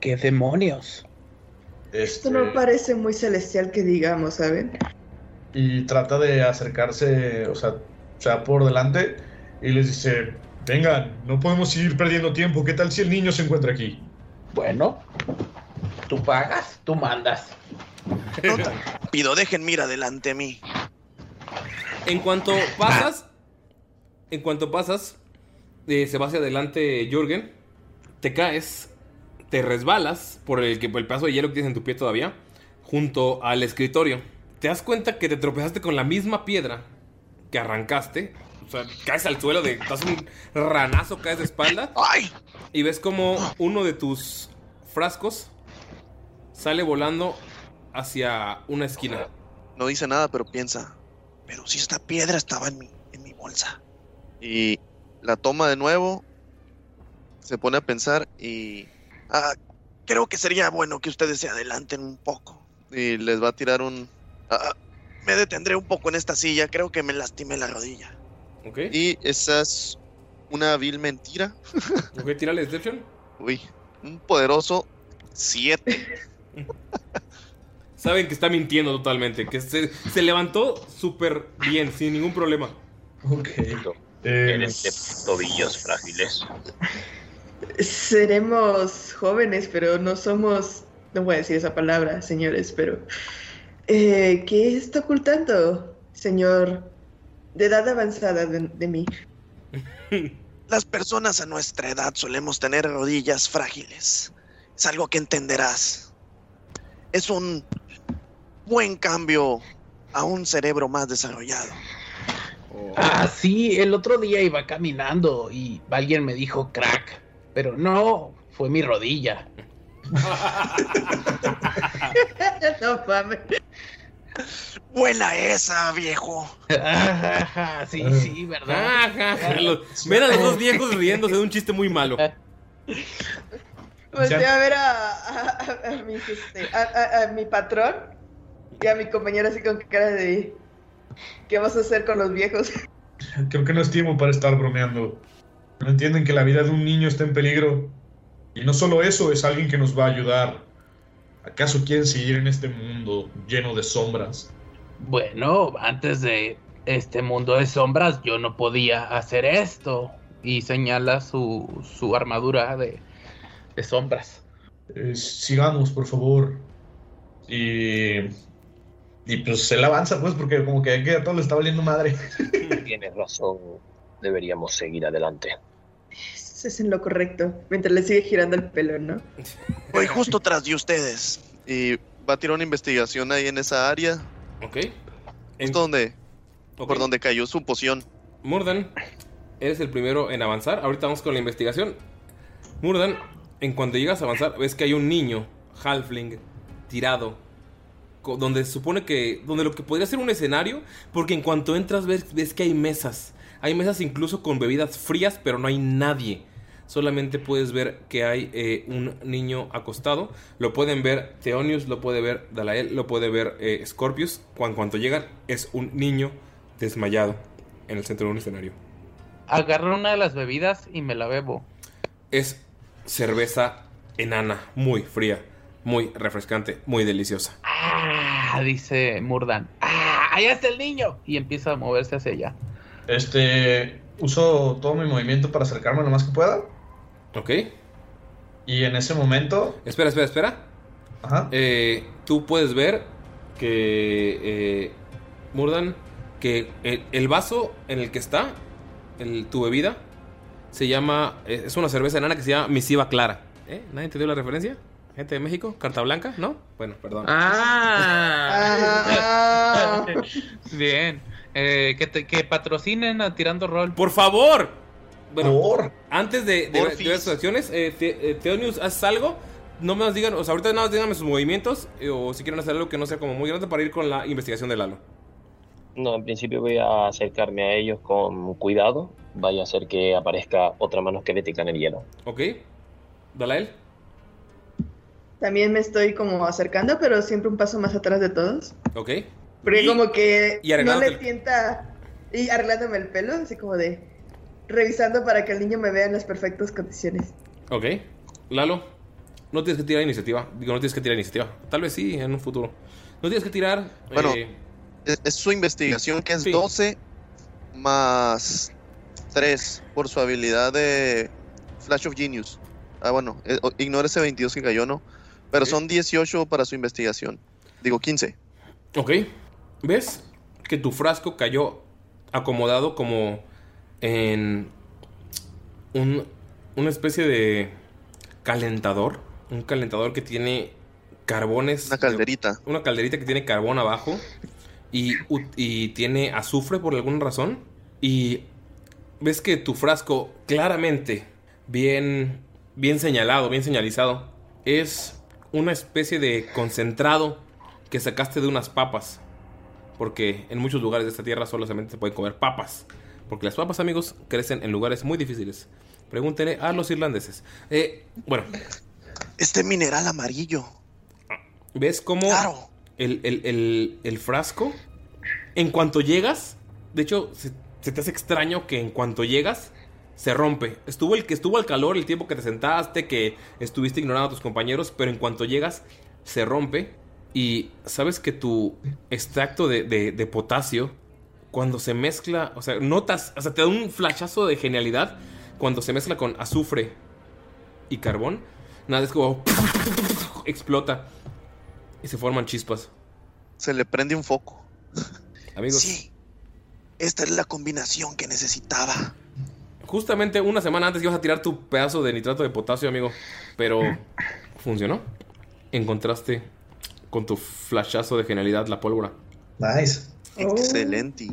qué demonios. Esto Este, no parece muy celestial que digamos, ¿saben? y trata de acercarse, o sea, o sea, por delante y les dice, vengan, no podemos seguir perdiendo tiempo, ¿qué tal si el niño se encuentra aquí? Bueno, tú pagas, tú mandas. Pido, dejen mira delante de mí. En cuanto pasas, en cuanto pasas, eh, se va hacia adelante Jürgen, te caes, te resbalas por el, que- por el pedazo de hielo que tienes en tu pie todavía, junto al escritorio. Te das cuenta que te tropezaste con la misma piedra que arrancaste. O sea, caes al suelo, de, das un ranazo, caes de espalda. ¡Ay! Y ves como uno de tus frascos sale volando hacia una esquina. No dice nada, pero piensa. Pero si esta piedra estaba en mi, en mi bolsa. Y la toma de nuevo. Se pone a pensar y, Ah, creo que sería bueno que ustedes se adelanten un poco. y les va a tirar un... Ah, me detendré un poco en esta silla. Creo que me lastimé la rodilla. Y esa es una vil mentira. ¿Ok? Tírale Deception. Uy, un poderoso 7. Saben que está mintiendo totalmente, que se, se levantó súper bien, sin ningún problema. Ok. Eres de Eh, tobillos frágiles. Seremos jóvenes, pero no somos... No voy a decir esa palabra, señores, pero... eh, ¿Qué está ocultando, señor de edad avanzada de, de mí? Las personas a nuestra edad solemos tener rodillas frágiles. Es algo que entenderás. Es un buen cambio a un cerebro más desarrollado. Ah, sí, el otro día iba caminando y alguien me dijo crack, pero no, fue mi rodilla. no mames. Buena esa, viejo. sí, sí, ¿verdad? Los- Ven a los dos viejos riéndose de un chiste muy malo. Volteé a ver a, a- a- a mis, este, a, a- a mi patrón y a mi compañero así con cara de... ¿Qué vas a hacer con los viejos? Creo que no es tiempo para estar bromeando. No entienden que la vida de un niño está en peligro. Y no solo eso, es alguien que nos va a ayudar. ¿Acaso quieren seguir en este mundo lleno de sombras? Bueno, antes de este mundo de sombras yo no podía hacer esto. Y señala su, su armadura de, de sombras. Eh, sigamos, por favor. Y. Y pues él avanza, pues, porque como que aquí a todo le está valiendo madre. Tienes razón, deberíamos seguir adelante. Es en lo correcto. Mientras le sigue girando el pelo, ¿no? Voy justo tras de ustedes. Y va a tirar una investigación ahí en esa área. Ok. Justo donde. Por donde cayó su poción. Murdan, eres el primero en avanzar. Ahorita vamos con la investigación. Murdan, en cuanto llegas a avanzar, ves que hay un niño, halfling, tirado. Donde se supone que. Donde lo que podría ser un escenario. Porque en cuanto entras, ves, ves que hay mesas. Hay mesas incluso con bebidas frías, pero no hay nadie. Solamente puedes ver que hay eh, un niño acostado. Lo pueden ver Theonius, lo puede ver Dalael, lo puede ver eh, Scorpius. Cuando, cuando llegan, es un niño desmayado en el centro de un escenario. Agarro una de las bebidas y me la bebo. Es cerveza enana, muy fría, muy refrescante, muy deliciosa. Ah, dice Murdan. Ah, allá está el niño. Y empieza a moverse hacia allá. Este. Uso todo mi movimiento para acercarme lo más que pueda. ¿Ok? Y en ese momento. Espera, espera, espera. Ajá. Eh, tú puedes ver que eh, Murdan, que el, el vaso en el que está el- tu bebida se llama, eh, es una cerveza enana que se llama Misiva Clara. ¿Eh? ¿Nadie te dio la referencia? ¿Gente de México? ¿Carta blanca? ¿No? Bueno, perdón. Ah. Bien. Eh, que, te- que patrocinen a Tirando Rol. ¡Por favor! Bueno, Por. antes de, de, sus acciones, eh, Te- eh, Theonius, ¿haces algo? No me las digan, o sea, ahorita nada más díganme sus movimientos, eh, o si quieren hacer algo que no sea como muy grande para ir con la investigación de Lalo. No, en principio voy a acercarme a ellos con cuidado. Vaya a ser que aparezca otra mano esquelética en el hielo. ¿Ok? Dalael. También me estoy como acercando, pero siempre un paso más atrás de todos. ¿Ok? Porque Y- como que y no le tienta... Y arreglándome el pelo, así como de... Revisando para que el niño me vea en las perfectas condiciones. Ok. Lalo, no tienes que tirar iniciativa. Digo, no tienes que tirar iniciativa. Tal vez sí, en un futuro. No tienes que tirar. Bueno, eh, Es, es su investigación que es Sí. 12 más 3 por su habilidad de Flash of Genius. Ah, bueno, eh, ignora ese 22 que cayó, ¿no? Pero son 18 para su investigación. Digo, 15. ok. ¿Ves? Que tu frasco cayó acomodado como en un, una especie de calentador. Un calentador que tiene carbones. Una calderita. una calderita que tiene carbón abajo y, y tiene azufre por alguna razón. Y ves que tu frasco claramente, bien, bien señalado, bien señalizado, es una especie de concentrado que sacaste de unas papas. Porque en muchos lugares de esta tierra solamente se pueden comer papas. Porque las papas, amigos, crecen en lugares muy difíciles. Pregúntenle a los irlandeses. Eh, bueno, Este mineral amarillo. ¿Ves cómo Claro. el, el- el- el frasco, en cuanto llegas, de hecho, se, se te hace extraño que en cuanto llegas, se rompe. Estuvo el que estuvo al calor el tiempo que te sentaste, que estuviste ignorando a tus compañeros, pero en cuanto llegas, se rompe. Y sabes que tu extracto de, de- de potasio, cuando se mezcla, o sea, notas, o sea, te da un flashazo de genialidad cuando se mezcla con azufre y carbón. Nada, es como explota y se forman chispas. Se le prende un foco. Amigos, Sí. Esta es la combinación que necesitaba. justamente una semana antes ibas a tirar tu pedazo de nitrato de potasio, amigo, pero funcionó. Encontraste con tu flashazo de genialidad la pólvora. Nice. Excelente.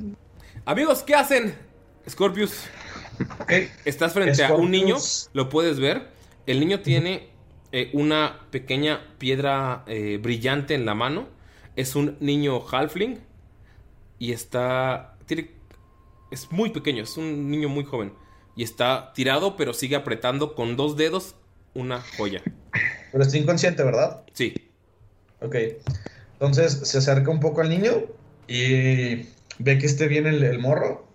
Amigos, ¿qué hacen? Scorpius. Estás frente a un niño, lo puedes ver. El niño tiene eh, una pequeña piedra eh, brillante en la mano. Es un niño halfling. Y está. Tiene, es muy pequeño, es un niño muy joven. Y está tirado, pero sigue apretando con dos dedos una joya. Pero está inconsciente, ¿verdad? Sí. Ok. Entonces se acerca un poco al niño y ve que esté bien el, el morro.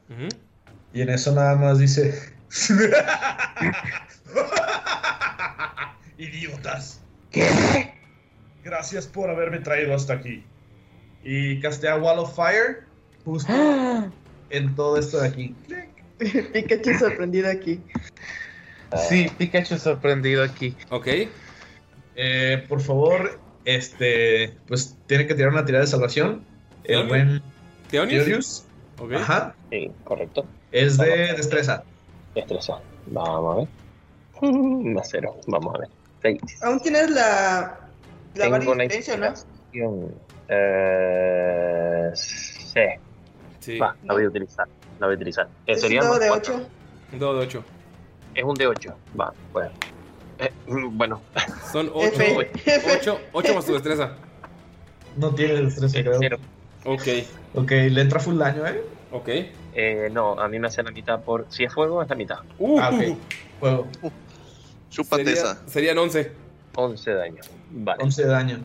Y en eso nada más dice... Idiotas. ¿Qué? Gracias por haberme traído hasta aquí. Y castea Wall of Fire justo en todo esto de aquí. Pikachu sorprendido aquí. Sí, Pikachu sorprendido aquí. Ok. Eh, por favor, este, pues tiene que tirar una tirada de salvación. El buen Theonius. Theonius. Ok. Ajá. Sí, correcto. Es de destreza. Destreza. Vamos a ver. Más cero. Vamos a ver. Seis. Aún tienes la. La Tengo varia una experiencia, ¿no? Eh, sí. Sí. Va, la voy a utilizar. La voy a utilizar. Eh, Es un dado de cuatro. 8. Un dado de 8. Es un de 8. Va, bueno. Eh, mm, bueno. Son 8. F. 8, 8 más tu destreza. No tiene destreza, creo. Ok. Ok, le entra full daño, ¿eh? Ok. Eh, no, a mí me hace la mitad por. Si es fuego, es la mitad. Uh, Ah, ok. Fuego. Chúpate sería- esa. Serían 11. 11 daño. Vale. 11 de daño.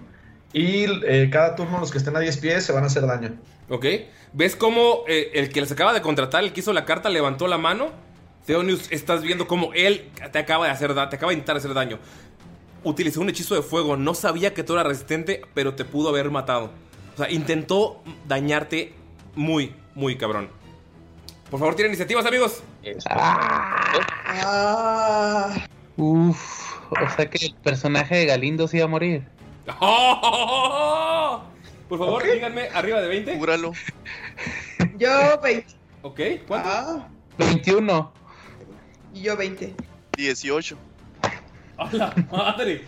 Y eh, cada turno los que estén a 10 pies se van a hacer daño. Ok. ¿Ves cómo eh, el que les acaba de contratar, el que hizo la carta, levantó la mano? Theonius, estás viendo cómo él te acaba de hacer da- te acaba de intentar hacer daño. Utilizó un hechizo de fuego. No sabía que tú eras resistente, pero te pudo haber matado. O sea, intentó dañarte muy, muy cabrón. Por favor, tienen iniciativas, amigos. Ah. Uf, o sea que el personaje de Galindo se iba a morir. Por favor, díganme, arriba de 20. Júralo. Yo 20. Ok, ¿cuánto? Ah, 21. y yo 20. 18. ¡A la madre!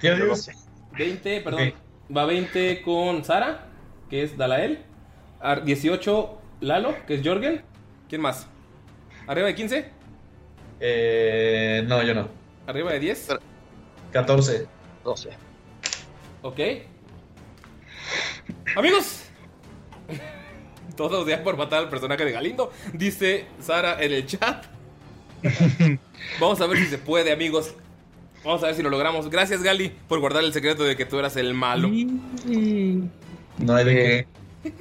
Theonius. 20, perdón. Ok. Va 20 con Sara, que es Dalael. Ar- 18 Lalo, que es Jorgen. ¿Quién más? ¿Arriba de 15? Eh, no, yo no. ¿Arriba de 10? 14. 12. Ok. Amigos. Todos ya por matar al personaje de Galindo. Dice Sara en el chat. Vamos a ver si se puede, amigos. Vamos a ver si lo logramos. Gracias, Gali, por guardar el secreto de que tú eras el malo. No hay de qué.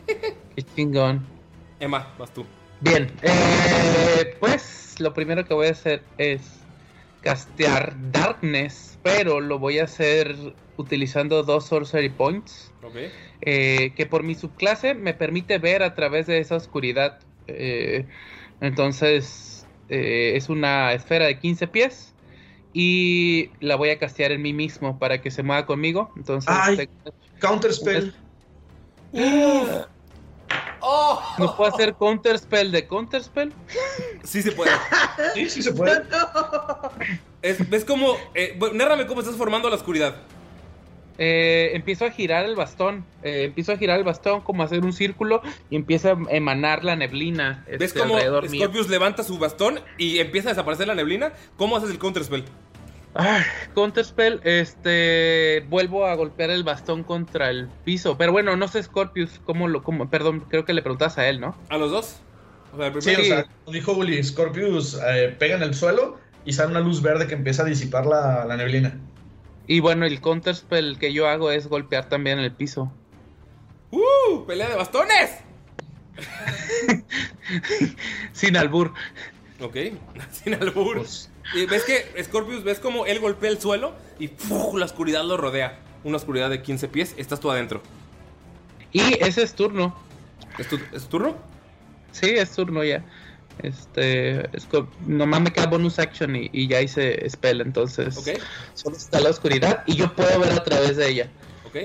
Qué chingón. Emma, vas tú. Bien, eh, pues lo primero que voy a hacer es castear Darkness, pero lo voy a hacer utilizando dos Sorcery Points, Ok. eh, que por mi subclase me permite ver a través de esa oscuridad. Eh, entonces, eh, es una esfera de 15 pies y la voy a castear en mí mismo para que se mueva conmigo. Entonces, Ay. te- Counter spell. ¡Oh! ¿no puedo hacer Counterspell de Counterspell? Sí se puede. Sí, sí se puede. Es- ¿Ves cómo? Eh, bueno, narrame cómo estás formando la oscuridad. Eh, empiezo a girar el bastón. eh, empiezo a girar el bastón como a hacer un círculo y empieza a emanar la neblina. ¿Ves este, cómo alrededor mío. Scorpius levanta su bastón y empieza a desaparecer la neblina? ¿Cómo haces el counterspell? Ah, Counterspell, este. Vuelvo a golpear el bastón contra el piso. Pero bueno, no sé, Scorpius, cómo lo. Cómo, perdón, creo que le preguntas a él, ¿no? ¿A los dos? O sea, el Sí, o sea, como dijo Uli, Scorpius eh, pega en el suelo y sale una luz verde que empieza a disipar la, la neblina. Y bueno, el Counterspell que yo hago es golpear también el piso. ¡Uh! ¡Pelea de bastones! Sin albur. Ok, sin albur. Y ves que Scorpius, ves como él golpea el suelo y ¡puf! la oscuridad lo rodea. Una oscuridad de 15 pies, estás tú adentro. Y ese es turno. ¿Es tu, es tu turno? Sí, es turno ya. Este, es nomás me queda bonus action y, y ya hice spell, entonces Ok, solo está la oscuridad y yo puedo ver a través de ella. ok.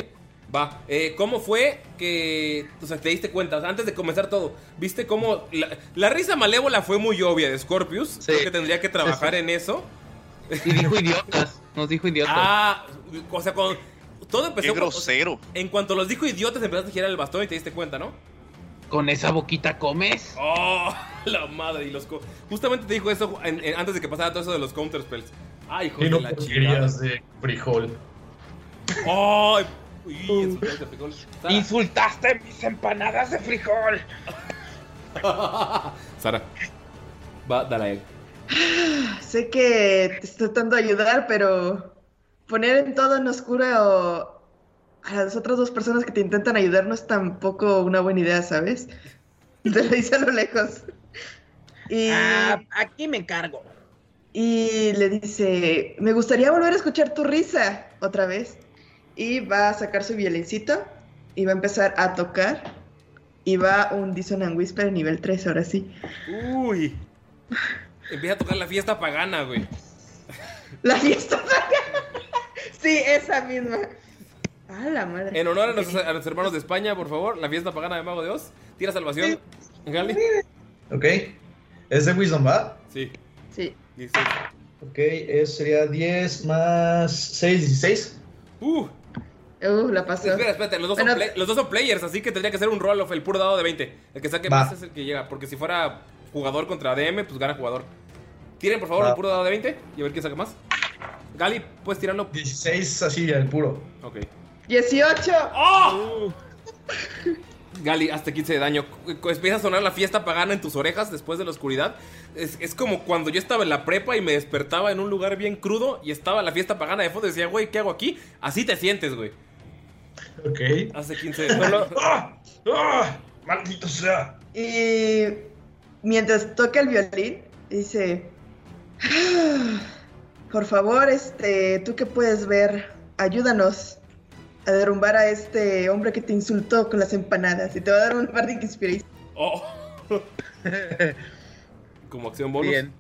Va, eh, ¿cómo fue que o sea, te diste cuenta? O sea, antes de comenzar todo, ¿viste cómo la, la risa malévola fue muy obvia de Scorpius? Creo que tendría que trabajar en eso. Y dijo idiotas, nos dijo idiotas. Ah, o sea, cuando todo empezó Qué grosero. En cuanto los dijo idiotas, empezaste a girar el bastón y te diste cuenta, ¿no? ¿Con esa boquita comes? ¡Oh! La madre y los... co- Justamente te dijo eso en- en- antes de que pasara todo eso de los counter spells. ¡Ay, hijo Y no de la porquerías de frijol. ¡Ay! Uy, insultaste de frijol. Sara. Insultaste mis empanadas de frijol. Sara. Va, dale. Sé que te estoy tratando de ayudar, pero poner en todo en oscuro a las otras dos personas que te intentan ayudar no es tampoco una buena idea, ¿sabes? Te lo dice a lo lejos. Y, Ah, aquí me encargo. y le dice, me gustaría volver a escuchar tu risa otra vez. Y va a sacar su violincito y va a empezar a tocar. Y va un Dissonant Whisper nivel 3, ahora sí. Uy. Empieza a tocar la fiesta pagana, güey. La fiesta Sí, esa misma. Ah, la madre. En honor a nuestros, a nuestros hermanos de España, por favor, la fiesta pagana de Mago de Oz. Tira salvación. Gali. Ok. ¿Es de Wisdom, va? Sí. Sí. Ok, eso sería 10 más 6, 16. Uh. Uh, la pasó. Espera, espérate, los dos, son Bueno, play- los dos son players, así que tendría que ser un roll of el puro dado de 20. El que saque Va. más es el que llega, porque si fuera jugador contra DM, pues gana jugador. Tiren por favor Va. el puro dado de 20 y a ver quién saca más. Gali, puedes tirarlo. 16 así, el puro. Ok. 18. ¡Oh! Gali, hasta 15 de daño. Empieza a sonar la fiesta pagana en tus orejas después de la oscuridad. Es, es como cuando yo estaba en la prepa y me despertaba en un lugar bien crudo y estaba la fiesta pagana de fondo y decía, güey, ¿qué hago aquí? Así te sientes, güey. Ok. Hace 15 de daño. ¡Ah! ¡Ah! ¡Maldito sea! Y mientras toca el violín, dice: "Ah, Por favor, este, tú que puedes ver, ayúdanos a derrumbar a este hombre que te insultó con las empanadas. Y te va a dar un Bardic Inspiration. Oh. Como acción bonus. Bien.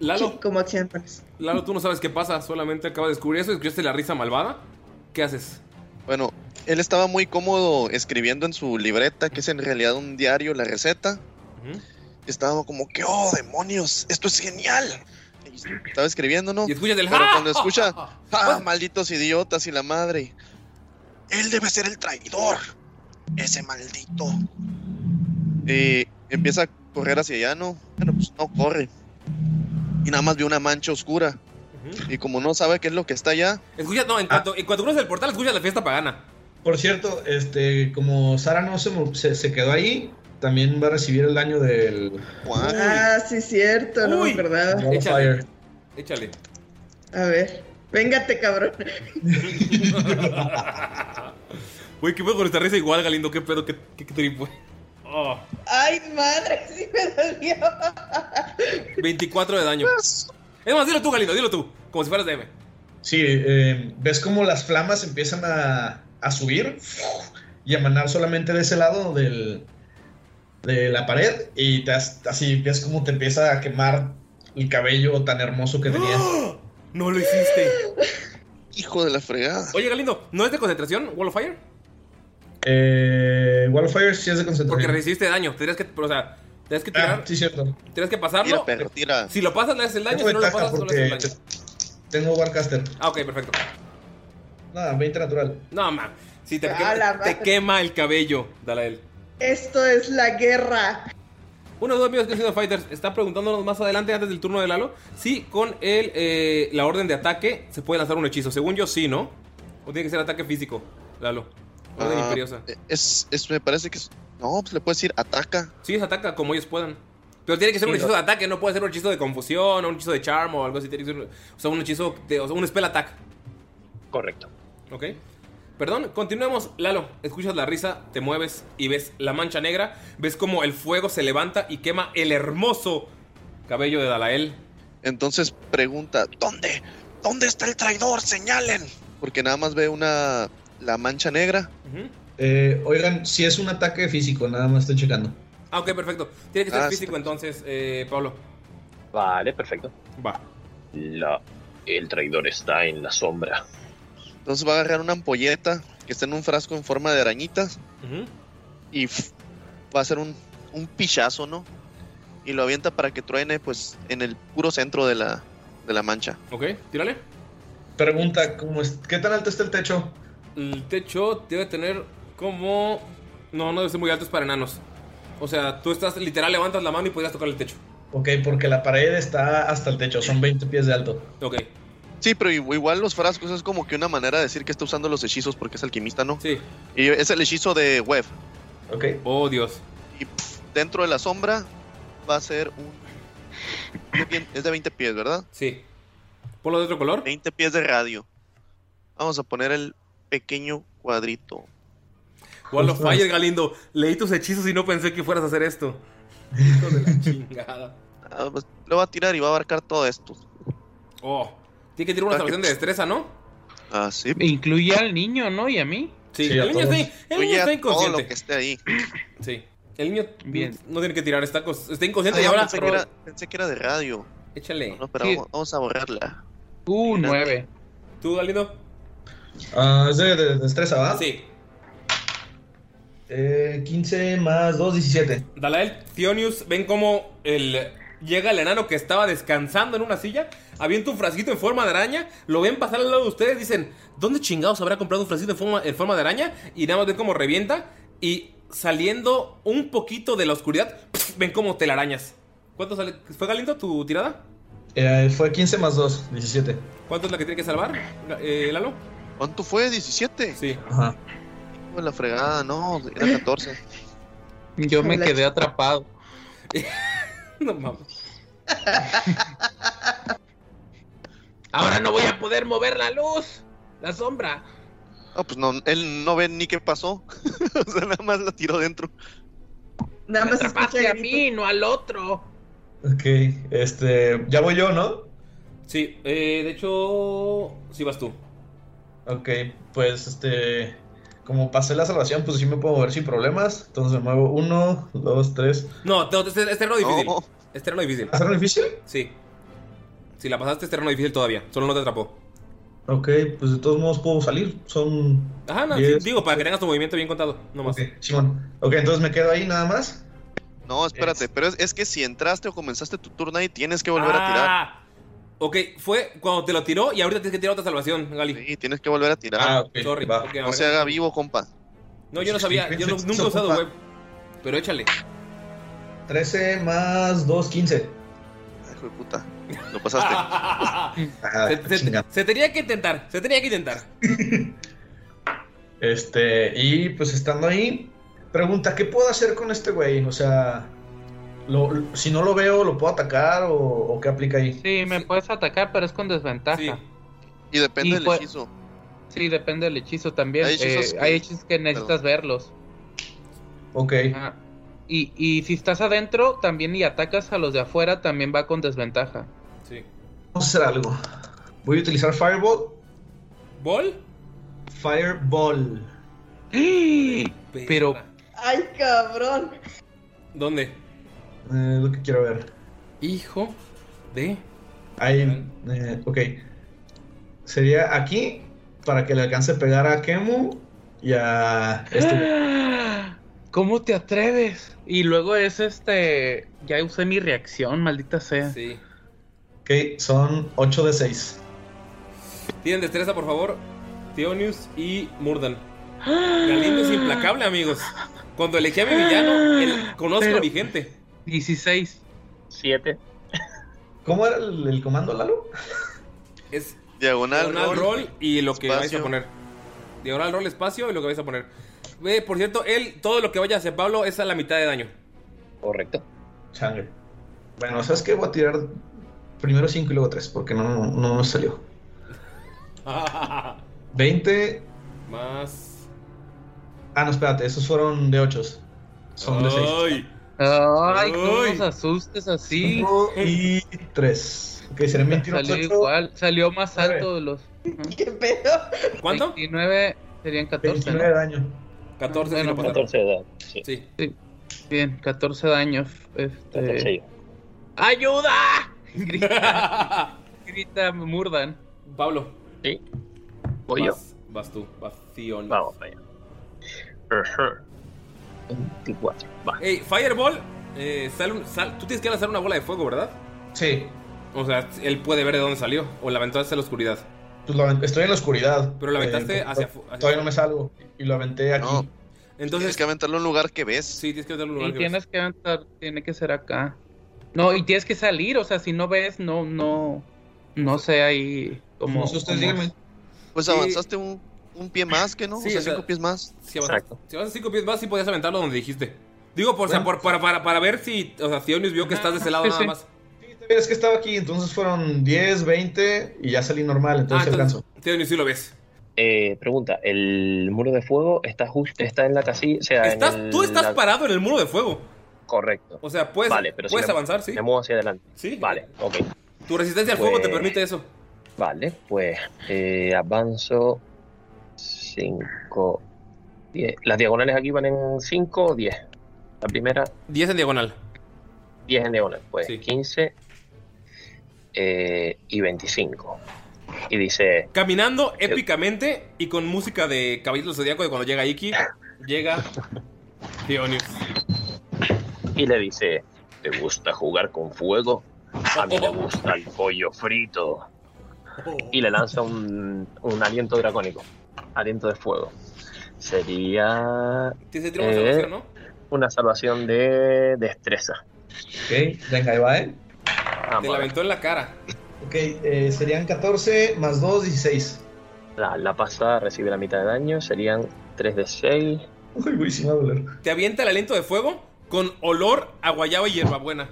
Lalo, Sí, como acción bonus. Lalo, tú no sabes qué pasa, solamente acabas de descubrir eso y escuchaste la risa malvada. ¿Qué haces? Bueno, él estaba muy cómodo escribiendo en su libreta, que es en realidad un diario, la receta. Estaba como que, oh, demonios, esto es genial. Y estaba escribiendo, ¿no? Y escuchas el Pero cuando escucha, ah, malditos idiotas y la madre. Él debe ser el traidor. Ese maldito. Y empieza a correr hacia allá, ¿no? Bueno, pues no corre. Y nada más ve una mancha oscura. Y como no sabe qué es lo que está allá, Escuchas, no, en cuanto, en cuanto cruzas el portal, escuchas la fiesta pagana. Por cierto, este, como Sara no se, se, se quedó ahí, también va a recibir el daño del Ah, sí, cierto, no Uy. me acordaba. Fire. Échale. A ver, véngate, cabrón. Güey, ¿qué pedo con esta risa igual, Galindo? ¿Qué pedo? ¿Qué, qué, qué trip, güey? Oh, Ay, madre, sí me dolió. 24 de daño. Es más, dilo tú, Galindo, dilo tú. Como si fueras DM. Sí, eh, ves como las flamas empiezan a, a subir y a emanar solamente de ese lado del, de la pared y te has- así ves como te empieza a quemar el cabello tan hermoso que tenías. No lo hiciste. hijo de la fregada. Oye, Galindo, ¿no es de concentración Wall of Fire? Eh, Wall of Fire sí es de Porque concentración. recibiste daño. Tendrías que, o sea, tendrías que Ah, tirar. sí, cierto. Tienes que pasarlo. Tira, perro, tira. Si lo pasas, le haces el daño. Tengo Si no lo pasas, no le haces el porque daño. tengo Warcaster. Ah, ok, perfecto. Nada, 20 natural. No, man. Si te, Ah, quema, te quema el cabello, dale a él. Esto es la guerra. Uno de los amigos que han sido fighters está preguntándonos más adelante, antes del turno de Lalo, si con el, eh, la orden de ataque se puede lanzar un hechizo. Según yo, sí, ¿no? O tiene que ser ataque físico, Lalo. Orden Ah, imperiosa. Es, es, me parece que es. No, pues le puedes decir ataca. Sí, es ataca como ellos puedan. Pero tiene que ser un hechizo no. de ataque, no puede ser un hechizo de confusión o un hechizo de charm o algo así. Tiene que ser, un- o sea, un hechizo, de, o sea, un spell attack. Correcto. ¿Ok? Perdón, continuemos. Lalo, escuchas la risa, te mueves y ves la mancha negra. Ves como el fuego se levanta y quema el hermoso cabello de Dalael. Entonces pregunta, ¿Dónde? ¿Dónde está el traidor? Señalen. porque nada más ve una. La mancha negra. Eh, oigan, si es un ataque físico, nada más estoy checando. Ah, ok, perfecto. Tiene que ser Ah, sí. físico entonces, eh, Pablo. Vale, perfecto. Va. La, el traidor está en la sombra. Entonces va a agarrar una ampolleta que está en un frasco en forma de arañitas y va a hacer un, un pichazo, ¿no? Y lo avienta para que truene, pues, en el puro centro de la, de la mancha. Ok, tírale. Pregunta, ¿cómo es, ¿qué tan alto está el techo? El techo debe tener como... No, no debe ser muy alto, es para enanos. O sea, tú estás literal, levantas la mano y podías tocar el techo. Ok, porque la pared está hasta el techo, son 20 pies de alto. Ok. Sí, pero igual los frascos es como que una manera de decir que está usando los hechizos porque es alquimista, ¿no? Sí. Y es el hechizo de web. Ok. Oh, Dios. Y pff, dentro de la sombra va a ser un... Es de 20 pies, ¿verdad? Sí. ¿Ponlo de otro color? 20 pies de radio. Vamos a poner el pequeño cuadrito. Wall of Fire, Galindo. Leí tus hechizos y no pensé que fueras a hacer esto. Hijo de la chingada. Ah, pues, lo va a tirar y va a abarcar todo esto. Oh. Tiene que tirar una salvación de destreza, ¿no? Ah, sí. Incluye al niño, ¿no? Y a mí. Sí, Sí, el niño, está, el niño está todo inconsciente. lo que esté ahí. Sí. El niño Bien. no tiene que tirar, está, está inconsciente Ah, y ahora. pensé, que era, pensé que era de radio. Échale. No, pero Sí. vamos, vamos a borrarla. Uh, nueve. ¿Tú, Galindo? Ah, es de, de destreza, ¿va? Sí. Eh, 15 más 2, 17. Dalael, Thionius, ven cómo el, llega el enano que estaba descansando en una silla, avienta un frasquito en forma de araña, lo ven pasar al lado de ustedes, dicen, ¿dónde chingados habrá comprado un frasquito en forma, en forma de araña? Y nada más ven cómo revienta y saliendo un poquito de la oscuridad, ven como telarañas. ¿Cuánto sale? ¿Fue Galindo tu tirada? Eh, fue 15 más 2, 17. ¿Cuánto es la que tiene que salvar, eh, Lalo? ¿Cuánto fue? ¿17? Sí. Ajá. La fregada, no, era 14. Yo me quedé atrapado. no mames. Ahora no voy a poder mover la luz. La sombra. Ah, pues no, él no ve ni qué pasó. o sea, nada más la tiró dentro. Nada más escucha a mí, no al otro. Ok, este. Ya voy yo, ¿no? Sí, eh, de hecho, sí vas tú. Ok, pues este. Como pasé la salvación, pues sí me puedo mover sin problemas. Entonces me muevo 1, 2, 3. No, no, este, este terreno difícil. No. Es terreno difícil. ¿Hacerlo difícil? Sí. Si la pasaste es terreno difícil todavía. Solo no te atrapó. Ok, pues de todos modos puedo salir. Son. Ajá, no, Diez. digo, para que tengas tu movimiento bien contado. No más. Ok, Simón. Ok, entonces me quedo ahí nada más. No, espérate, Es- pero es, es que si entraste o comenzaste tu turno ahí, tienes que volver a tirar. Ah, Ok, fue cuando te lo tiró y ahorita tienes que tirar otra salvación, Gali. Sí, tienes que volver a tirar. Ah, ok. Sorry. va. ok, a no se haga vivo, compa. No, yo no sabía. Yo no- nunca he usado web. Pero échale. 13 más 2, 15. Ay, hijo de puta. Lo pasaste. Ah, se, se- chinga. se tenía que intentar. Se tenía que intentar. Este, y pues estando ahí, pregunta, ¿qué puedo hacer con este güey? O sea, lo- si no lo veo, ¿lo puedo atacar o, o qué aplica ahí? Sí, me puedes atacar, pero es con desventaja. Sí. y depende Y del hechizo. Sí, depende del hechizo también. Hay hechizos Eh, que- hay hechizos que necesitas verlos. Ok, Ajá. Y, y si estás adentro también y atacas a los de afuera, también va con desventaja. Sí. vamos a hacer algo. Voy a utilizar Fireball. ¿Bol? Fireball. Pero Ay, cabrón. ¿Dónde? Eh, lo que quiero ver. Hijo de. Ahí, eh, ok. Sería aquí para que le alcance a pegar a Kemu y a este. ¿Cómo te atreves? Y luego es este. Ya usé mi reacción, maldita sea. Sí. Ok, son 8 de 6. Tienen destreza, por favor. Theonius y Murdan. Galindo es implacable, amigos. Cuando elegí a mi villano, el- conozco Pero- a mi gente. 16. 7. ¿Cómo era el, el comando, Lalo? Es Diagonal, diagonal roll. roll y lo que vais a poner. Diagonal roll espacio y lo que vais a poner. Ve, por cierto, él, todo lo que vaya a hacer Pablo es a la mitad de daño. Correcto. Sangre. Bueno, ¿sabes qué? Voy a tirar primero 5 y luego 3 porque no, no, no nos salió. 20. Más. Ah, no, espérate, esos fueron de 8. Son de 6. Ay. Ay, no nos asustes así. 5 y 3. Ok, serán 21 Salió 8. igual, salió más alto de los. ¿Qué pedo? ¿Cuánto? 29 serían 14, 29 de ¿no? daño. 14 si Bueno, lo pasaron. 14 de edad. Sí. Sí. Bien, 14 daños. Este... 14 yo. ¡Ayuda! Grita, grita Murdan. Pablo. Sí. Voy yo. Vas, vas tú. Vas. Vamos. Ajá. 24. Va. Ey, Fireball. eh, sale un- sal- tú tienes que lanzar una bola de fuego, ¿verdad? Sí, O sea, él puede ver de dónde salió. O la aventó hacia la oscuridad. Pues lo estoy en la oscuridad. Pero lo aventaste Eh, hacia fu- hacia Todavía no me salgo. Y lo aventé aquí. No. Entonces, Tienes que aventarlo en un lugar que ves. Sí, tienes que aventarlo en un Y lugar que tienes que aventar, tiene que ser acá. No, y tienes que salir, o sea, si no ves, no, no, no sé ahí como. No sé, díganme. Pues Sí. avanzaste un, un pie más, que no? Sí, o sea, o sea, cinco pies más. Si avanzas, si avanzas cinco pies más, sí podías aventarlo donde dijiste. Digo, por, o sea, por- para, para, para ver si, o sea, si Onius vio que estás de ese lado sí, nada sí. más. Es que estaba aquí, entonces fueron 10, 20 y ya salí normal, entonces Ah, entonces- alcanzo. Sí, Onius sí lo ves. Eh, pregunta, ¿el muro de fuego está justo, está en la casilla? O sea, en Estás, el- tú estás la- parado en el muro de fuego. Correcto. O sea, puedes, Vale, pero si puedes me- avanzar, sí. Me muevo hacia adelante. Sí. Vale, ok. Tu resistencia al fuego te Pues- permite eso. Vale, pues eh, avanzo 5, 10. Las diagonales aquí van en 5 o 10. La primera, 10 en diagonal. 10 en diagonal. Pues 15 eh, y 25. Y dice, Caminando épicamente y con música de Caballito del Zodíaco de cuando llega Iki, llega Dionius. y le dice, ¿te gusta jugar con fuego? A mí me gusta el pollo frito. Y le lanza un, un aliento dracónico. Aliento de fuego. Sería... Eh, salvación, ¿no? Una salvación de destreza. Ok, venga, ahí va, ¿eh? Te la aventó en la cara. Ok, eh, serían 14 más 2, 16. La, la pasada recibe la mitad de daño, serían 3 de 6. Uy, güey, sí me va a doler. Te avienta el aliento de fuego con olor a guayaba y hierbabuena.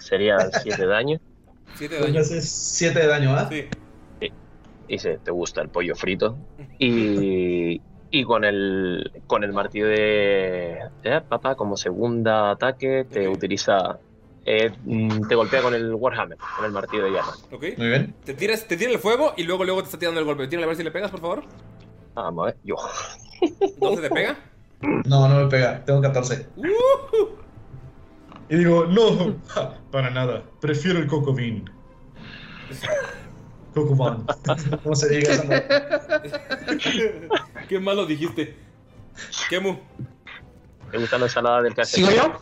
Serían 7 de daño. 7 de daño. haces 7 de daño, ¿ah? Sí. Dice, ¿te gusta el pollo frito? Y, y con el con el martillo de, de papá como segunda ataque te utiliza eh, mm, te golpea con el Warhammer, con el martillo de llama. ¿Ok? Muy bien. Te tiras, te tira el fuego y luego, luego te está tirando el golpe. Tírale a ver si le pegas, por favor. Vamos a ver, yo. ¿Dónde te pega? No, no me pega, tengo 14. Y digo, no, para nada. Prefiero el Coco Bean. Coco Van. ¿Cómo se diga esa? Qué malo dijiste. Kemu. ¿Te gusta la ensalada del KFC? ¿Sigo yo?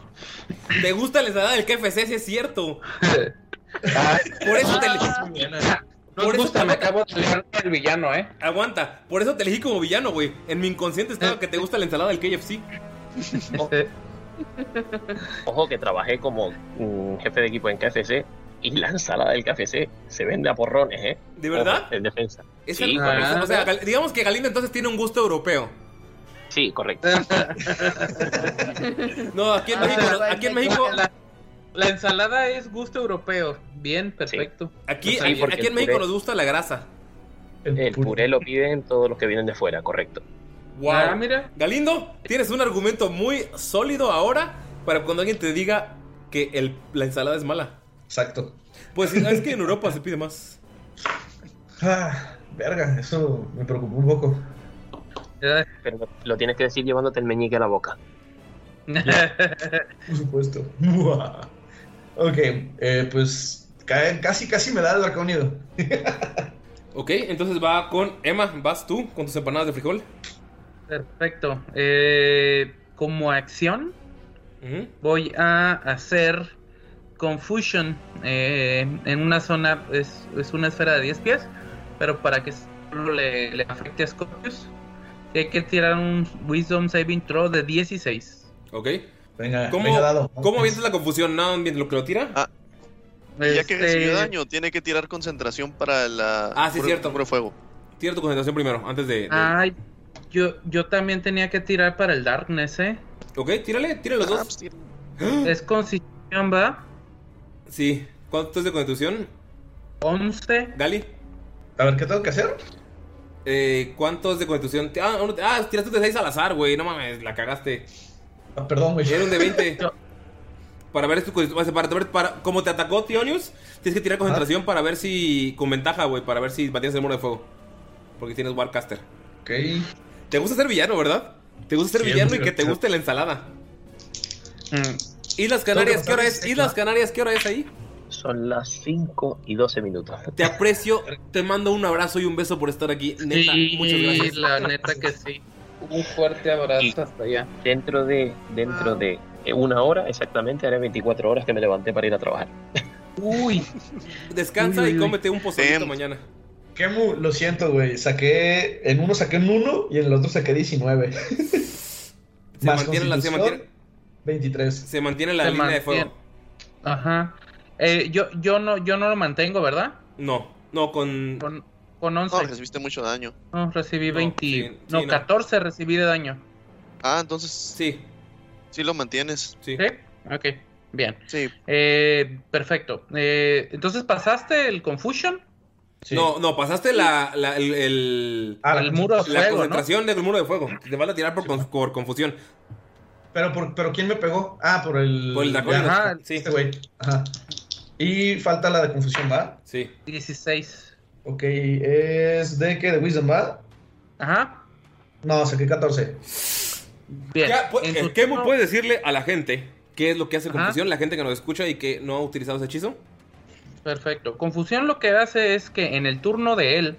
¿Te gusta la ensalada del KFC? Sí es cierto. Por eso te No Por me eso gusta, te- me acabo de con el villano, ¿eh? Aguanta. Por eso te elegí como villano, güey. En mi inconsciente estaba que te gusta la ensalada del KFC. Ojo que trabajé como jefe de equipo en KFC y la ensalada del KFC se vende a porrones, ¿eh? ¿De verdad? Ojo, en defensa. Es sí, el- correcto. o sea, Gal- digamos que Galindo entonces tiene un gusto europeo. Sí, correcto. No, aquí en México, no- aquí en México, La, la ensalada es gusto europeo. Bien, perfecto. aquí, Sí, aquí, en el México puré- nos gusta la grasa. El puré lo piden todos los que vienen de fuera, correcto. Wow. Ah, mira. Galindo, tienes un argumento muy sólido ahora para cuando alguien te diga que el- la ensalada es mala. Exacto. Pues es que en Europa se pide más. Ah, verga, eso me preocupó un poco. Pero lo, tienes que decir llevándote el meñique a la boca. Por supuesto. ok, eh, pues ca- casi, casi me da el draconido. Ok, entonces va con Emma, vas tú con tus empanadas de frijol. Perfecto. Eh, como acción, voy a hacer Confusion eh, en una zona, es, es una esfera de 10 pies, pero para que solo le, le afecte a Scorpius, hay que tirar un Wisdom Saving Throw de 16. Ok. Venga, ¿Cómo, venga, dado. ¿cómo la confusión? ¿No? ¿Lo que lo tira? Ah, ya que Este- recibió daño, tiene que tirar concentración para la. Ah, sí, puro- cierto. puro fuego. Tira tu concentración primero, antes de... de- Ay, yo, yo también tenía que tirar para el Darkness, ¿eh? Ok, tírale, tírale los Ah, dos. pues, Es constitución, ¿va? Sí. ¿Cuánto es de constitución? 11. Gali. A ver, ¿qué tengo que hacer? Eh, ¿Cuánto es de constitución? Ah, uno- ah, tiraste de 6 al azar, güey. No mames, la cagaste. Ah, perdón, güey. Era un de 20. para ver tu constitución. Para, ver, para, como te atacó Tionius, tienes que tirar concentración para ver si. Con ventaja, güey. Para ver si batías el muro de fuego. Porque tienes Warcaster. Ok. Te gusta ser villano, ¿verdad? Te gusta ser Sí, villano y que te guste la ensalada. Mm. Islas Canarias, Tengo que ¿qué hora es? Islas extra. Canarias, ¿qué hora es ahí? Son las 5 y 12 minutos. Te aprecio, te mando un abrazo y un beso por estar aquí. Neta, Sí, muchas gracias. la neta que sí. Un fuerte abrazo Y- hasta allá. Dentro de, dentro de una hora exactamente, haré 24 horas que me levanté para ir a trabajar. Uy, Descansa Uy, uy, y cómete un pozolito Em. mañana. Kemu, lo siento, güey. Saqué. En uno saqué un 1 y en el otro saqué 19. Se Más mantiene, la, se, mantiene, 23. se mantiene la Se línea de fuego. Ajá. Eh, yo, yo, no, yo no lo mantengo, ¿verdad? No, no, con. Con, con 11. No, recibiste mucho daño. No, recibí No, 20. sí, no, sí, no. 14 recibí de daño. Ah, entonces Sí, sí lo mantienes. sí. ¿Sí? Ok, bien. Sí. Eh, perfecto. Eh, entonces, ¿pasaste el Confusion? Sí. No, no, pasaste la, la- el, el- Ah, la el muro de la fuego, ¿no? concentración del muro de fuego. Te van a tirar por, con- por confusión. Pero, por, pero ¿quién me pegó? Ah, por el. Por el dragón. ya, Ajá, Sí, Este güey. Ajá. Y falta la de confusión, ¿va? sí. 16. Ok, ¿es de qué? ¿De Wisdom, va? Ajá. No, saqué 14. Bien. Ya, pu- En eh, ¿Qué puedes decirle a la gente? ¿Qué es lo que hace Ajá. confusión? La gente que nos escucha y que no ha utilizado ese hechizo. Perfecto. Confusión lo que hace es que en el turno de él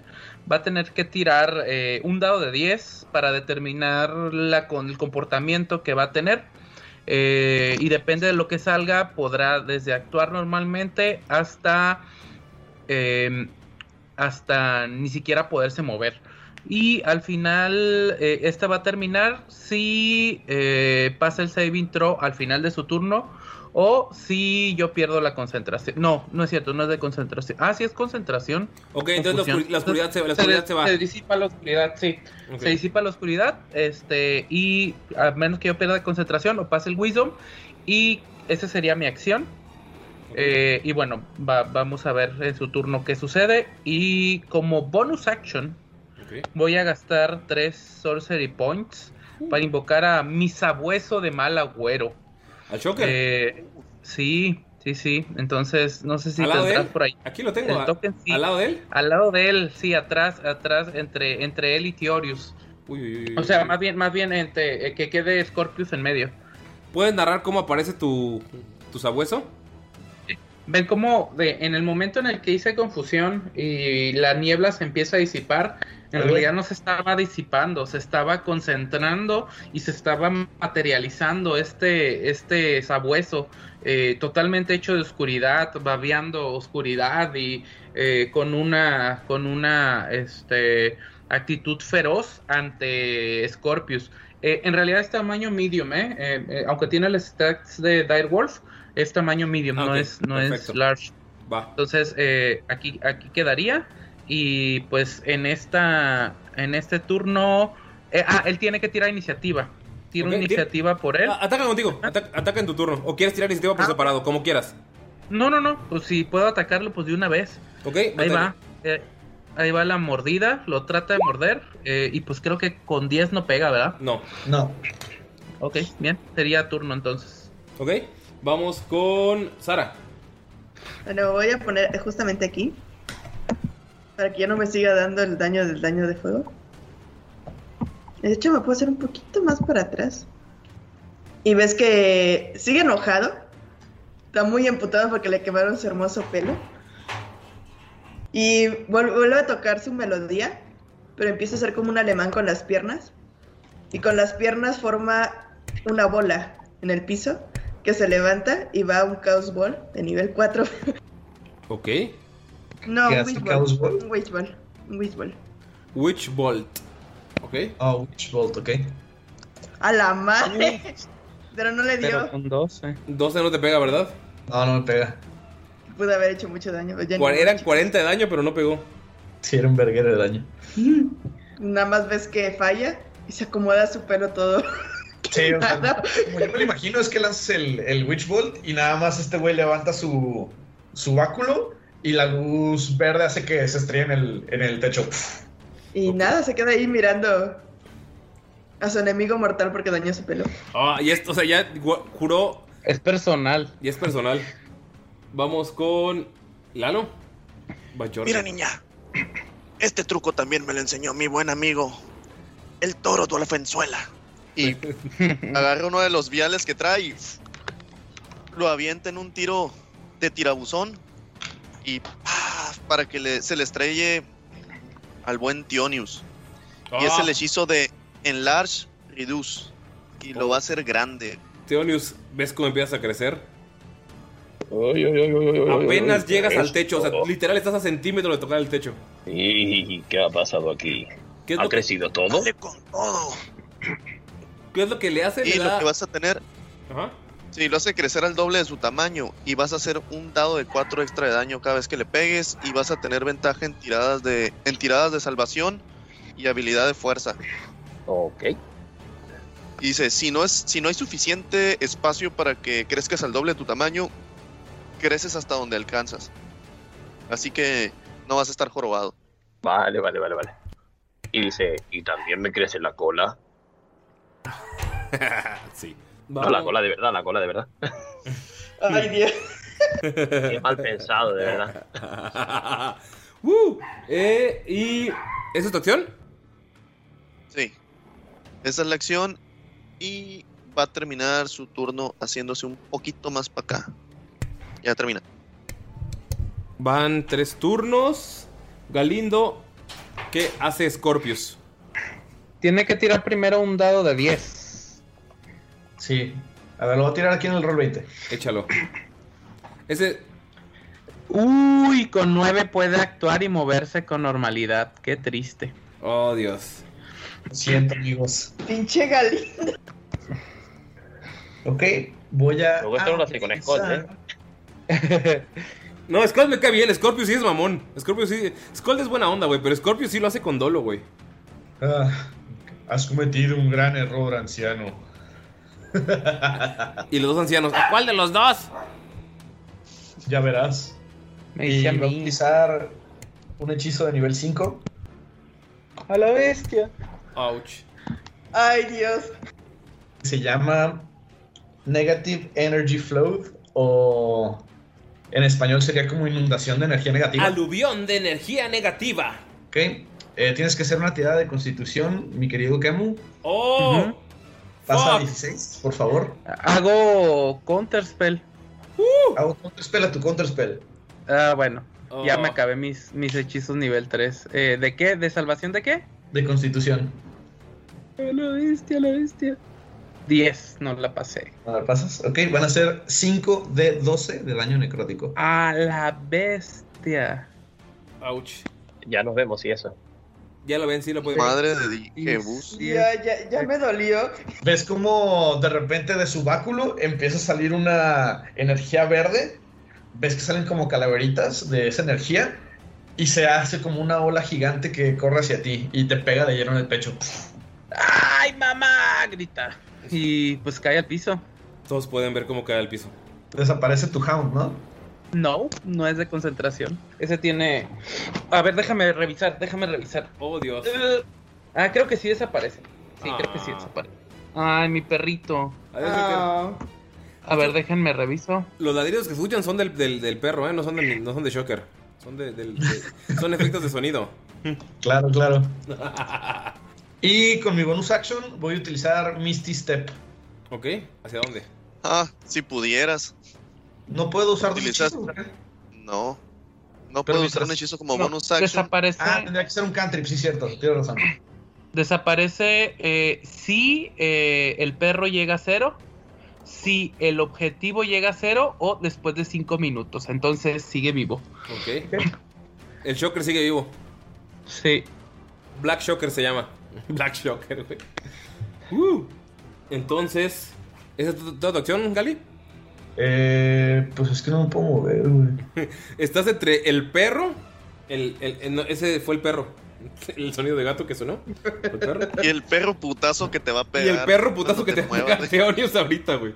va a tener que tirar eh, un dado de 10 para determinar la, con el comportamiento que va a tener. Eh, y depende de lo que salga, podrá desde actuar normalmente hasta, eh, hasta ni siquiera poderse mover. Y al final, eh, esta va a terminar si eh, pasa el saving throw al final de su turno o si yo pierdo la concentración. No, no es cierto, no es de concentración. Ah, sí es concentración. Ok, entonces la, la oscuridad, se, la oscuridad se va. Se disipa la oscuridad, sí. Se disipa la oscuridad, este, y a menos que yo pierda concentración o pase el wisdom, y esa sería mi acción. Eh, y bueno, va- vamos a ver en su turno qué sucede. Y como bonus action, voy a gastar tres sorcery points para invocar a mi sabueso de mal agüero. Al Shocker. Eh, sí, sí, sí. Entonces, no sé si ¿Al lado de tendrás por ahí. Aquí lo tengo. El token sí. ¿Al lado de él? Al lado de él, sí, atrás, atrás, entre, entre él y Tiorius. Uy, uy, uy, O sea, más bien, más bien entre, eh, que quede Scorpius en medio. ¿Puedes narrar cómo aparece tu, tu sabueso? Ven cómo de, en el momento en el que hice confusión y la niebla se empieza a disipar, en realidad no se estaba disipando, se estaba concentrando y se estaba materializando este, este sabueso eh, totalmente hecho de oscuridad, babeando oscuridad y eh, con una, con una este, actitud feroz ante Scorpius. Eh, en realidad es tamaño medium, ¿eh? Eh, eh, aunque tiene los stats de Direwolf, es tamaño medium, Ah, no es, no es large. Va. Entonces, eh, aquí, aquí quedaría. Y pues en esta. En este turno. eh, ah, él tiene que tirar iniciativa. Tira Ok, una tira- iniciativa por él. Ah, ataca contigo. Ata- ataca en tu turno. O quieres tirar iniciativa por Ah. separado, como quieras. No, no, no. Pues si puedo atacarlo, pues de una vez. Ok, Ahí batalla. va. eh, ahí va la mordida. Lo trata de morder. eh, y pues creo que con 10 no pega, ¿verdad? No. No. Ok, bien. Sería turno entonces. Ok. Vamos con Sara. Bueno, voy a poner justamente aquí. Para que ya no me siga dando el daño del daño de fuego. De hecho, me puedo hacer un poquito más para atrás. Y ves que sigue enojado. Está muy emputado porque le quemaron su hermoso pelo. Y vuel- vuelve a tocar su melodía. Pero empieza a hacer como un alemán con las piernas. Y con las piernas forma una bola en el piso. Que se levanta y va a un Chaos Ball de nivel 4. Ok. No, ¿Qué un hace Witch Chaos Ball. Ball? Un Witch Ball. Un Witch Ball. Witch Bolt. Ok. Oh, Witch Bolt, ok. A la madre. Pero no le dio. Pero con 12. 12 no te pega, ¿verdad? No, no me pega. Pudo haber hecho mucho daño. ya Eran chicos. 40 de daño, pero no pegó. Sí, era un verguero de daño. Nada más ves que falla y se acomoda su pelo todo. Sí, o sea, como yo me lo imagino es que lanzas el, el Witch Bolt y nada más este güey levanta su, su báculo y la luz verde hace que se estrelle en el, en el techo. Y nada, se queda ahí mirando a su enemigo mortal porque dañó su pelo. Ah, y esto, o sea, ya juró Es personal. y es personal. Vamos con Lalo. Mira, niña. Este truco también me lo enseñó mi buen amigo, el toro Dolfenzuela. Y agarra uno de los viales que trae y lo avienta en un tiro de tirabuzón y ¡paf! para que le- se le estrelle al buen Tionius. Y es Ah, el hechizo de Enlarge Reduce. Y lo va a hacer grande. Theonius, ¿ves cómo empiezas a crecer? Apenas llegas al techo, o sea, literal estás a centímetros de tocar el techo. ¿Y qué ha pasado aquí? ¿Qué es ¿Ha lo que- crecido todo? ¿Qué es lo que le hace? Y Le lo da... que vas a tener, Ajá. Sí, lo hace crecer al doble de su tamaño y vas a hacer un dado de 4 extra de daño cada vez que le pegues y vas a tener ventaja en tiradas de en tiradas de salvación y habilidad de fuerza. Ok. Y dice, si no es si no hay suficiente espacio para que crezcas al doble de tu tamaño, creces hasta donde alcanzas. Así que no vas a estar jorobado. Vale, vale, vale, vale. Y dice, y también me crece la cola. sí. No, la cola de verdad, la cola de verdad. Ay, Dios. Qué mal pensado, de verdad. Uh, eh, ¿Y esa es tu acción? Sí. Esa es la acción y va a terminar su turno haciéndose un poquito más para acá. Ya termina. Van tres turnos. Galindo, ¿qué hace Scorpius? Tiene que tirar primero un dado de 10. Sí. A ver, lo voy a tirar aquí en el roll 20. Échalo. Ese. Uy, con 9 puede actuar y moverse con normalidad. Qué triste. Oh, Dios. Lo siento, amigos. Pinche Galindo. Ok, voy a. Luego esto no lo hace con Scott, ¿eh? No, Skull me cae bien. Scorpius sí es mamón. Scorpius sí. Skull es buena onda, güey. Pero Scorpius sí lo hace con dolo, güey. Ah, has cometido un gran error, anciano. Y los dos ancianos. ¿A cuál de los dos? Ya verás. Me Y va a utilizar un hechizo de nivel 5. A la bestia. Ouch. Ay, Dios. Se llama Negative Energy Flow o en español sería como inundación de energía negativa. Aluvión de energía negativa. Ok. Eh, tienes que hacer una tirada de constitución, mi querido Kemu. Oh. Pasa a Fuck. 16, por favor. Hago counterspell. Hago counterspell a tu counterspell. Ah, bueno. Ya Oh. me acabé mis, mis hechizos nivel 3. Eh, ¿De qué? ¿De salvación de qué? De constitución. A la bestia, a la bestia. 10, no la pasé. A ver, pasas. Ok, van a ser 5 de 12 de daño necrótico. A la bestia. Ouch. Ya nos vemos y eso. Ya lo ven, sí lo pueden Madre de Dijebus. Ya, ya, ya me dolió. ¿Ves como de repente de su báculo empieza a salir una energía verde? ¿Ves que salen como calaveritas de esa energía? Y se hace como una ola gigante que corre hacia ti y te pega de lleno en el pecho. ¡Ay, mamá! Grita. Y pues cae al piso. Todos pueden ver cómo cae al piso. Desaparece tu hound, ¿no? No, no es de concentración. Ese tiene. A ver, déjame revisar, déjame revisar. Oh, Dios. Eh, ah, creo que sí desaparece. Sí, creo que sí Ah. desaparece. Ay, mi perrito. Adiós, Ah. A ver, déjenme reviso. Los ladridos que escuchan son del, del, del perro, ¿eh? No son, del- no son de Shocker. Son, de, del- de- son efectos de sonido. Claro, claro. Y con mi bonus action voy a utilizar Misty Step. ok, ¿hacia dónde? Ah, si pudieras. No puedo usar dos hechizos. No. No Pero puedo usar un hechizo como No, bonus action. desaparece. Ah, tendría que ser un cantrip, sí, cierto. Tienes razón. Desaparece eh, si eh, el perro llega a cero, si el objetivo llega a cero o después de cinco minutos. Entonces sigue vivo. Ok. El Shocker sigue vivo. Sí. Black Shocker se llama. Black Shocker, güey. Uh. Entonces, ¿esa es toda tu acción, Gali? Eh, pues es que no me puedo mover, güey. Estás entre el perro. El, el- el- no, ese fue el perro. El sonido de gato que sonó. El perro. Y el perro putazo que te va a Y pegar. el perro putazo que te va a pegar Teonius ahorita, güey.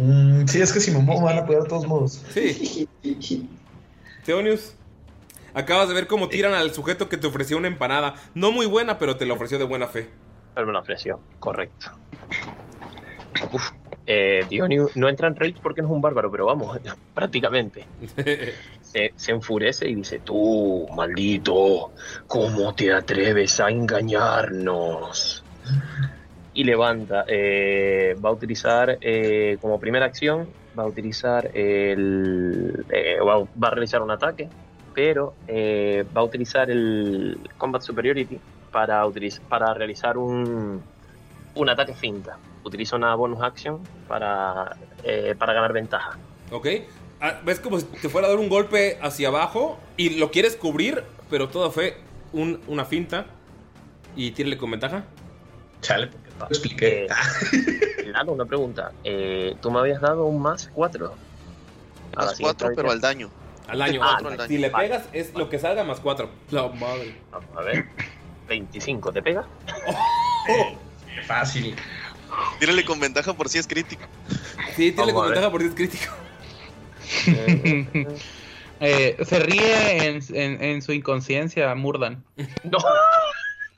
Mm, sí, es que si me muevo me van a pegar de todos modos. Sí. Teonius. Acabas de ver cómo tiran al sujeto que te ofreció una empanada. No muy buena, pero te la ofreció de buena fe. Él me lo ofreció, correcto. Uf, eh, Dionio no entra en rage porque no es un bárbaro, pero vamos, prácticamente. Se, se enfurece y dice, tú, maldito, ¿cómo te atreves a engañarnos? Y levanta, eh, va a utilizar eh, como primera acción, va a utilizar el... eh, va, a- va a realizar un ataque, pero va a utilizar el Combat Superiority para, utiliz- para realizar un, un ataque finta. Utiliza una bonus action para, eh, para ganar ventaja. ¿Ok? Ah, ¿Ves como si te fuera a dar un golpe hacia abajo y lo quieres cubrir, pero todo fue un- una finta? ¿Y tírale con ventaja? Chale, porque no expliqué. Claro, una pregunta. Eh, Tú me habías dado un más 4. Más cuatro, pero al daño. Al daño. Ah, al daño. Si le Vale. pegas, es lo que salga más 4. La madre. Vamos a ver. 25, ¿te pega? Fácil. Tírale con ventaja por si es crítico. Sí, tírale Vamos con ventaja porque es crítico. Eh, se ríe en, en- en su inconsciencia, Murdan. No.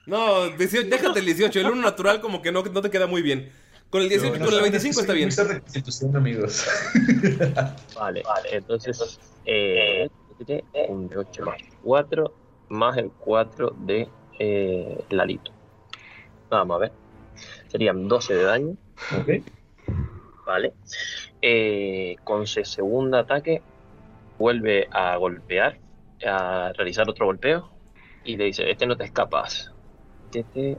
No, 18, déjate el 18. El 1 natural como que no, no te queda muy bien. Con el 18 y con el 25 está bien. constitución, amigos. Vale, vale. Entonces, eh, un de 8 más 4, más el 4 de eh, Lalito. Vamos a ver. Serían 12 de daño. Vale. Eh, con su segundo ataque, vuelve a golpear, a realizar otro golpeo. Y le dice: Este no te escapas. Este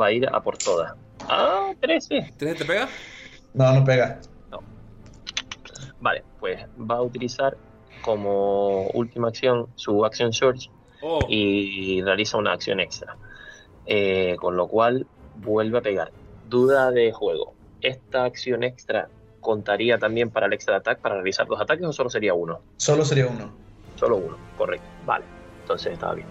va a ir a por todas. Ah, 13. ¿13 te pega? No, no pega. Vale, pues va a utilizar como última acción su Action Surge Oh. y realiza una acción extra. Eh, con lo cual vuelve a pegar. Duda de juego. ¿Esta acción extra contaría también para el extra attack para realizar dos ataques o solo sería uno? Solo sería uno. Solo uno, correcto. Vale, entonces estaba bien.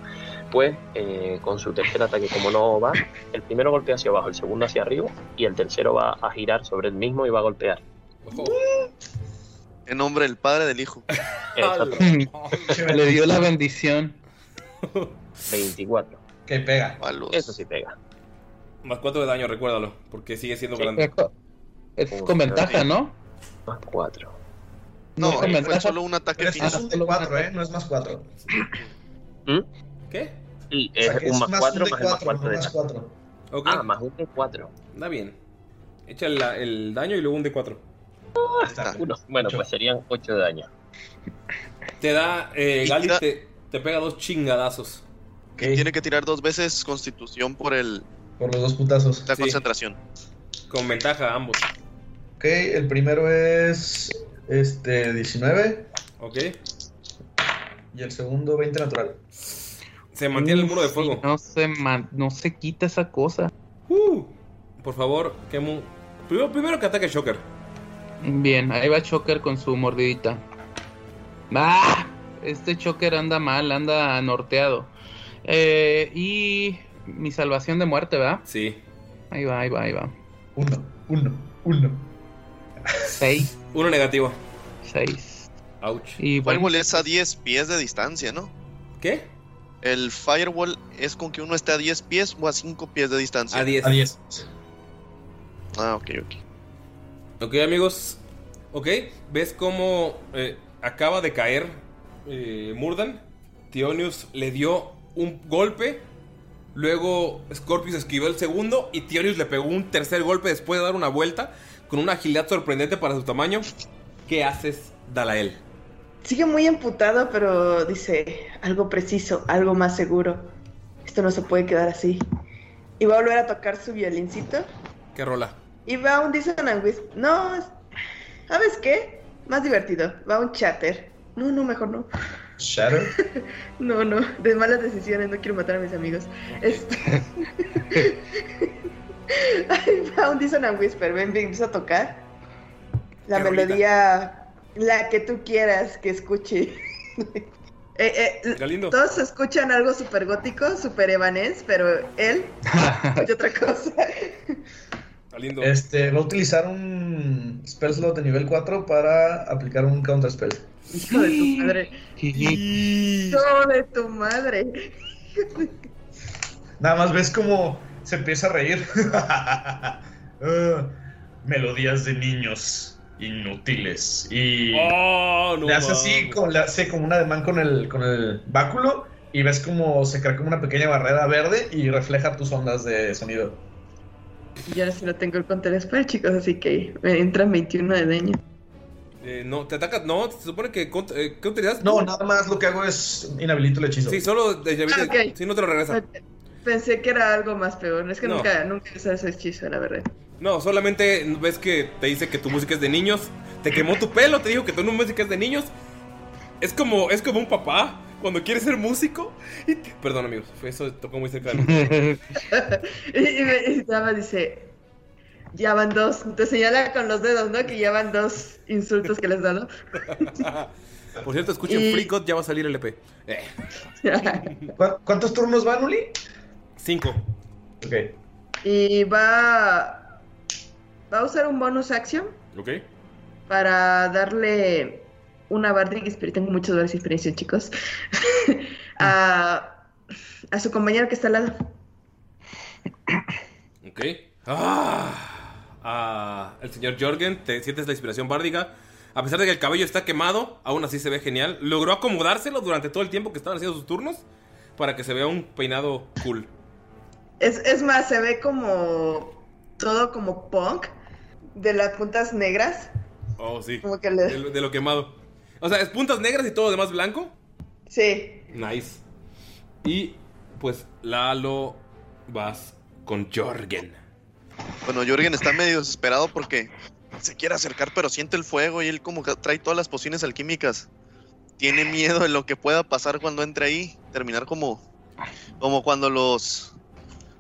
Pues eh, con su tercer ataque, como no va, el primero golpea hacia abajo, el segundo hacia arriba y el tercero va a girar sobre el mismo y va a golpear. En nombre del padre del hijo. Le dio la bendición. 24. Que pega. Eso sí pega. Más 4 de daño, recuérdalo. Porque sigue siendo grande. Es con ventaja, ¿no? Más 4. No, con fue ventaja. solo un ataque Pero final. es un de 4, ¿eh? No es más 4. ¿Qué? Sí, O sea, es un es más más 4 un de más el más 4, 4 no de más. 4. Ah, más un de 4. Da bien. Echa el, el daño y luego un de 4. Uno. Bueno, pues serían 8 de daño. Te da. Eh, Gali te, te pega dos chingadazos. Y tiene que tirar dos veces constitución por el Por los dos putazos. la Sí. concentración. Con ventaja ambos. Ok, el primero es. Este, 19. Ok. Y el segundo, 20 natural. Se mantiene el muro de fuego. No se, man- no se quita esa cosa. Uh, por favor, Kemu. Primero, primero que ataque Shocker. Bien, ahí va Choker con su mordidita. ¡Ah! Este Choker anda mal, anda norteado. Eh, y mi salvación de muerte, ¿verdad? Sí. Ahí va, ahí va, ahí va. Uno, uno, uno. Seis, Uno negativo. seis. Ouch. Y bueno, Firewall es a 10 pies de distancia, ¿no? ¿Qué? El firewall es con que uno esté a 10 pies o a 5 pies de distancia. A 10. A 10. Ah, ok, ok. Ok, amigos. Ok, ves cómo eh, acaba de caer eh, Murdan. Tionius le dio un golpe. Luego Scorpius esquivó el segundo. Y Tionius le pegó un tercer golpe después de dar una vuelta. Con una agilidad sorprendente para su tamaño. ¿Qué haces, Dalael? Sigue muy emputado, pero dice algo preciso, algo más seguro. Esto no se puede quedar así. Y va a volver a tocar su violincito. ¿Qué rola? Y va un Dissonant. No, es- ¿sabes qué? Más divertido. Va un chatter. No, no, mejor no. Shadow. No, no. De malas decisiones. No quiero matar a mis amigos. Este... Ahí va un Dissonant Whisper. Ven, ven, empieza a tocar. La melodía. La que tú quieras que escuche. Eh, eh, todos escuchan algo súper gótico, súper evanés, pero él escucha otra cosa. Galindo. Este, va a utilizar un spell slot de nivel 4 para aplicar un counter spell. Hijo de tu madre. Hijo de tu madre. Nada más ves como se empieza a reír. Ah, melodías de niños inútiles. Y Oh, no le hace así, como, le hace como un ademán con el, con el báculo. Y ves como se crea como una pequeña barrera verde y refleja tus ondas de sonido. Yo ahora sí no tengo el counter spell, chicos, así que me entran 21 de daño. Eh, no, te ataca. No, se supone que. eh, ¿Qué utilidad? No, nada más lo que hago es inhabilito el hechizo. Sí, solo de Ah, ok. Si no te lo regresa. Pensé que era algo más peor. Es que No. nunca, nunca usado ese hechizo, la verdad. No, solamente ves que te dice que tu música es de niños, te quemó tu pelo, te dijo que no música de niños. Es como, es como un papá cuando quiere ser músico. Y te- Perdón, amigos, fue eso tocó muy cerca de mí. y, y me- y nada más dice, ya van dos. Te señala con los dedos, ¿no? Que ya van dos insultos que les da, ¿no? Por cierto, escuchen Y- Free God, ya va a salir el EP. Eh, ¿Cu- ¿Cuántos turnos van, Uli? cinco. Ok. y va, va a usar un bonus action ¿Ok? para darle una Bardic Experience. Tengo muchas Bardic Experience, chicos. a, a su compañero que está al lado. Ok. Ah, el señor Jorgen, te sientes la inspiración bárdica. A pesar de que el cabello está quemado, aún así se ve genial. Logró acomodárselo durante todo el tiempo que estaban haciendo sus turnos para que se vea un peinado cool. Es, es más, se ve como todo como punk de las puntas negras. Oh, sí. Como que le- De, lo- de lo quemado. O sea, es puntas negras y todo lo demás blanco. Sí. Nice. Y pues Lalo vas con Jorgen. Bueno, Jorgen está medio desesperado porque se quiere acercar, pero siente el fuego y él como que trae todas las pociones alquímicas. Tiene miedo de lo que pueda pasar cuando entre ahí. Terminar como, como cuando los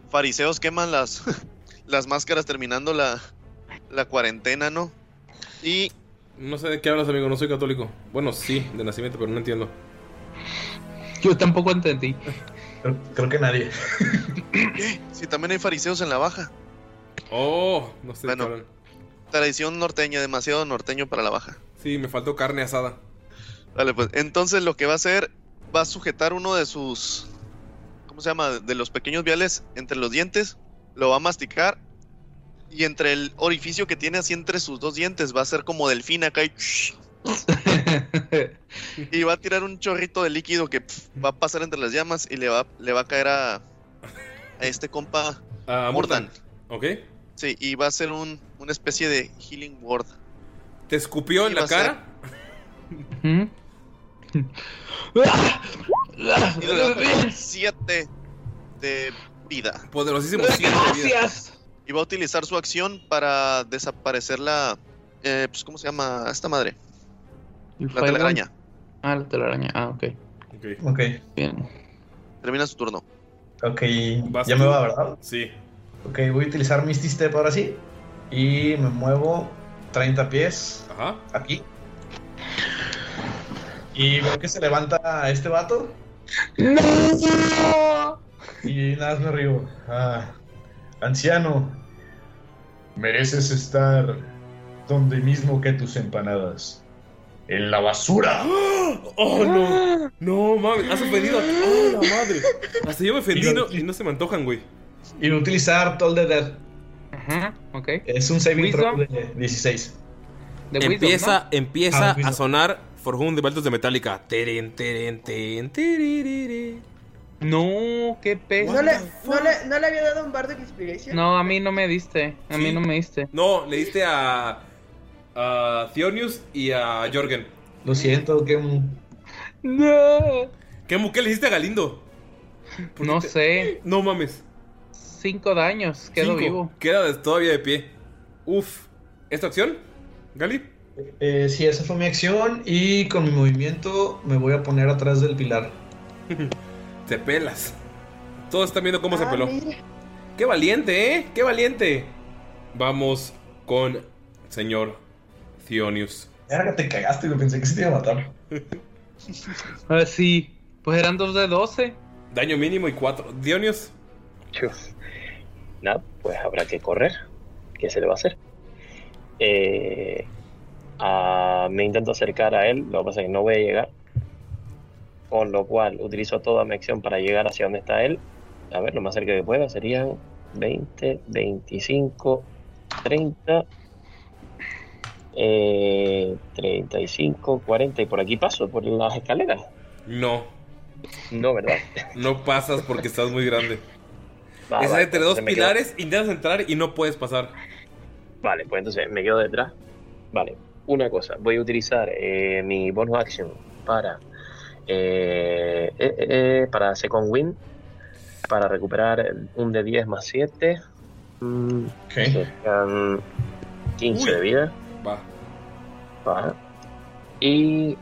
fariseos queman las, las máscaras terminando la, la cuarentena, ¿no? Y No sé de qué hablas, amigo, no soy católico. Bueno, sí, de nacimiento, pero no entiendo. Yo tampoco entendí. Creo, que nadie. sí, también hay fariseos en la baja. Oh, no sé Bueno, tradición norteña, demasiado norteño para la baja. Sí, me faltó carne asada. Vale, pues entonces lo que va a hacer, va a sujetar uno de sus, ¿cómo se llama? De los pequeños viales entre los dientes, lo va a masticar y entre el orificio que tiene así entre sus dos dientes va a ser como delfín acá y, y va a tirar un chorrito de líquido que va a pasar entre las llamas y le va, le va a caer a, a este compa A Mordan. ¿Ok? Sí, y va a ser un, una especie de healing word. ¿Te escupió en la va a ser- cara? Y le de vida. Poderosísimo siete de vida. Gracias. Y va a utilizar su acción para desaparecer la. Eh, pues, ¿Cómo se llama esta madre? La telaraña. Ah, la telaraña. Ah, ok. Ok. Bien. Termina su turno. Ok, Vas ya tú. me va, ¿verdad? Sí. Ok, voy a utilizar Misty Step ahora sí. Y me muevo 30 pies. Ajá. Aquí. Y veo que se levanta este vato. ¡No! Y nada más me río. Ah, anciano, mereces estar donde mismo que tus empanadas. En la basura. ¡Oh, no! No, mames, has ofendido a ¡Oh, la madre! Hasta yo me ofendí no- y no se me antojan, güey. Y voy a utilizar Toll the Dead. Ajá, ok. Es un saving throw de 16. De Wisdom, Empieza, ¿no? empieza Ah, a sonar For Whom de Baltos de Metallica. Teren, teren, tiririri. No, qué peso. ¿No le, no, le, ¿No le había dado un Bardic Inspiration? No, a mí no me diste. A mí Sí. no me diste. No, le diste a. a Theonius y a Jorgen. Lo siento, que No. ¿Qué, mu- qué le diste a Galindo? No sé. No mames. Cinco daños. Quedo Cinco. vivo. Queda todavía de pie. Uf. ¿Esta acción? ¿Gali? Eh, sí, esa fue mi acción. Y con mi movimiento me voy a poner atrás del pilar. Te pelas. Todos están viendo cómo se Ah, peló. mira. ¡Qué valiente, eh! ¡Qué valiente! Vamos con señor Theonius. Verga, te cagaste, güey. Pensé que se te iba a matar. Ah, sí. Pues eran dos de 12. Daño mínimo y cuatro. Dionius. Chuf. Nada, pues habrá que correr. ¿Qué se le va a hacer? Eh, me intento acercar a él, lo que pasa es que no voy a llegar. Con lo cual utilizo toda mi acción para llegar hacia donde está él. A ver, lo más cerca que pueda serían 20, 25, 30, eh, 35, 40 y por aquí paso, por las escaleras. No. No, ¿verdad? No pasas porque estás muy grande. Va, Estás vale, entre dos quedo- pilares, intentas entrar y no puedes pasar. Vale, pues entonces me quedo detrás. Vale, una cosa, voy a utilizar eh, mi bonus action para eh, eh, eh, para Second Win para recuperar un de 10 más 7. Mm, serían 15 de vida. Va. Ajá. Y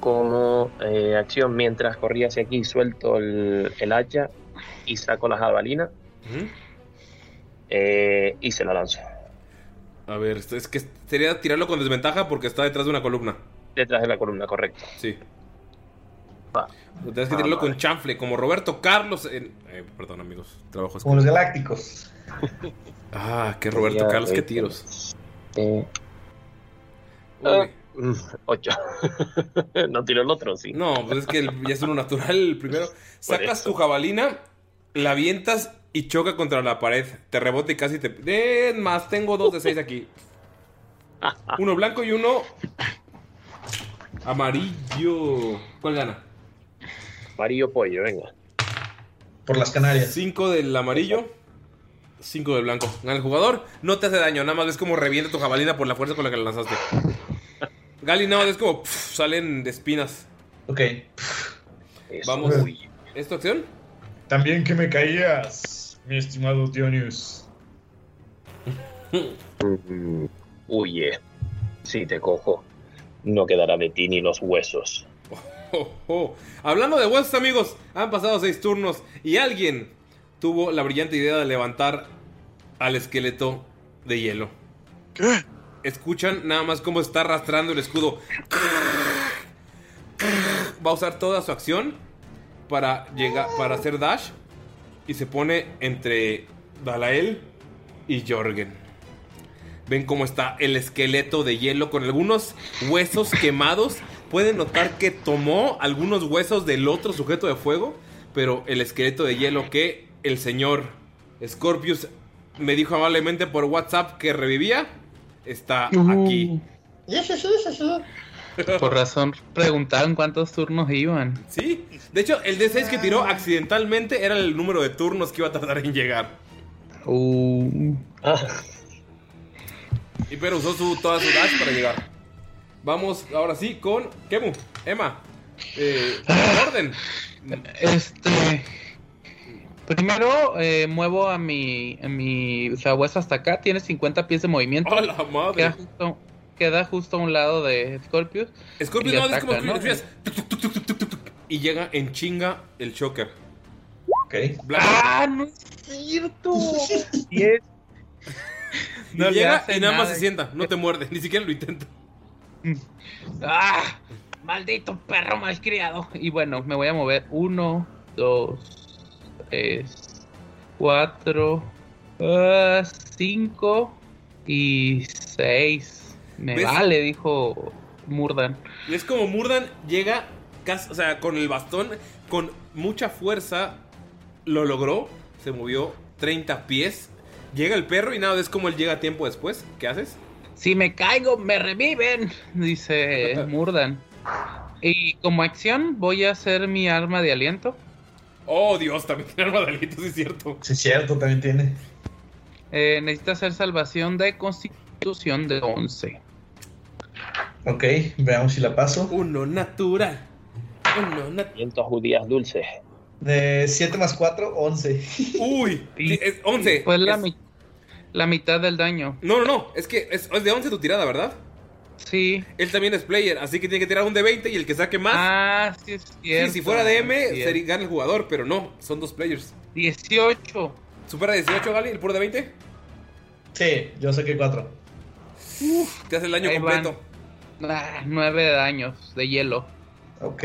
como eh, acción, mientras corría hacia aquí, suelto el, el hacha y saco la jabalina eh, y se la lanzo. A ver, es que sería tirarlo con desventaja porque está detrás de una columna. Detrás de la columna, correcto. Sí. Va. Tienes que Ah, tirarlo con chanfle, como Roberto Carlos. en- eh, perdón, amigos. Trabajo Como los galácticos. Ah, qué Roberto Ya, Carlos, qué tiros. Eh, ocho. no tiro el otro, sí. No, pues es que el- ya es uno natural el primero. Sacas tu jabalina, la avientas y choca contra la pared. Te rebota y casi te. Eh, más, tengo dos de seis aquí. Uno blanco y uno amarillo. ¿Cuál gana? Amarillo pollo, venga. Por las Canarias. Cinco del amarillo, cinco del blanco. Gana el jugador. No te hace daño, nada más ves como revienta tu jabalina por la fuerza con la que la lanzaste. Gali, nada más ves como salen de espinas. Ok. Eso. Vamos. ¿Es tu acción? También que me caías, mi estimado Dionius. Huye. Si te cojo, no quedará de ti ni los huesos. Oh, oh. Hablando de huesos, amigos, han pasado seis turnos y alguien tuvo la brillante idea de levantar al esqueleto de hielo. ¿Qué? Escuchan nada más cómo está arrastrando el escudo. Va a usar toda su acción para llegar, para hacer dash y se pone entre Dalael y Jorgen. Ven cómo está el esqueleto de hielo con algunos huesos quemados. Pueden notar que tomó algunos huesos del otro sujeto de fuego, pero el esqueleto de hielo que el señor Scorpius me dijo amablemente por WhatsApp que revivía está aquí. Por razón preguntaban cuántos turnos iban. Sí, de hecho, el D6 que tiró accidentalmente era el número de turnos que iba a tardar en llegar. Uh, Y pero usó su, toda su dash para llegar. Vamos ahora sí con Kemu, Emma, eh, orden. Este. Primero eh, muevo a mi, a mi sabueso hasta acá. Tiene 50 pies de movimiento. ¡A la madre! Queda justo, queda justo a un lado de Scorpius. Scorpius no, es como ¿no? escuchas, tuc, tuc, tuc, tuc, tuc, tuc, tuc, y llega en chinga el choker. Ok. ¡Ah, no es cierto! Y es- Y no le llega y nada más se sienta, no te muerde, ni siquiera lo intenta. ¡Ah! Maldito perro malcriado. Y bueno, me voy a mover. Uno, dos, tres, cuatro, ah, cinco y seis. Me ¿Ves? vale, dijo Murdan. Y es como Murdan llega, casi- o sea, con el bastón, con mucha fuerza, lo logró, se movió 30 pies. Llega el perro y nada, es como él llega tiempo después. ¿Qué haces? Si me caigo, me reviven, dice Murdan. Y como acción, voy a hacer mi arma de aliento. Oh, Dios, también tiene arma de aliento, sí es cierto. Sí, es cierto, también tiene. Eh, necesita hacer salvación de constitución de 11. Ok, veamos si la paso. Uno natural. Uno natural. Judías dulces. De 7 más 4, 11. Uy, sí, es 11. Pues la, Es- mi- la mitad del daño. No, no, no, es que es, es de 11 tu tirada, ¿verdad? Sí. Él también es player, así que tiene que tirar un de 20 y el que saque más. Ah, sí es sí, cierto. si fuera DM, Sí, sería, gana el jugador, pero no, son dos players. 18. ¿Supera 18, Gali, el puro de 20? Sí, yo saqué 4. Te hace el daño Ahí van. Ah, 9 daños de hielo. Ok.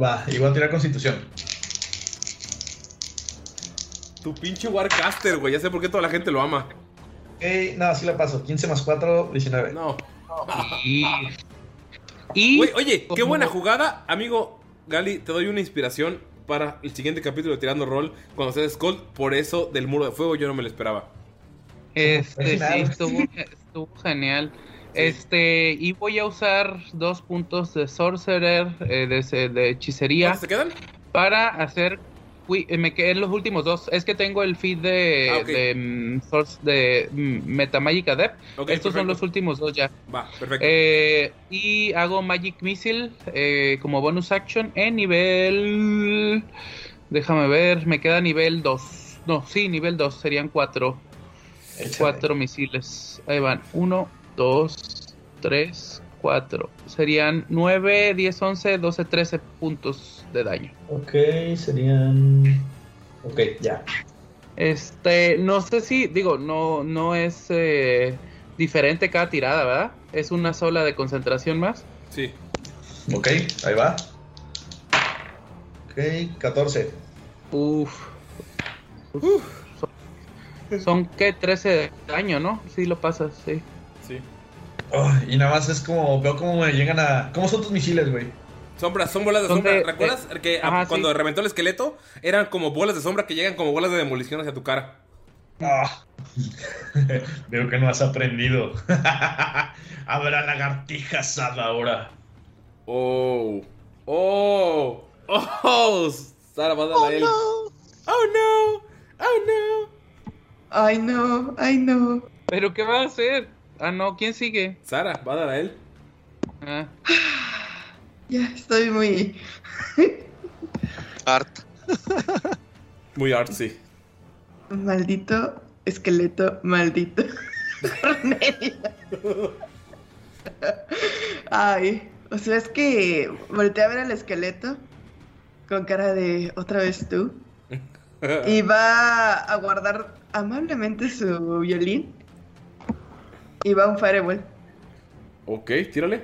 Va, igual a tirar constitución. Tu pinche Warcaster, güey, ya sé por qué toda la gente lo ama. Ok, no, sí la paso. 15 más 4, 19. No. Y. y oye, qué buena jugada, amigo Gali, te doy una inspiración para el siguiente capítulo de Tirando Roll cuando seas Skull. Por eso del muro de fuego yo no me lo esperaba. Este, sí, estuvo genial. Este, y voy a usar dos puntos de Sorcerer, eh, de, de hechicería, ¿Cuántos se quedan? para hacer. eh, me quedé los últimos dos. Es que tengo el feed de, Ah, de, mm, Source- de mm, Metamagic Adept. Estos son los últimos dos ya. Va, perfecto. Eh, y hago Magic Missile eh, como bonus action en nivel. Déjame ver, me queda nivel 2. No, sí, nivel 2, serían 4. Échale. 4 misiles. Ahí van. 1, 2, 3, 4. Serían 9, 10, 11, 12, 13 puntos de daño. Ok, serían. Ok, ya. Este, no sé si, digo, no, no es eh, diferente cada tirada, ¿verdad? Es una sola de concentración más. Sí. Ok, ahí va. Ok, 14. Uf. Son, son que 13 de daño, ¿no? Sí, lo pasas, sí. Ay, y nada más es como. Veo cómo me llegan a. ¿Cómo son tus misiles, güey? Sombras, son bolas de Son sombra. de- ¿Recuerdas de- que Ajá, cuando sí. reventó el esqueleto eran como bolas de sombra que llegan como bolas de demolición hacia tu cara? Ah. Veo que no has aprendido. Habrá lagartija asada ahora. Oh. Oh. Oh. Sara, va a darle a él. no. Oh no. Oh no. Ay, no, ay, no. ¿Pero qué va a hacer? Ah, no, ¿quién sigue? Sara, va a dar a él. Ah. Ya estoy muy. Art. Muy artsy. Maldito esqueleto, maldito. Cornelia. Ay, o sea, es que volteé a ver al esqueleto con cara de otra vez tú. Y va a guardar amablemente su violín. Y va un fireball. Ok, tírale.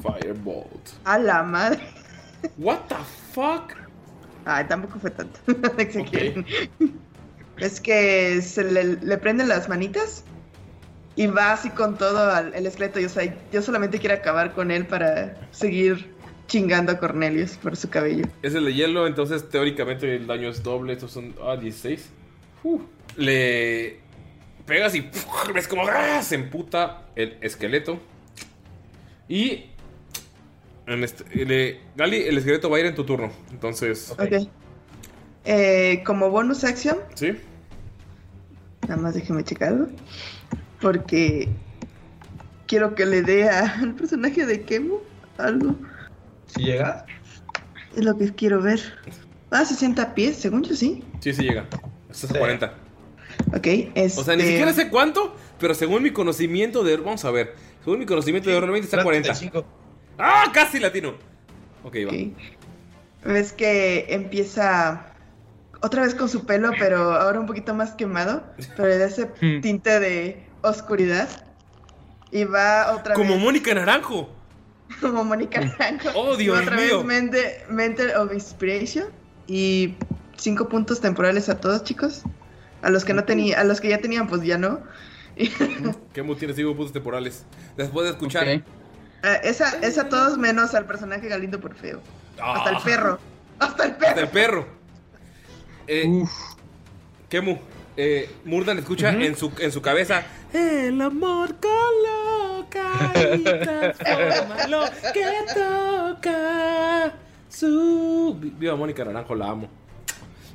Firebolt. A la madre. What the fuck? Ay, tampoco fue tanto. Es que se le, le prenden las manitas y va así con todo al el esqueleto. Y, o sea, yo solamente quiero acabar con él para seguir chingando a Cornelius por su cabello. Es el de hielo, entonces teóricamente el daño es doble. Estos son. Ah, 16. Uh. Le pegas y ves como ¡ah! se emputa el esqueleto. Y. En este, le- Gali, el esqueleto va a ir en tu turno. Entonces. Ok. Eh, como bonus acción, ¿Sí? nada más déjeme checarlo. Porque quiero que le dé al personaje de Kemu algo. ¿Si llega? Es lo que quiero ver. Ah, 60 pies, según yo sí. Sí, sí llega. Estás a 40. Ok, este... O sea, ni siquiera sé cuánto, pero según mi conocimiento de. Vamos a ver. Según mi conocimiento de Roll20 está a 40. ¡Ah! Casi latino. Ok, va. Ves que empieza otra vez con su pelo, pero ahora un poquito más quemado, pero de ese tinte de oscuridad. Y va otra Como vez Mónica Naranjo. como Mónica Naranjo. Oh, Y Dios otra mío. vez mente, Mental of Inspiration. Y cinco puntos temporales a todos, chicos. A los que no tenía, a los que ya tenían, pues ya no. Kemu tiene 5 puntos temporales. Después de escuchar. Eh, esa, esa a todos menos al personaje Galindo por feo. Hasta el perro. Hasta el perro. Hasta el perro. Eh, Kemu, eh, Murdan escucha en, su, en su cabeza. El amor coloca y transforma lo que toca. Su. Vi- Viva Mónica Naranjo, la amo.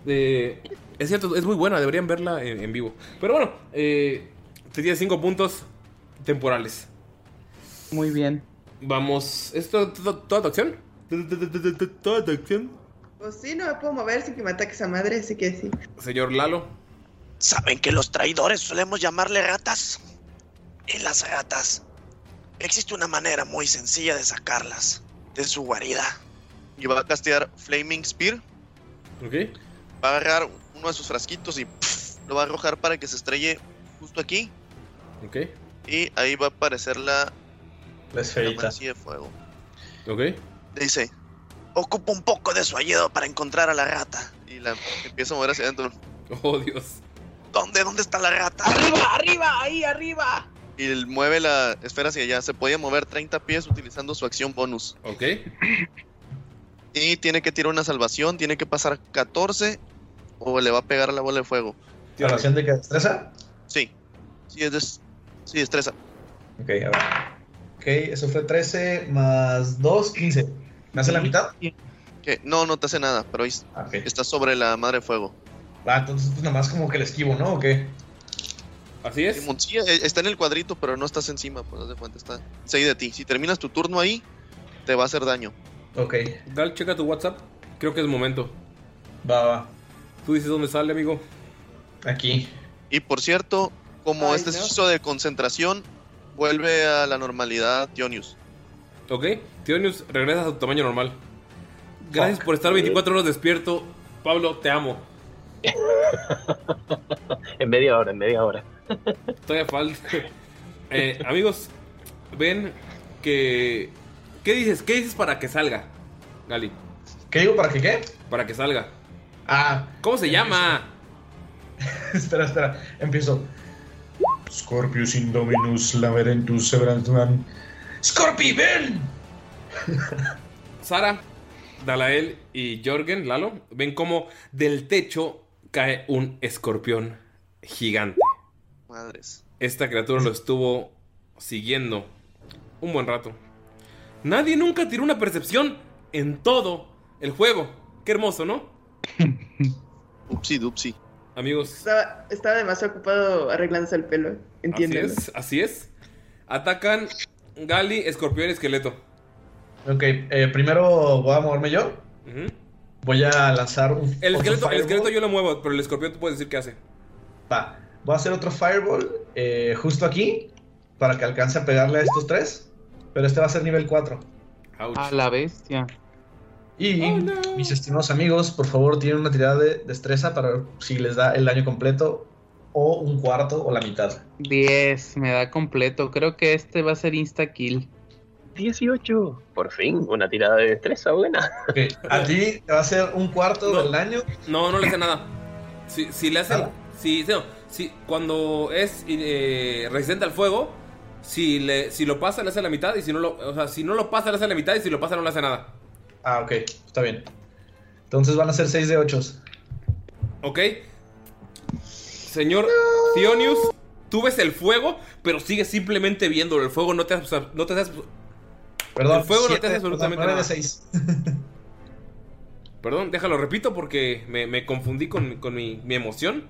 Eh, es cierto, es muy buena, deberían verla en, en vivo. Pero bueno, eh, te tiene 5 puntos temporales. Muy bien. Vamos. ¿Es to- to- toda tu acción? ¿Toda tu acción? Pues sí, no me puedo mover sin que me ataque esa madre, así que sí. Señor Lalo. ¿Saben que los traidores solemos llamarle ratas? Y las ratas. Existe una manera muy sencilla de sacarlas de su guarida. Y va a castear Flaming Spear. Ok. Va a agarrar uno de sus frasquitos y pff, lo va a arrojar para que se estrelle justo aquí. Ok. Y ahí va a aparecer la, La esferita. de fuego. Ok. Dice, Ocupo un poco de su ayuda para encontrar a la rata. y la empieza a mover hacia adentro. Oh, Dios. ¿Dónde? ¿Dónde está la rata? ¡Arriba, arriba, ahí, arriba! Y él mueve la esfera hacia allá. Se podía mover 30 pies utilizando su acción bonus. Ok. Y tiene que tirar una salvación. Tiene que pasar 14 o le va a pegar a la bola de fuego. ¿Salvación de qué? ¿Destreza? Sí. Sí, es des- sí, destreza. Ok, a ver. Ok, eso fue 13 más 2, 15. ¿Me hace la mitad? No, no te hace nada, pero ahí está sobre la madre de fuego. Ah, entonces pues nada más como que le esquivo, ¿no? ¿O qué? Así es. Sí, eh, está en el cuadrito, pero no estás encima, pues haz de cuenta, está seguido de ti. Si terminas tu turno ahí, te va a hacer daño. Ok. Dal, checa tu WhatsApp. Creo que es momento. Va, va. Tú dices dónde sale, amigo. Aquí. Y por cierto, como Ay, este no. hechizo de concentración Vuelve a la normalidad, Tionius. Ok, Tionius regresa a su tamaño normal. Gracias por estar 24 horas despierto. Pablo, te amo. En media hora, en media hora. Todavía falta. Eh, amigos, ven que. ¿Qué dices? ¿Qué dices para que salga, Gali? ¿Qué digo para que qué? Para que salga. Ah. ¿Cómo se llama? espera, espera. Empiezo. Scorpius Indominus Lamerentus Sebrantman. ¡Scorpi, ven! Sara, Dalael y Jorgen, Lalo, ven cómo del techo cae un escorpión gigante. Madres. Esta criatura lo estuvo siguiendo un buen rato. Nadie nunca tiró una percepción en todo el juego. Qué hermoso, ¿no? Upsi dupsi. Amigos, Estaba, estaba demasiado ocupado arreglándose el pelo. así Entiéndelo. es, así es. Atacan Gali, escorpión y esqueleto. Ok, eh, primero voy a moverme yo. Voy a lanzar un. El esqueleto, el esqueleto yo lo muevo, pero el escorpión tú puedes decir qué hace. Va. Voy a hacer otro fireball eh, justo aquí. Para que alcance a pegarle a estos tres. Pero este va a ser nivel 4. A la bestia. Y mis estimados amigos, por favor, tienen una tirada de destreza para ver si les da el daño completo. O un cuarto o la mitad. 10, me da completo. Creo que este va a ser insta kill. 18. Por fin, una tirada de destreza buena. A ti te va a ser un cuarto del daño. No, no le hace nada. Si, si le hacen. Si, no, si, cuando es eh, resistente al fuego, si, le, si lo pasa, le hace la mitad. Y si no lo, o sea, si no lo pasa, le hace la mitad. Y si lo pasa, no le hace nada. Ah, ok, está bien. Entonces van a ser 6 de 8. ¿Ok? Señor Thionius, tú ves el fuego, pero sigues simplemente viéndolo. El fuego no te hace. No te hace Perdón, el fuego no te hace absolutamente de nada. seis. Perdón, déjalo, repito porque me, me confundí con, con mi, mi emoción.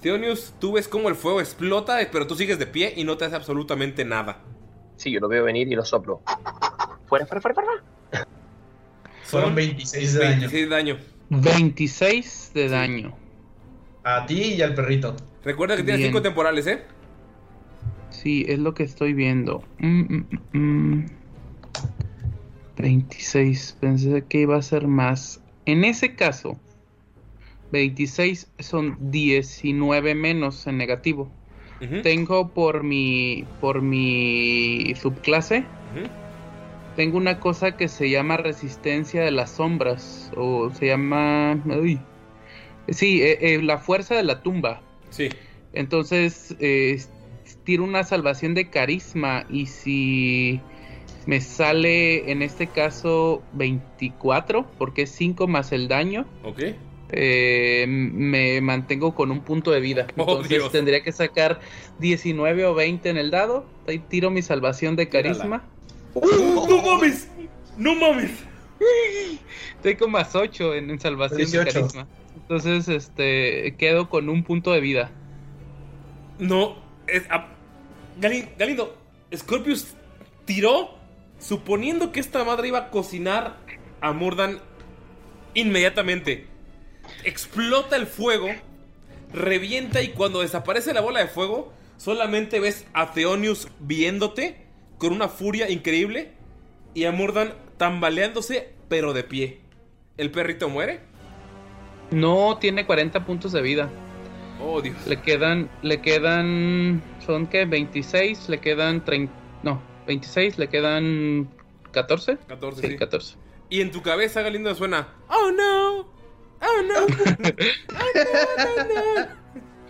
Theonius, tú ves cómo el fuego explota, pero tú sigues de pie y no te hace absolutamente nada. Sí, yo lo veo venir y lo soplo. Fuera, fuera, fuera, fuera. Fueron 26 de daño. 26 de daño. 26 de daño. A ti y al perrito. Recuerda que tienes Bien. 5 temporales, ¿eh? Sí, es lo que estoy viendo. Mm, mm, mm. 26. Pensé que iba a ser más. En ese caso, 26 son 19 menos en negativo. Tengo por mi por mi subclase tengo una cosa que se llama resistencia de las sombras o se llama uy. sí eh, eh, la fuerza de la tumba. Sí. Entonces eh, tiro una salvación de carisma y si me sale en este caso 24 porque es 5 más el daño. Ok. eh, me mantengo con un punto de vida. Oh, Entonces tendría que sacar 19 o 20 en el dado. Ahí tiro mi salvación de carisma. ¡No mames! ¡No mames! Tengo más 8 en, en salvación 18. de carisma. Entonces, este, quedo con un punto de vida. No. Es, ah, Gali- Galindo, Scorpius tiró suponiendo que esta madre iba a cocinar a Murdan inmediatamente. Explota el fuego, revienta y cuando desaparece la bola de fuego, solamente ves a Theonius viéndote con una furia increíble y a Murdan tambaleándose pero de pie. ¿El perrito muere? No tiene 40 puntos de vida. Oh, Dios. Le quedan, le quedan, son que 26, le quedan 30, no, 26, le quedan 14. 14, sí. sí. 14. Y en tu cabeza, Galindo, suena. ¡Oh no! ¡Oh no!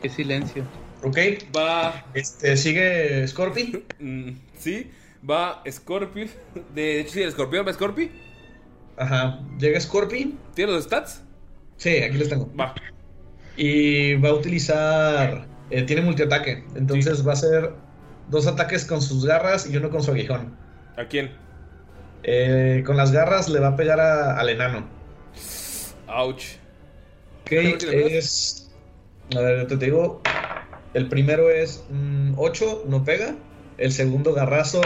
Qué silencio. Ok. Va. Este, ¿sigue Scorpi? Mm, sí, va Scorpion. De hecho, sí, el escorpión va Scorpi. Ajá. ¿Llega Scorpi? ¿Tiene los stats? Sí, aquí los tengo. Va. Y va a utilizar. eh, tiene multiataque. Entonces va a hacer dos ataques con sus garras y uno con su aguijón. ¿A quién? Eh, con las garras le va a pegar a- al enano. Ouch. Ok, es. A ver, yo te digo. El primero es 8, no pega. El segundo garrazo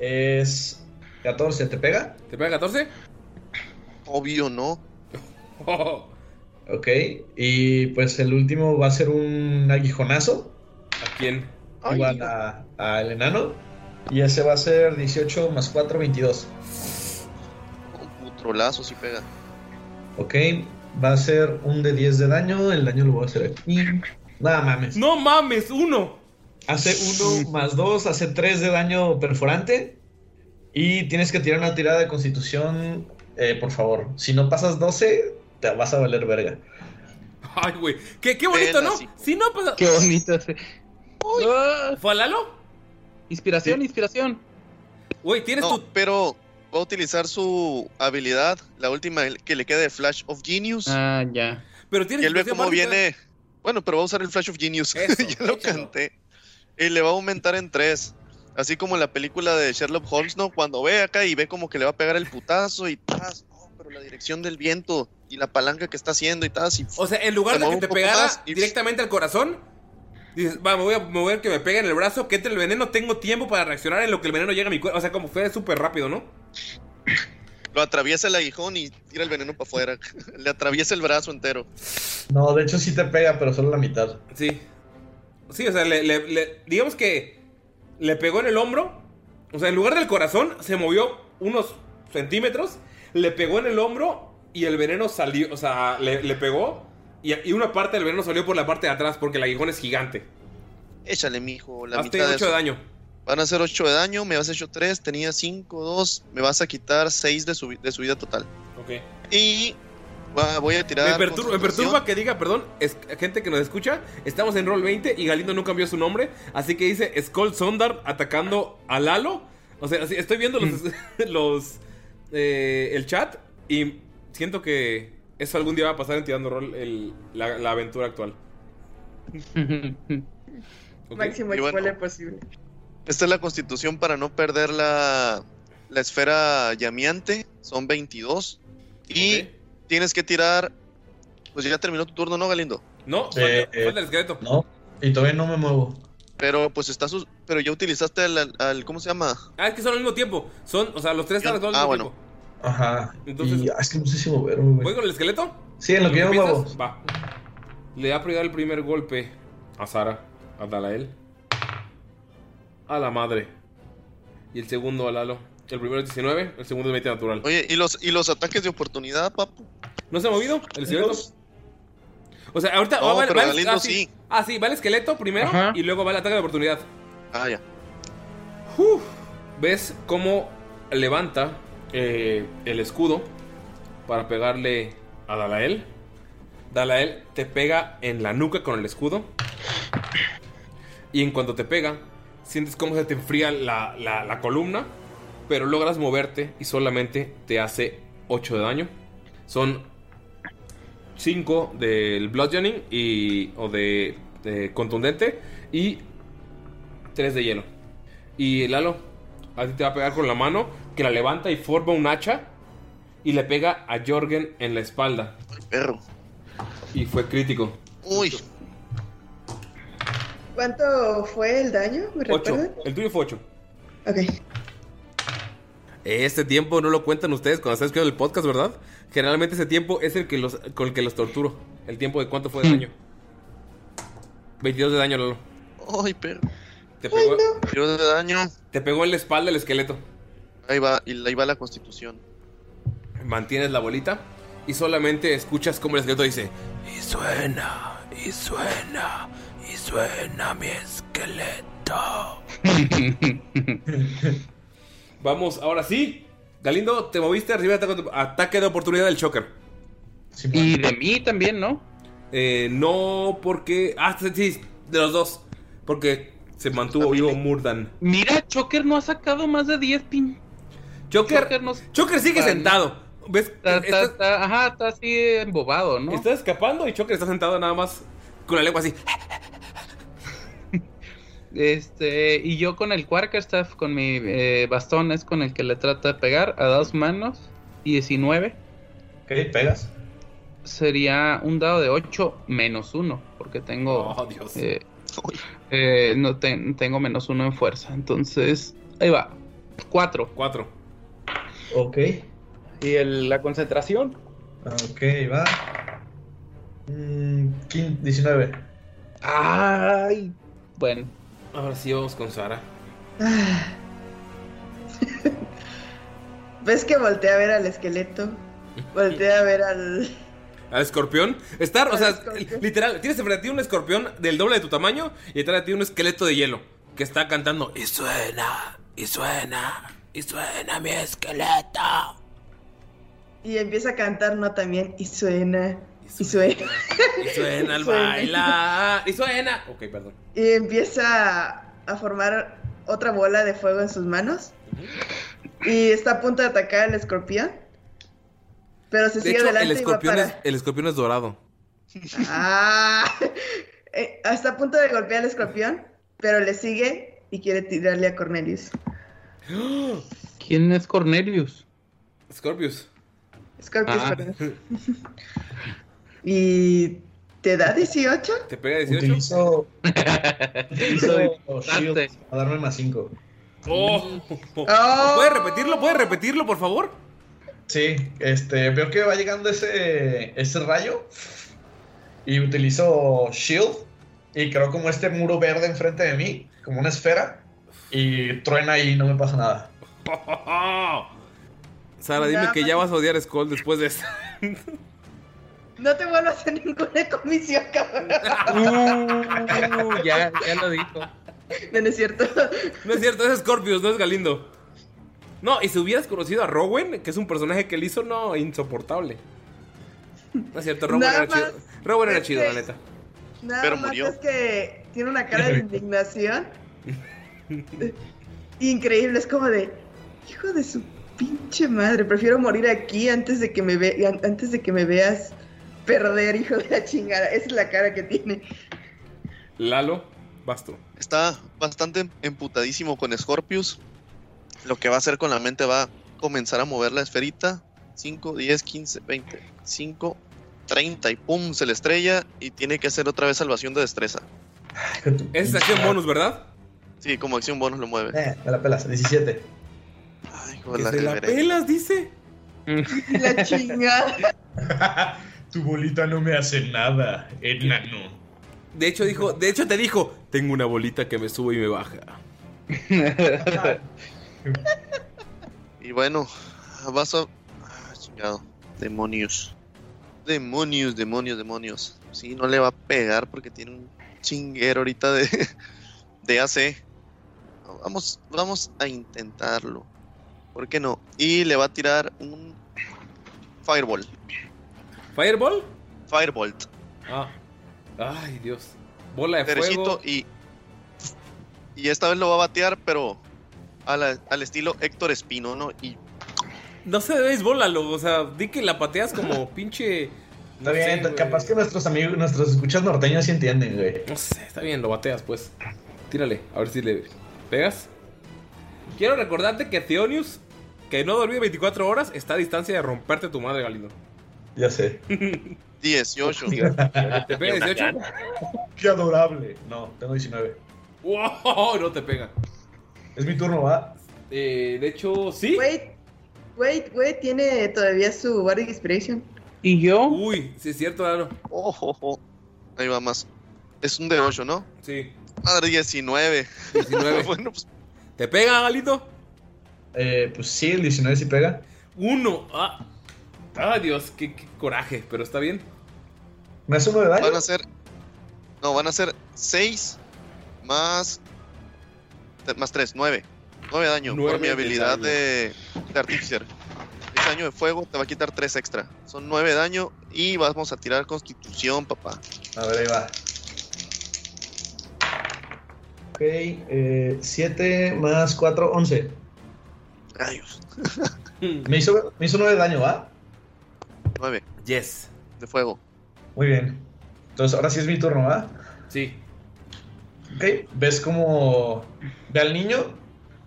es 14, ¿te pega? ¿Te pega 14? Obvio, no. Ok, y pues el último va a ser un aguijonazo. ¿A quién? igual a, a el enano. Y ese va a ser 18 más 4, 22. Un trolazo si pega. Ok, va a ser un de 10 de daño. El daño lo voy a hacer aquí. Nada mames. No mames, uno. Hace 1 más 2, hace 3 de daño perforante. Y tienes que tirar una tirada de constitución, eh, por favor. Si no pasas 12, te vas a valer verga. Ay, güey. Qué, qué bonito, ¿no? Si no pasa. Qué bonito. sí. Ah, ¿Fue a Lalo? inspiración, inspiración. Güey, tienes No, tu. pero va a utilizar su habilidad, la última que le queda de Flash of Genius. Ah, ya. Pero tienes y él ve cómo mágica. viene. Bueno, pero va a usar el Flash of Genius. Eso, ya lo échalo. canté. Y le va a aumentar en 3. Así como en la película de Sherlock Holmes, ¿no? Cuando ve acá y ve como que le va a pegar el putazo y tas, no, pero la dirección del viento y la palanca que está haciendo y tas. Y, O sea, en lugar Se de que te pegara más y- directamente al corazón, dices, va, me voy a mover que me pegue en el brazo, que entre el veneno, tengo tiempo para reaccionar en lo que el veneno llega a mi cuerpo. O sea, como fue súper rápido, ¿no? lo atraviesa el aguijón y tira el veneno para afuera. le atraviesa el brazo entero. No, de hecho sí te pega, pero solo la mitad. Sí. Sí, o sea, le, le- le- digamos que le pegó en el hombro. O sea, en lugar del corazón, se movió unos centímetros, le pegó en el hombro y el veneno salió, o sea, le, le pegó y, y una parte del veneno salió por la parte de atrás porque el aguijón es gigante. Échale, mijo, la Hazte mitad de 8 eso. de daño. Van a hacer 8 de daño, me has hecho 3, tenía 5, 2, me vas a quitar 6 de su, de su vida total. Ok. Y voy a tirar. Me, pertur- me concentración. perturba que diga, perdón, es, gente que nos escucha, estamos en Roll 20 y Galindo no cambió su nombre, así que dice Skull Sondar atacando a Lalo. O sea, así- estoy viendo los, los eh, el chat y siento que eso algún día va a pasar en Tirando Roll el- la, la aventura actual. Ok. Máximo Y bueno. spoiler posible. Esta es la constitución para no perder la, la esfera llameante. Son 22. Y. tienes que tirar. Pues ya terminó tu turno, ¿no, Galindo? No, Eh, falta el esqueleto. No, y todavía no me muevo. Pero pues está sus. Pero ya utilizaste al, al- al- ¿Cómo se llama? Ah, es que son al mismo tiempo. Son, o sea, los tres están al mismo Ah, bueno. tiempo. Ajá. Entonces- y ah, es que no sé si moverme, güey. ¿Voy con el esqueleto? Sí, en lo que yo me muevo. Va. Le va a pegar el primer golpe a Sara, a Dalael. A la madre. Y el segundo a Lalo. El primero es 19, el segundo es 20 natural. Oye, ¿y los, y los ataques de oportunidad, papu? ¿No se ha movido el esqueleto? O sea, ahorita No, va- va- pero va el- ah, sí. sí. Ah, sí, va el esqueleto primero Ajá. y luego va el ataque de oportunidad. Ah, ya. Uf. ¿Ves cómo levanta eh, el escudo para pegarle a Dalael? Dalael te pega en la nuca con el escudo. Y en cuanto te pega, sientes cómo se te enfría la, la- la columna. Pero logras moverte y solamente te hace 8 de daño. Son 5 del bludgeoning y, o de, de contundente y 3 de hielo. Y Lalo, a ti te va a pegar con la mano, que la levanta y forma un hacha. Y le pega a Jorgen en la espalda. Perro. Y fue crítico. Uy, ¿Cuánto fue el daño? ¿Me 8. recuerdan? El tuyo fue 8. Ok. Este tiempo no lo cuentan ustedes cuando están escuchando el podcast, ¿verdad? Generalmente ese tiempo es el que los, con el que los torturo. El tiempo de cuánto fue de daño. 22 de daño, Lalo. ay, perro. Te pegó, Tiro de daño. te pegó en la espalda el esqueleto. Ahí va, y ahí va la constitución. Mantienes la bolita y solamente escuchas como el esqueleto dice: Y suena, y suena, y suena mi esqueleto. Vamos, ahora sí. Galindo, te moviste arriba de ataque, de oportunidad del choker. y de mí también, ¿no? Eh, no porque. Ah, sí, sí, de los dos. Porque se mantuvo vivo Murdan. Mira, Choker no ha sacado más de 10 pin. Choker, Choker no- Choker sigue Vale. sentado. ¿Ves? Está, está- Estás, está- ajá, está así embobado, ¿no? está escapando y Choker está sentado nada más con la lengua así. Este, y yo con el Quarkerstaff, con mi eh, bastón, es con el que le trato de pegar a dos manos. 19. Ok, pegas. Sería un dado de 8 menos 1, porque tengo. Oh, Dios. eh, eh, no ten- tengo menos 1 en fuerza. Entonces, ahí va. 4. Cuatro. Ok. ¿Y el- la concentración? Ok, va. Mm, quin- 19. Ay, bueno. Ahora sí vamos con Sara. Ah. ¿Ves que voltea a ver al esqueleto? Voltea a ver al... ¿Al escorpión? Estar, o sea, literal, tienes enfrente a ti un escorpión del doble de tu tamaño y detrás de ti un esqueleto de hielo que está cantando y suena, y suena, y suena mi esqueleto. Y empieza a cantar, ¿no? También. Y suena. Y suena. Y suena al bailar, y suena. Ok, perdón. Y empieza a formar otra bola de fuego en sus manos. Y está a punto de atacar al escorpión. Pero se De sigue hecho, adelante el y va escorpión, para... es, el escorpión es dorado. Ah, Eh, está a punto de golpear al escorpión, pero le sigue y quiere tirarle a Cornelius. ¿Quién es Cornelius? Scorpius. Scorpius, Ah. ¿Y te da 18? ¿Te pega 18? Utilizo, utilizo. Shield para darme más 5. Oh. Oh. ¿Puedes repetirlo? ¿Puedes repetirlo, por favor? Sí, este, veo que va llegando ese, ese rayo y utilizo Shield y creo como este muro verde enfrente de mí, como una esfera, y truena y no me pasa nada. Sara, dime que ya vas a odiar a Skull después de esto. No te vuelvo a hacer ninguna comisión, cabrón. Uh, ya, ya lo dijo. No, no es cierto. No es cierto, es Scorpius, no es Galindo. No, y si hubieras conocido a Rowan, que es un personaje que él hizo, no, insoportable. No es cierto, Rowan Nada era chido. más Rowan era chido, que- la neta. Nada Pero más murió. es que tiene una cara de indignación. Increíble, es como de, hijo de su pinche madre, prefiero morir aquí antes de que me ve an- antes de que me veas perder, hijo de la chingada. Esa es la cara que tiene. Lalo, basto. Está bastante emputadísimo con Scorpius. Lo que va a hacer con la mente va a comenzar a mover la esferita. 5, 10, 15, 20, 5, 30 y pum, se le estrella y tiene que hacer otra vez salvación de destreza. Esa es acción bonus, ¿verdad? Sí, como acción bonus lo mueve. Eh, me la pelas, 17. Ay, hijo de la pelas, dice. La chingada. Tu bolita no me hace nada, enano. De hecho, dijo, de hecho te dijo, tengo una bolita que me sube y me baja. Y bueno, vas a. Ah, chingado. Demonios. Demonios, demonios, demonios. Sí, no le va a pegar porque tiene un chinguero ahorita de, de AC. Vamos, vamos a intentarlo. ¿Por qué no? Y le va a tirar un Fireball. ¿Fireball? Firebolt. Ah. Ay, Dios. Bola de Derechito fuego. y. Y esta vez lo va a batear, pero a la- al estilo Héctor Espino, ¿no? Y No sé de béisbol, Lalo. O sea, di que la pateas como pinche. Está no sé, bien, güey. capaz que nuestros amigos, nuestros escuchas norteños sí entienden, güey. No sé, está bien, lo bateas, pues. Tírale, a ver si le pegas. Quiero recordarte que Theonius, que no dormí 24 horas, está a distancia de romperte tu madre, Galindo. Ya sé. 18. ¿Te pega 18? Qué adorable. No, tengo 19. ¡Wow! No te pega. Es mi turno, ¿va? Eh, de hecho, sí. Wait, wait, wait, tiene todavía su Bardic Inspiration. ¿Y yo? Uy, sí es cierto, Lalo. Oh, oh, oh. Ahí va más. Es un de 8, ¿no? Sí. Madre, 19. 19. bueno, pues ¿Te pega, Galindo? Eh, pues sí, el 19 sí pega. Uno. Ah, ah Dios, qué, qué coraje, pero está bien. ¿Me hace uno de daño? van a ser. No, van a ser 6 más. Más 3, 9. 9 de daño Nueve por mi de habilidad daño. de, de Artificer. Ese daño de fuego te va a quitar 3 extra. Son 9 de daño y vamos a tirar Constitución, papá. A ver, ahí va. Ok, eh, 7 más 4, 11. Rayos. Me hizo, me hizo 9 de daño, ¿va? 9 Yes. de fuego. Muy bien. Entonces, ahora sí es mi turno, ¿va? Sí. Ok, ¿ves cómo ve al niño?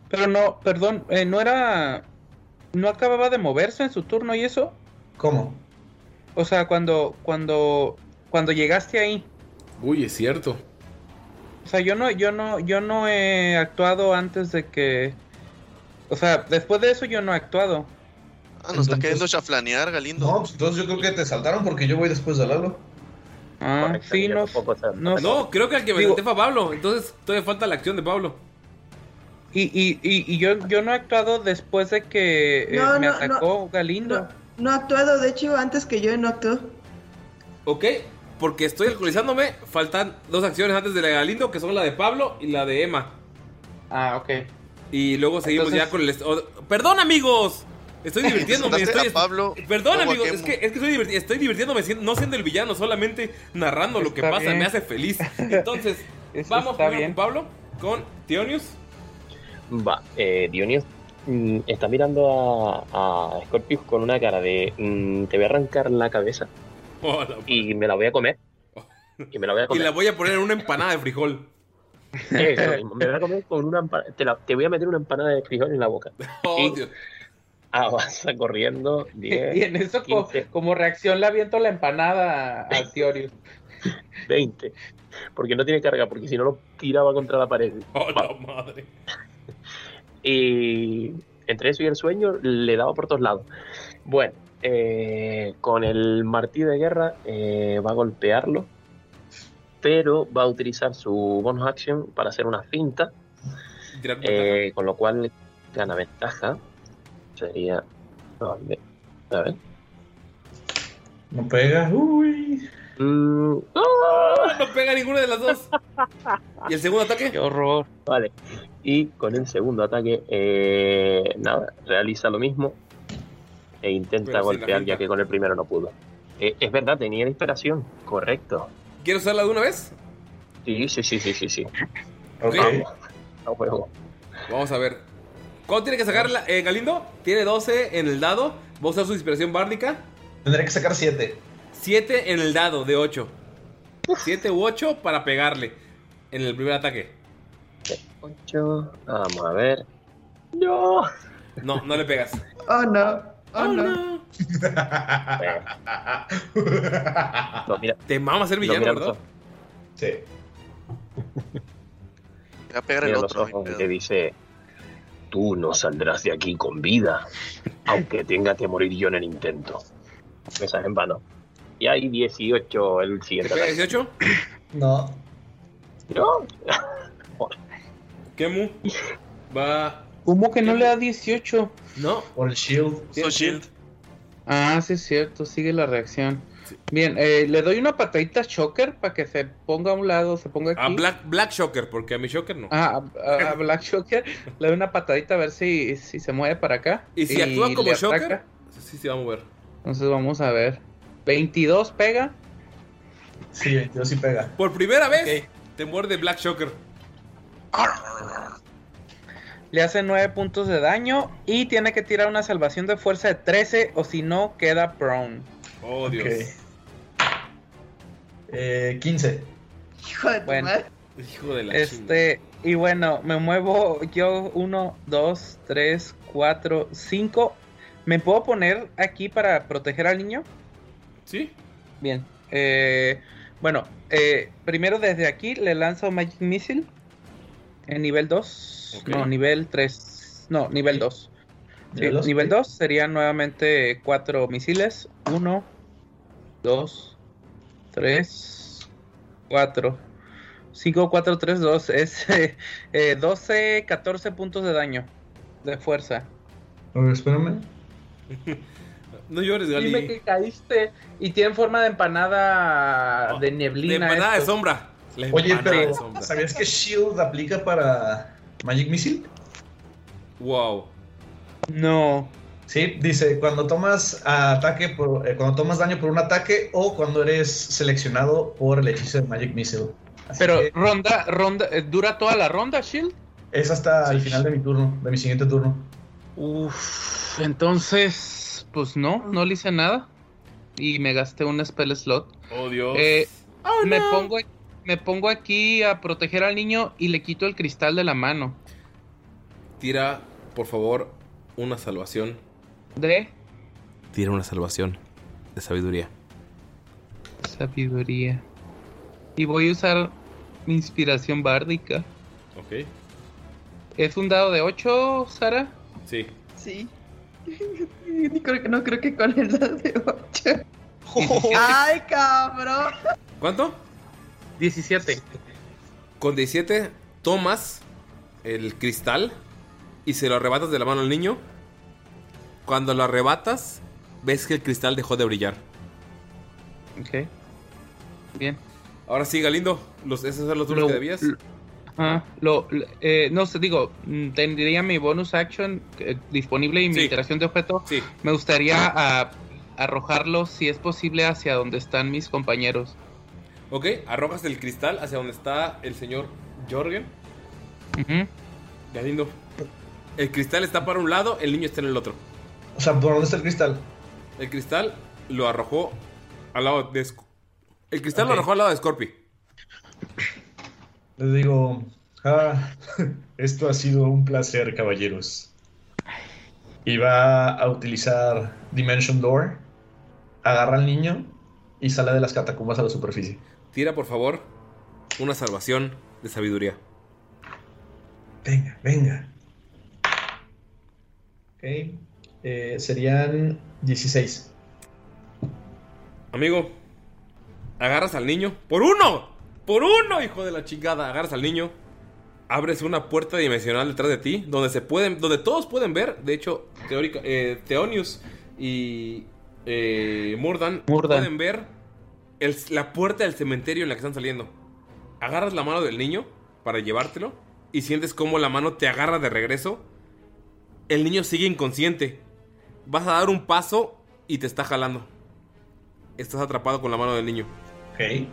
Pero no, perdón, eh, no era. ¿No acababa de moverse en su turno y eso? ¿Cómo? O sea, cuando. cuando. cuando llegaste ahí. Uy, es cierto. O sea, yo no, yo no, yo no he actuado antes de que. O sea, después de eso yo no he actuado. Ah, nos está Entonces- queriendo chaflanear, Galindo. No, pues entonces yo creo que te saltaron porque yo voy después de Lalo. Ah, sí, no, no, No, creo que al que me Digo- senté fue a Pablo. Entonces todavía falta la acción de Pablo. Y, y, y, y yo, yo no he actuado después de que eh, No, me no, atacó Galindo. No ha actuado, de hecho, antes que yo no actuó. Ok, porque estoy alcoholizándome. Faltan dos acciones antes de la de Galindo, que son la de Pablo y la de Emma. Ah, ok. Y luego seguimos Entonces- ya con el... ¡Perdón, amigos! Estoy divirtiéndome. Estoy, a Pablo Perdón, como amigos. a Es que, es que estoy, diverti- estoy divirtiéndome siendo- no siendo el villano, solamente narrando lo que pasa. bien. Me hace feliz. Entonces, Eso vamos primero bien. con Pablo, con Tionius. Va, eh, Dionio mm, está mirando a, a Scorpius con una cara de mm, te voy a arrancar la cabeza y me la voy a comer. Y me la voy a Y comer. la voy a poner en una empanada de frijol. Eso me voy a comer con una empanada. Te, la- te voy a meter una empanada de frijol en la boca. Oh, Y- Dios. Avanza corriendo. 10, Y en eso, co- 15, como reacción, le aviento la empanada a- al Tiorius. 20. Porque no tiene carga, porque si no lo tiraba contra la pared. Oh, la madre. Y entre eso y el sueño le daba por todos lados. Bueno, eh, con el martillo de guerra eh, va a golpearlo, pero va a utilizar su bonus action para hacer una finta, con eh, con lo cual gana ventaja. Sería. A ver. A ver. No pega. Uy. Mm, ¡Ah! No pega ninguna de las dos. ¿Y el segundo ataque? Qué horror. Vale. Y con el segundo ataque, eh, nada, realiza lo mismo e intenta Pero golpear ya que con el primero no pudo. Eh, es verdad, tenía la inspiración, correcto. ¿Quieres usarla de una vez? Sí, sí, sí, sí, sí, sí. Vamos, a. Vamos a ver. ¿Cuándo tiene que sacarla? Eh, Galindo tiene 12 en el dado. Va a usar su inspiración bárdica. Tendré que sacar 7. 7 en el dado de 8. 7 u 8 para pegarle en el primer ataque. 8, vamos a ver. No. No, no le pegas. Oh, no. Oh, no. No, mira, Te mama ser no, villano, mira ¿verdad? Sí. Te va a pegar el mira los otro. te dice: Tú no saldrás de aquí con vida, aunque tenga que morir yo en el intento. Esa es en vano. Y hay 18 el ¿Te siguiente ataque. 18? No. No. Kemu va. ¿Cómo que no le da 18? No. Por el shield. tiene shield. Ah, sí es cierto, sigue la reacción. Bien, eh, le doy una patadita a Shocker para que se ponga a un lado, se ponga aquí. A Black, Black Shocker, porque a mi Shocker no. Ah, a, a Black Shocker le doy una patadita a ver si, si se mueve para acá. y si actúa como Shocker, ataca. sí, sí, va a mover. Entonces vamos a ver. 22 pega. Sí, 22 sí pega. Por primera vez te muerde Black Shocker. Le hace 9 puntos de daño y tiene que tirar una salvación de fuerza de 13 o si no queda prone. Oh, Dios. Eh, 15. Hijo de tu Bueno. madre. Hijo de la. Este, y bueno, me muevo yo 1, 2, 3, 4, 5. ¿Me puedo poner aquí para proteger al niño? ¿Sí? Bien. Eh, bueno, eh, primero desde aquí le lanzo Magic Missile. En nivel 2. Ok. No, nivel 3. No, nivel 2. Sí, Nivel dos, nivel ok. 2 serían nuevamente 4 misiles. 1, 2, 3, 4. 5, 4, 3, 2. Es eh, eh, 12, 14 puntos de daño. De fuerza. A ver, espérame. No llores, Gali. Dime que caíste y tiene forma de empanada de De neblina. empanada de esto. sombra. La Oye, empanada de pero sombra. ¿sabías que Shield aplica para Magic Missile? Wow. No. Sí, dice cuando tomas ataque por, eh, cuando tomas daño por un ataque o cuando eres seleccionado por el hechizo de Magic Missile. Así Pero que ronda, ronda, eh, dura toda la ronda, Shield. es hasta el final de mi turno, de mi siguiente turno. Uf, entonces, pues no, no le hice nada. Y me gasté un spell slot. Oh, Dios. Eh, Oh, me no. pongo me pongo aquí a proteger al niño y le quito el cristal de la mano. Tira, por favor, una salvación. De Tira una salvación de sabiduría. sabiduría. Y voy a usar mi inspiración bárdica. Ok. ¿Es un dado de 8, Sara? Sí. Sí. Ni creo que- no creo que con el dado de 8. ¡Ay, cabrón! ¿Cuánto? 17. Con 17 tomas el cristal y se lo arrebatas de la mano al niño. Cuando lo arrebatas, ves que el cristal dejó de brillar. Ok. Bien. Ahora sí, Galindo, los, esos son los turnos Lo- que debías. Ajá, lo, lo- eh, no sé, digo, mm, tendría mi bonus action eh, disponible y mi iteración de objeto. Me gustaría ah, arrojarlo, si es posible, hacia donde están mis compañeros. Ok, arrojas el cristal hacia donde está el señor Jorgen. Ujú. Galindo. El cristal está para un lado, el niño está en el otro. O sea, ¿por dónde está el cristal? El cristal lo arrojó al lado de... El cristal lo arrojó al lado de Scorpi. Les digo, ah, esto ha sido un placer, caballeros. Y va a utilizar Dimension Door, agarra al niño y sale de las catacumbas a la superficie. Tira, por favor, una salvación de sabiduría. Venga, venga. Ok, eh, serían 16. Amigo, agarras al niño. ¡Por uno! ¡Por uno, hijo de la chingada! Agarras al niño. Abres una puerta dimensional detrás de ti. Donde se pueden. Donde todos pueden ver. De hecho, teórica, eh, Theonius y eh, Murdan, pueden ver el- la puerta del cementerio en la que están saliendo. Agarras la mano del niño para llevártelo. Y sientes cómo la mano te agarra de regreso. El niño sigue inconsciente. Vas a dar un paso y te está jalando. Estás atrapado con la mano del niño. Ok.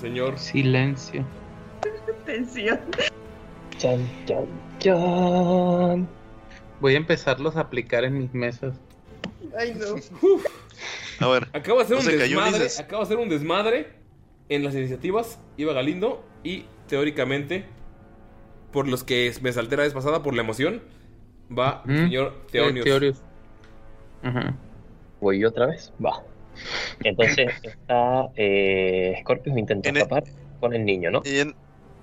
Señor. Silencio. Tensión. Chan, chan, chan. Voy a empezarlos a aplicar en mis mesas. Ay, no. A ver. Acabo de hacer ¿no un cayó desmadre. Ulises? Acabo de hacer un desmadre en las iniciativas. Iba Galindo y teóricamente, por los que me salté la vez pasada por la emoción, va Mm, señor Theonius. Theonius. Voy otra vez. Va. Entonces está eh, Scorpius intenta escapar con el niño, ¿no? Y en,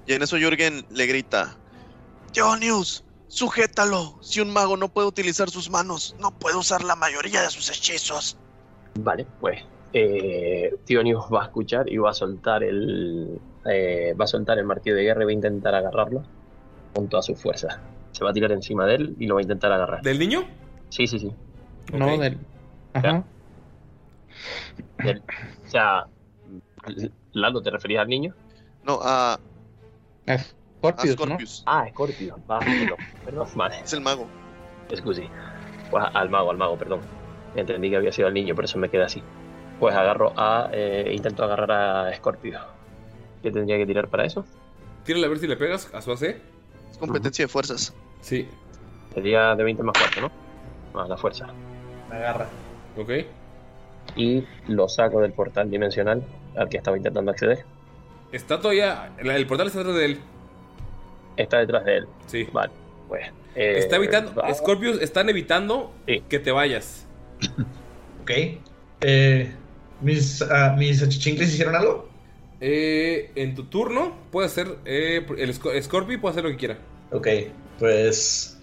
y en eso Jürgen le grita: Dionius, sujétalo. Si un mago no puede utilizar sus manos, no puede usar la mayoría de sus hechizos. Vale, pues eh, Tionius va a escuchar y va a soltar el eh, va a soltar el martillo de guerra y va a intentar agarrarlo con toda su fuerza. Se va a tirar encima de él y lo va a intentar agarrar. ¿Del niño? Sí, sí, sí. No, del. Ajá. Del- o sea, Lando, ¿te referías al niño? No, a. Scorpius, a Scorpius. Ah, Scorpius. Va, perdón, perdón, vale. Es el mago. Excusi. Pues al mago, al mago, perdón. Entendí que había sido al niño, por eso me quedé así. Pues agarro a. eh, intento agarrar a Scorpio. ¿Qué tendría que tirar para eso? Tírale a ver si le pegas a su AC. Es competencia de fuerzas. Sí. Sería de 20 más 4, ¿no? Más la fuerza. Me agarra. Ok. Y lo saco del portal dimensional al que estaba intentando acceder. Está todavía. El, el portal está detrás de él. Está detrás de él. Sí. Vale, pues. eh, está evitando. va- Scorpius están evitando que te vayas. Ok. Eh, ¿mis, ah, ¿Mis hicieron algo? Eh, en tu turno, puede hacer. eh, el Sco- Scorpio puede hacer lo que quiera. Ok, pues.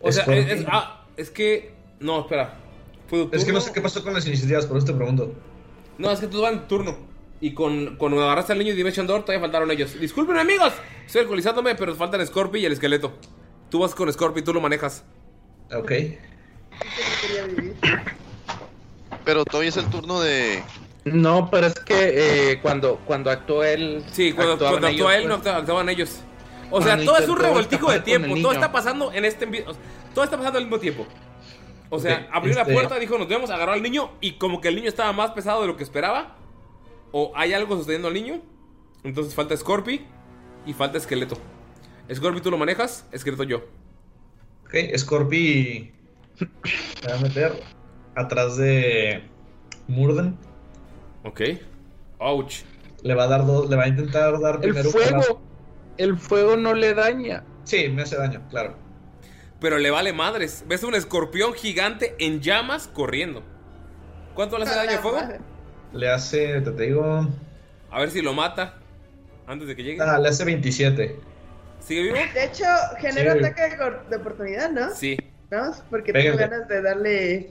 O sea, es, es- ah, es que. No, espera. Fue tu Es que no sé qué pasó con las iniciativas, por eso te pregunto. No, es que tú vas en tu turno. Y con, cuando agarraste al niño de Dimension Door, todavía faltaron ellos. Disculpen, amigos. Estoy alcoholizándome, pero faltan Scorpio y el esqueleto. Tú vas con Scorpio y tú lo manejas. Ok. Pero todavía es el turno de. No, pero es que eh, cuando, cuando actuó él. Sí, cuando, actuaban cuando actuó ellos, él, no pues. actua- actuaban ellos. O sea, todo es un revoltijo de tiempo. el Todo está pasando en este. envi- o sea, Todo está pasando al mismo tiempo. O sea, abrió la este- puerta, dijo, nos vemos, agarró al niño. Y como que el niño estaba más pesado de lo que esperaba. O hay algo sosteniendo al niño. Entonces falta Scorpi y falta Esqueleto. Scorpi tú lo manejas, Esqueleto yo. Ok, Scorpi. Se va a meter atrás de. Murden. Ok. Ouch. Le va a dar dos. Le va a intentar dar El primero palazo. fuego. El fuego no le daña. Sí, me hace daño, claro. Pero le vale madres. Ves un escorpión gigante en llamas corriendo. ¿Cuánto le hace daño de fuego? Le hace. Te, digo. A ver si lo mata. Antes de que llegue. Ah, le hace 27. ¿Sigue vivo? De hecho, genera Sí. ataque de, oportunidad, ¿no? Sí. ¿No? Porque Pégale. tengo ganas de darle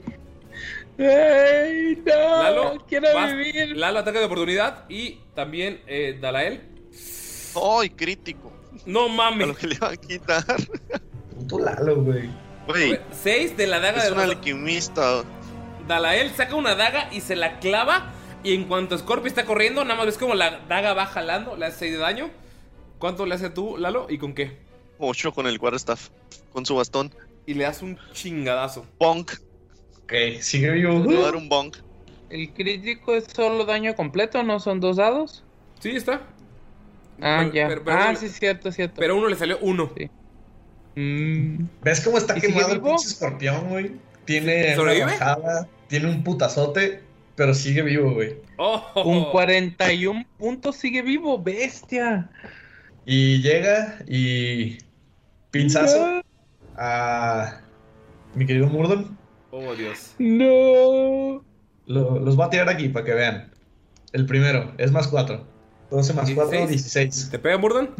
¡Ay, no! Lalo, quiero vas- vivir. Lalo, ataque de oportunidad. Y también eh, Dalael. ¡Ay, crítico! No mames. A lo que le va a quitar. Puto Lalo, güey. Güey, 6 de la daga es de un rosa. alquimista. Dalael saca una daga y se la clava. Y en cuanto Scorpio está corriendo, nada más ves como la daga va jalando, le hace 6 de daño. ¿Cuánto le hace tú, Lalo? ¿Y con qué? Ocho con el quarterstaff. Con su bastón. Y le das un chingadazo. Bonk. Ok, sigue vivo. Le voy a dar un bonk. ¿El crítico es solo daño completo? ¿No son dos dados? Sí, está. Ah, Pero- ya. pero- pero ah, uno- sí, cierto, cierto. Pero a uno le salió uno. Mm. ¿Ves cómo está ¿Y sigue quemado el pinche escorpión, güey? Tiene una ¿Sobrevive? bajada, tiene un putazote, pero sigue vivo, güey. Oh. Un 41 puntos sigue vivo, bestia. Y llega y. Pinzazo a. Mi querido Murdon. Oh, Dios. No. Lo- los voy a tirar aquí para que vean. El primero es más 4. 12 más 4, 16. 16. ¿Te pega, Murdan?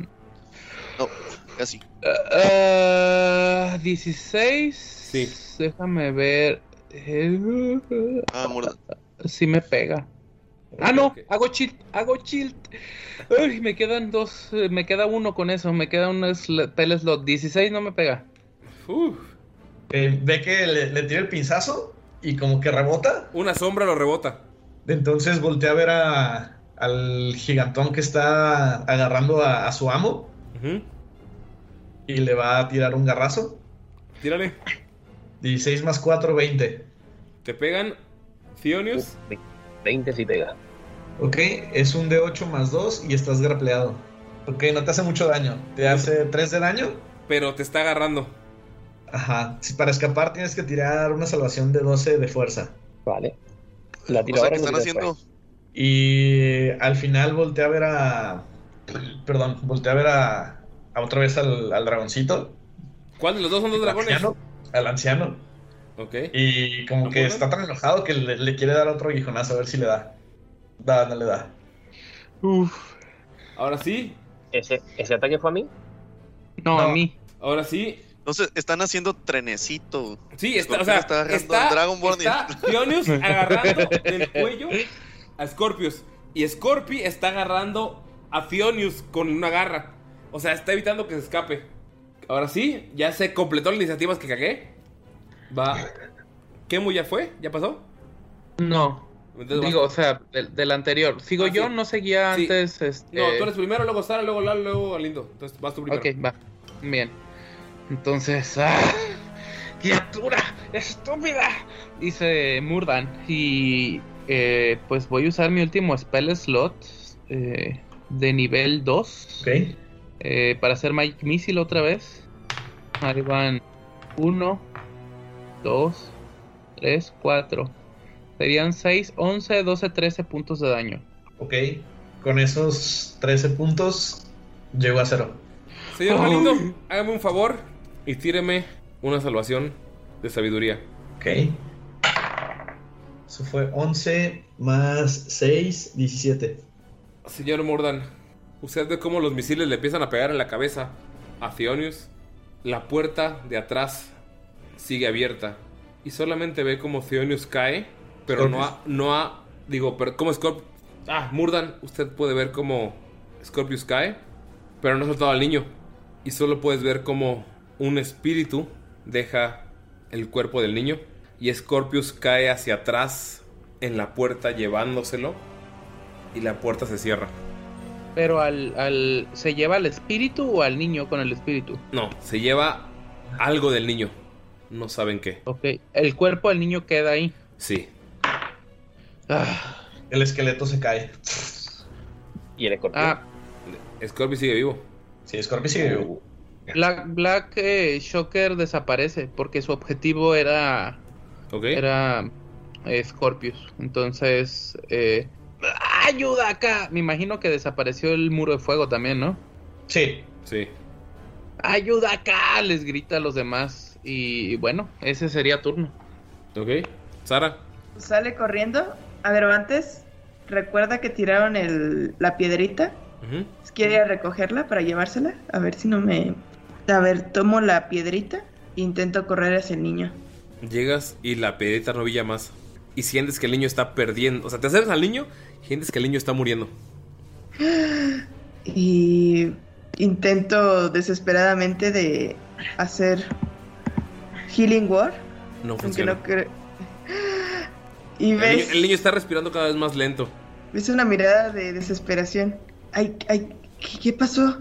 No, casi. Ah, 16. Sí. Déjame ver. Eh, Ah, muerda. Sí me pega. Ah, no, hago chilt, hago chilt. Ay, me quedan dos, eh, me queda uno con eso, me queda un spell slot. 16 no me pega. Uf. Eh, ve que le, le tira el pinzazo y como que rebota. Una sombra lo rebota. Entonces voltea a ver a, al gigantón que está agarrando a, a su amo Ujú. y le va a tirar un garrazo. Tírale. 16 más 4, 20. Te pegan. Fionius. 20 si pega. Ok, es un D8 más 2 y estás grapleado. Ok, no te hace mucho daño. Te hace 3 de daño. Pero te está agarrando. Ajá. Si para escapar tienes que tirar una salvación de 12 de fuerza. Vale. La tiro O sea, ahora ¿qué están haciendo? después? Y al final voltea a ver a. Perdón, voltea a ver a. a otra vez al, al dragoncito. ¿Cuál de los dos son dos Al dragones? anciano. Al anciano. Ok. Y como que está tan enojado que le, le quiere dar otro aguijonazo a ver si le da. Da, no le da. Ahora sí. ¿Ese, ¿Ese ataque fue a mí? No, a mí. Ahora sí. Entonces, están haciendo trenecito. Sí, está, o sea, está está, al Dragonborn y- está Fionius agarrando del cuello a Scorpius. Y Scorpi está agarrando a Fionius con una garra. O sea, está evitando que se escape. Ahora sí, ya se completó las iniciativas que cagué. Va. ¿Kemu ya fue? ¿Ya pasó? No. Entonces vas- Digo, o sea, del, del anterior. ¿Sigo Ah, yo? sí. No seguía Sí. antes. Este... No, tú eres primero, luego Sara, luego Lalo, luego Lindo. Entonces vas tú primero. Ok, va. Bien. Entonces, ¡ah! ¡Criatura estúpida! Dice Murdan. Y eh, pues voy a usar mi último spell slot eh, de nivel 2 Ok. eh, para hacer Magic Missile otra vez. Ahí van 1, 2, 3, 4. Serían 6, 11, 12, 13 puntos de daño. Ok. Con esos 13 puntos, llego a cero. Señor Galindo, hágame un favor y tíreme una salvación de sabiduría. Ok. Eso fue 11 más 6, 17. Señor Mordan, usted ve cómo los misiles le empiezan a pegar en la cabeza a Fionius. La puerta de atrás sigue abierta y solamente ve cómo Fionius cae, pero no ha, no ha, digo, pero como Scorp... Ah, Murdan, usted puede ver cómo Scorpius cae, pero no ha soltado al niño. Y solo puedes ver cómo un espíritu deja el cuerpo del niño y Scorpius cae hacia atrás en la puerta llevándoselo y la puerta se cierra. Pero al, al. ¿Se lleva al espíritu o al niño con el espíritu? No, se lleva algo del niño. No saben qué. Ok. El cuerpo del niño queda ahí. Sí. Ah, El esqueleto se cae. ¿Y el escorpión? ah, Scorpio sigue vivo. Sí, Scorpio sigue vivo. Black, Black eh, Shocker desaparece porque su objetivo era. ¿Ok? Era. eh, Scorpius. Entonces. Eh, ¡Ayuda acá! Me imagino que desapareció el muro de fuego también, ¿no? Sí. Sí. ¡Ayuda acá! Les grita a los demás. Y bueno, ese sería turno. ¿Ok? Sara. Sale corriendo. A ver, antes, recuerda que tiraron el, la piedrita. Quiere recogerla para llevársela. A ver si no me. A ver, tomo la piedrita e intento correr hacia el niño. Llegas y la piedrita no brilla más. Y sientes que el niño está perdiendo. O sea, te acercas al niño y sientes que el niño está muriendo. Y intento desesperadamente de hacer Healing Word. No Aunque funciona. no Y El niño, ves, el niño está respirando cada vez más lento. ves una mirada de desesperación. Ay, ay, ¿qué, qué pasó?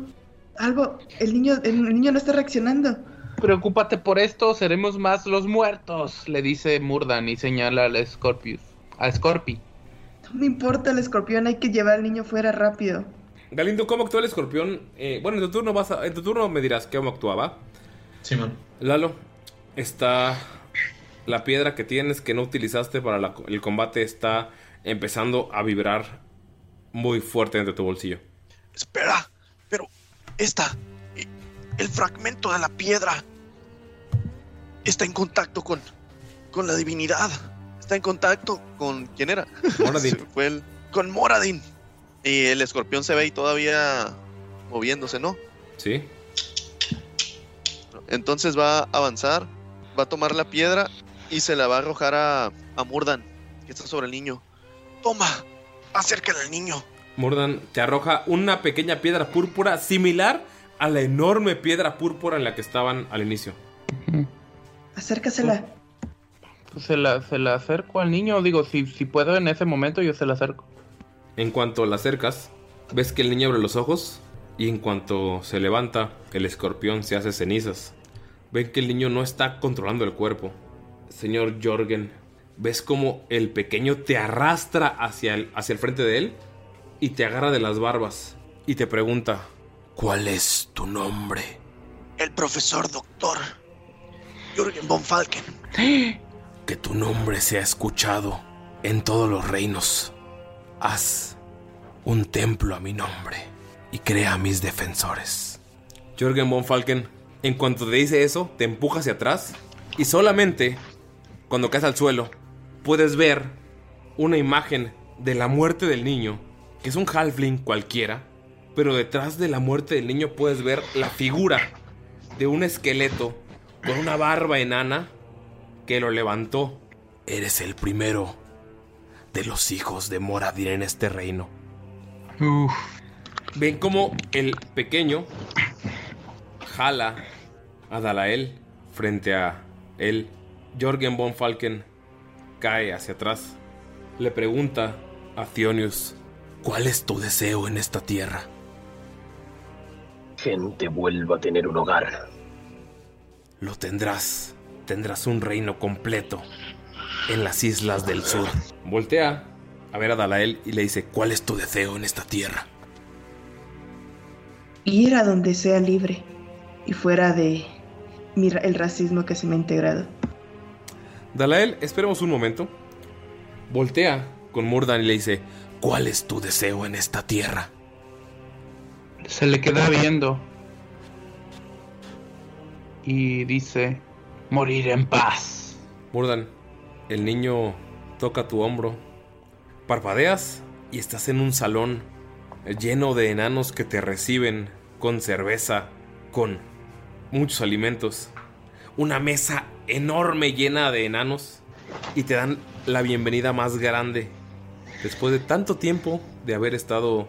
Algo, el niño, el niño no está reaccionando. Preocúpate por esto, seremos más los muertos, le dice Murdan y señala al Scorpius. A Scorpi. No me importa el escorpión, hay que llevar al niño fuera rápido. Galindo, ¿cómo actúa el escorpión? Eh, bueno, en tu turno vas a- en tu turno me dirás cómo actuaba. Simón. Lalo, está la piedra que tienes que no utilizaste para la- el combate está empezando a vibrar muy fuerte entre tu bolsillo. Espera, pero esta, el fragmento de la piedra, está en contacto con, con la divinidad. Está en contacto con. ¿Quién era? Moradin. Fue el. Con Moradin. Y el escorpión se ve ahí todavía moviéndose, ¿no? Sí. Entonces va a avanzar, va a tomar la piedra y se la va a arrojar a, a Murdan, que está sobre el niño. Toma, acércala al niño. Mordan te arroja una pequeña piedra púrpura similar a la enorme piedra púrpura en la que estaban al inicio. Acércasela. Pues se la, se la acerco al niño, digo, si, si puedo en ese momento yo se la acerco. En cuanto la acercas, ves que el niño abre los ojos y en cuanto se levanta, el escorpión se hace cenizas. Ven que el niño no está controlando el cuerpo. Señor Jorgen, ves como el pequeño te arrastra hacia el, hacia el frente de él y te agarra de las barbas y te pregunta, ¿cuál es tu nombre? El profesor doctor Jürgen von Falken. Que tu nombre sea escuchado en todos los reinos. Haz un templo a mi nombre y crea a mis defensores. Jürgen von Falken, en cuanto te dice eso, te empuja hacia atrás y solamente cuando caes al suelo puedes ver una imagen de la muerte del niño, que es un halfling cualquiera, pero detrás de la muerte del niño puedes ver la figura de un esqueleto con una barba enana que lo levantó. Eres el primero de los hijos de Moradin en este reino. Ven como el pequeño jala a Dalael frente a él. Jorgen von Falken cae hacia atrás. Le pregunta a Thionius, ¿cuál es tu deseo en esta tierra? Gente vuelva a tener un hogar. Lo tendrás. Tendrás un reino completo en las islas del sur. Voltea a ver a Dalael y le dice, ¿cuál es tu deseo en esta tierra? Ir a donde sea libre y fuera de mi el racismo que se me ha integrado. Dalael, esperemos un momento. Voltea con Murdan y le dice, ¿cuál es tu deseo en esta tierra? Se le queda viendo. Y dice, morir en paz. Murdan, el niño toca tu hombro. Parpadeas y estás en un salón lleno de enanos que te reciben con cerveza, con muchos alimentos. Una mesa enorme llena de enanos y te dan la bienvenida más grande. Después de tanto tiempo de haber estado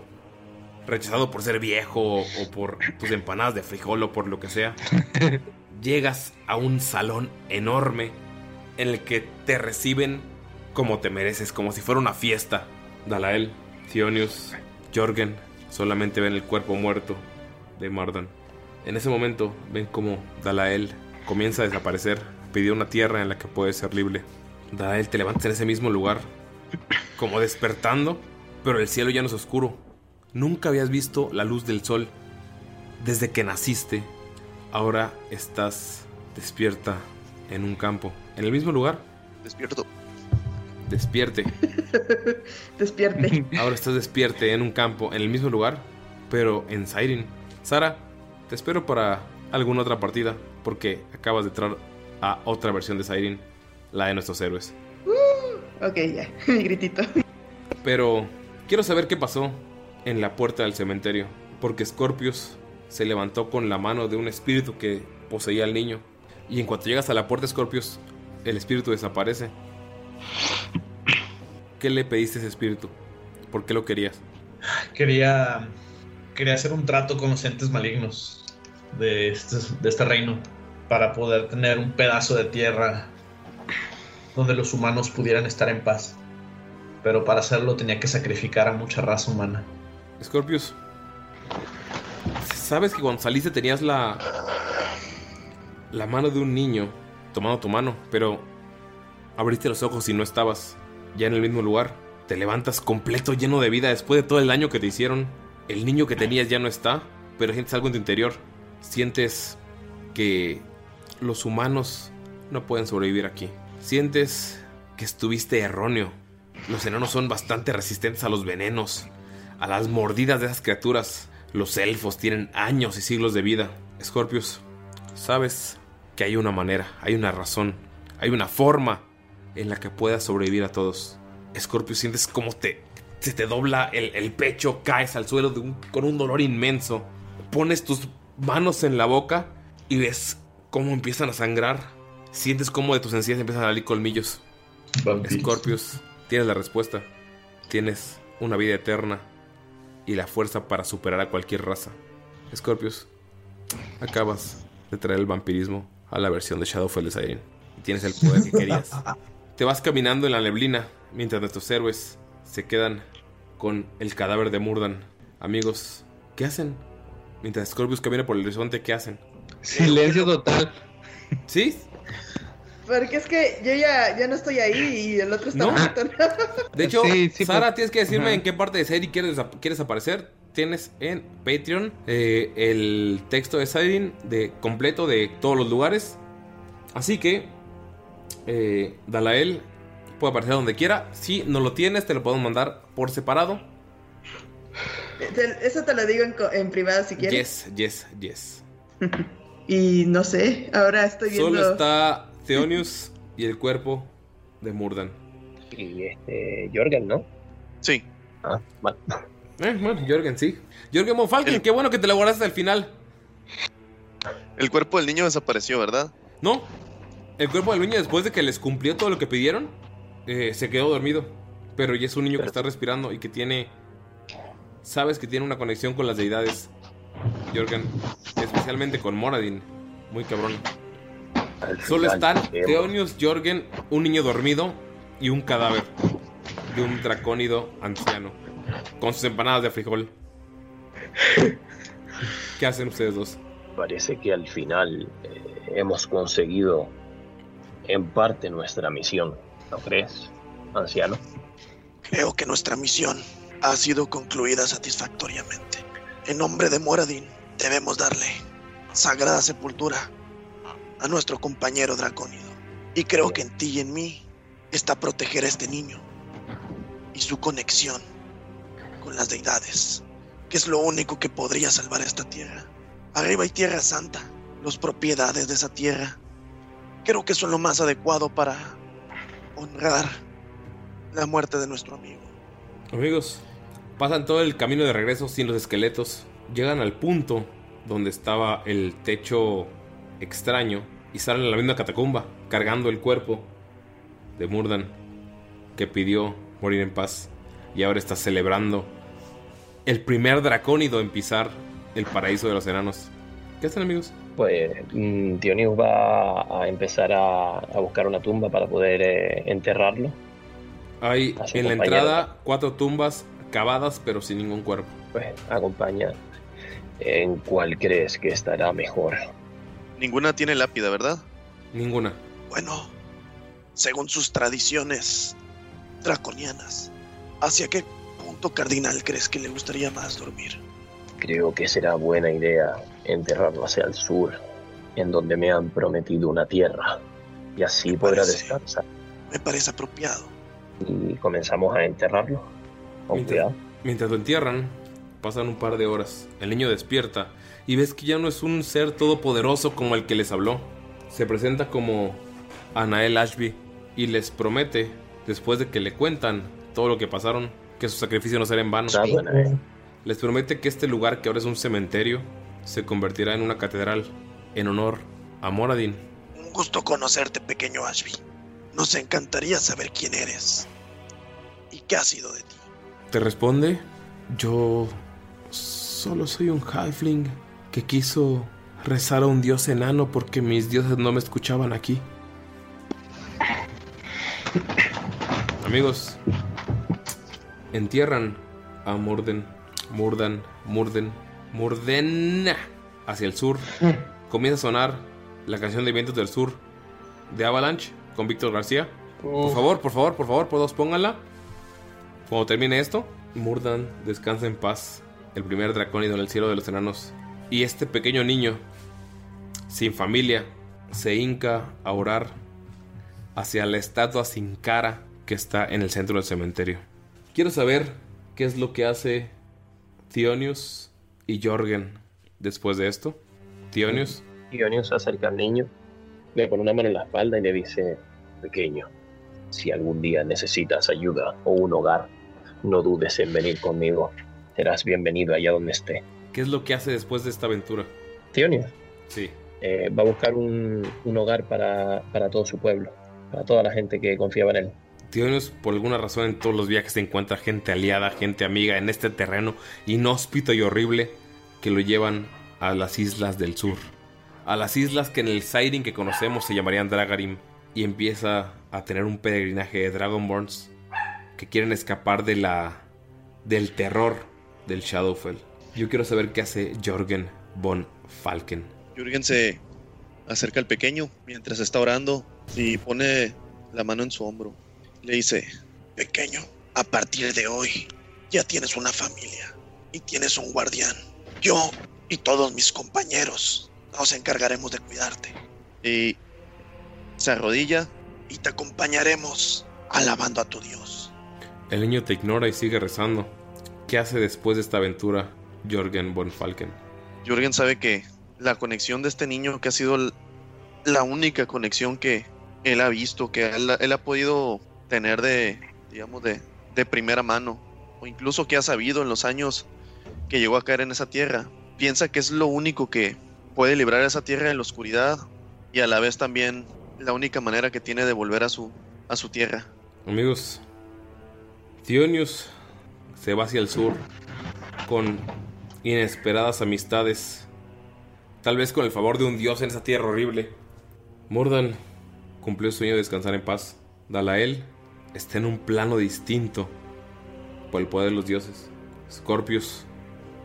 rechazado por ser viejo o por tus empanadas de frijol o por lo que sea, llegas a un salón enorme en el que te reciben como te mereces, como si fuera una fiesta. Dalael, Thionius, Jorgen solamente ven el cuerpo muerto de Mardan. En ese momento ven como Dalael comienza a desaparecer, pidió una tierra en la que puede ser libre. Dalael, te levantas en ese mismo lugar, como despertando, pero el cielo ya no es oscuro. Nunca habías visto la luz del sol desde que naciste. Ahora estás despierta en un campo, en el mismo lugar. Despierto. Despierte. Despierte. Ahora estás despierte en un campo, en el mismo lugar, pero en Siren. Sara, te espero para alguna otra partida, porque acabas de entrar a otra versión de Siren, la de nuestros héroes. Ok, ya. Mi gritito. Pero quiero saber qué pasó en la puerta del cementerio, porque Scorpius se levantó con la mano de un espíritu que poseía al niño. Y en cuanto llegas a la puerta, Scorpius, el espíritu desaparece. ¿Qué le pediste a ese espíritu? ¿Por qué lo querías? Quería, quería hacer un trato con los entes malignos de este, de este reino para poder tener un pedazo de tierra donde los humanos pudieran estar en paz. Pero para hacerlo tenía que sacrificar a mucha raza humana. Scorpius, sabes que cuando saliste tenías la la mano de un niño tomando tu mano, pero abriste los ojos y no estabas ya en el mismo lugar. Te levantas completo, lleno de vida después de todo el daño que te hicieron. El niño que tenías ya no está, pero sientes algo en tu interior. Sientes que los humanos no pueden sobrevivir aquí. Sientes que estuviste erróneo. Los enanos son bastante resistentes a los venenos, a las mordidas de esas criaturas. Los elfos tienen años y siglos de vida. Scorpius, sabes que hay una manera, hay una razón, hay una forma en la que puedas sobrevivir a todos. Scorpius, sientes como te, se te dobla el, el pecho, caes al suelo de un- con un dolor inmenso. Pones tus manos en la boca y ves cómo empiezan a sangrar. Sientes cómo de tus encías empiezan a salir colmillos. Scorpius, tienes la respuesta. Tienes una vida eterna y la fuerza para superar a cualquier raza. Scorpius, acabas de traer el vampirismo a la versión de Shadowfell de Siren. Y tienes el poder que querías. Te vas caminando en la neblina mientras nuestros héroes se quedan con el cadáver de Murdan. Amigos, ¿qué hacen? Mientras Scorpius camina por el horizonte, ¿qué hacen? Silencio total. ¿Sí? Porque es que yo ya, ya no estoy ahí y el otro está ¿No? muerto. De hecho, Sí, sí, Sara, pues. tienes que decirme Ajá. en qué parte de serie quieres, quieres aparecer. Tienes en Patreon eh, el texto de Siren de completo de todos los lugares. Así que, eh, Dalael puede aparecer donde quiera. Si no lo tienes, te lo podemos mandar por separado. Te- Eso te lo digo en, en privado si quieres. Yes, yes, yes. Y no sé, ahora estoy viendo. Solo está Theonius y el cuerpo de Murdan. Y este, Jorgen, ¿no? Sí. Ah, vale. Eh, bueno, Jorgen, sí. Jorgen Monfalken, qué bueno que te lo guardaste al final. El cuerpo del niño desapareció, ¿verdad? No, el cuerpo del niño después de que les cumplió todo lo que pidieron, eh, se quedó dormido. Pero ya es un niño que está respirando y que tiene... Sabes que tiene una conexión con las deidades, Jorgen. Especialmente con Moradin. Muy cabrón. Solo están Theonius, Jorgen, un niño dormido y un cadáver de un dracónido anciano. Con sus empanadas de frijol. ¿Qué hacen ustedes dos? Parece que al final eh, hemos conseguido en parte nuestra misión, ¿no crees, anciano? Creo que nuestra misión ha sido concluida satisfactoriamente. En nombre de Moradin, debemos darle sagrada sepultura a nuestro compañero dracónido. Y creo que en ti y en mí está proteger a este niño y su conexión con las deidades, que es lo único que podría salvar a esta tierra. Arriba hay Tierra Santa, las propiedades de esa tierra. Creo que son lo más adecuado para honrar la muerte de nuestro amigo. Amigos, pasan todo el camino de regreso sin los esqueletos. Llegan al punto donde estaba el techo extraño y salen a la misma catacumba, cargando el cuerpo de Murdan, que pidió morir en paz y ahora está celebrando el primer dracónido en pisar el paraíso de los enanos. ¿Qué hacen, amigos? Pues mm, Dionius va a empezar a, a buscar una tumba para poder eh, enterrarlo. Hay en la entrada cuatro tumbas cavadas pero sin ningún cuerpo. Pues acompaña. ¿En cuál crees que estará mejor? Ninguna tiene lápida, ¿verdad? Ninguna. Bueno, según sus tradiciones draconianas, ¿hacia qué punto cardinal crees que le gustaría más dormir? Creo que será buena idea enterrarlo hacia el sur, en donde me han prometido una tierra, y así podrá descansar. Me parece apropiado. Y comenzamos a enterrarlo. Con Mientras, cuidado. mientras lo entierran, pasan un par de horas. El niño despierta y ves que ya no es un ser todopoderoso como el que les habló. Se presenta como Anael Ashby y les promete, después de que le cuentan todo lo que pasaron, que su sacrificio no será en vano. Les promete que este lugar, que ahora es un cementerio, se convertirá en una catedral en honor a Moradin. Un gusto conocerte, pequeño Ashby. Nos encantaría saber quién eres y qué ha sido de ti. Te responde, yo solo soy un halfling que quiso rezar a un dios enano porque mis dioses no me escuchaban aquí. Amigos, entierran a Murden, Murdan, Murden, Murden hacia el sur. Comienza a sonar la canción de Vientos del Sur de Avalanche con Víctor García. Por favor, por favor, por favor, todos pónganla. Cuando termine esto, Murdan descansa en paz, el primer dracónido en el cielo de los enanos. Y este pequeño niño, sin familia, se hinca a orar hacia la estatua sin cara que está en el centro del cementerio. Quiero saber qué es lo que hace Thionius y Jorgen después de esto. Thionius, Ionios se acerca al niño, le pone una mano en la espalda y le dice, pequeño, si algún día necesitas ayuda o un hogar, no dudes en venir conmigo. Serás bienvenido allá donde esté. ¿Qué es lo que hace después de esta aventura? Tionio Sí. eh, va a buscar un, un hogar para, para todo su pueblo, para toda la gente que confiaba en él. Thionius, por alguna razón, en todos los viajes se encuentra gente aliada, gente amiga en este terreno inhóspito y horrible que lo llevan a las islas del sur. A las islas que en el Siren que conocemos se llamarían Dragarim. Y empieza a tener un peregrinaje de Dragonborns que quieren escapar de la. del terror del Shadowfell. Yo quiero saber qué hace Jorgen von Falken. Jürgen se acerca al pequeño mientras está orando y pone la mano en su hombro. Le dice, Pequeño, a partir de hoy ya tienes una familia y tienes un guardián. Yo y todos mis compañeros nos encargaremos de cuidarte y se arrodilla y te acompañaremos alabando a tu Dios. El niño te ignora y sigue rezando. ¿Qué hace después de esta aventura Jorgen von Falken? Jürgen sabe que la conexión de este niño, que ha sido la única conexión que él ha visto, que él, él ha podido tener de, digamos, de, de primera mano, o incluso que ha sabido en los años que llegó a caer en esa tierra, piensa que es lo único que puede librar a esa tierra de la oscuridad y a la vez también la única manera que tiene de volver a su, a su tierra. Amigos, Thionius se va hacia el sur con inesperadas amistades, tal vez con el favor de un dios en esa tierra horrible. Mordan cumplió el sueño de descansar en paz. Dalael está en un plano distinto por el poder de los dioses. Scorpius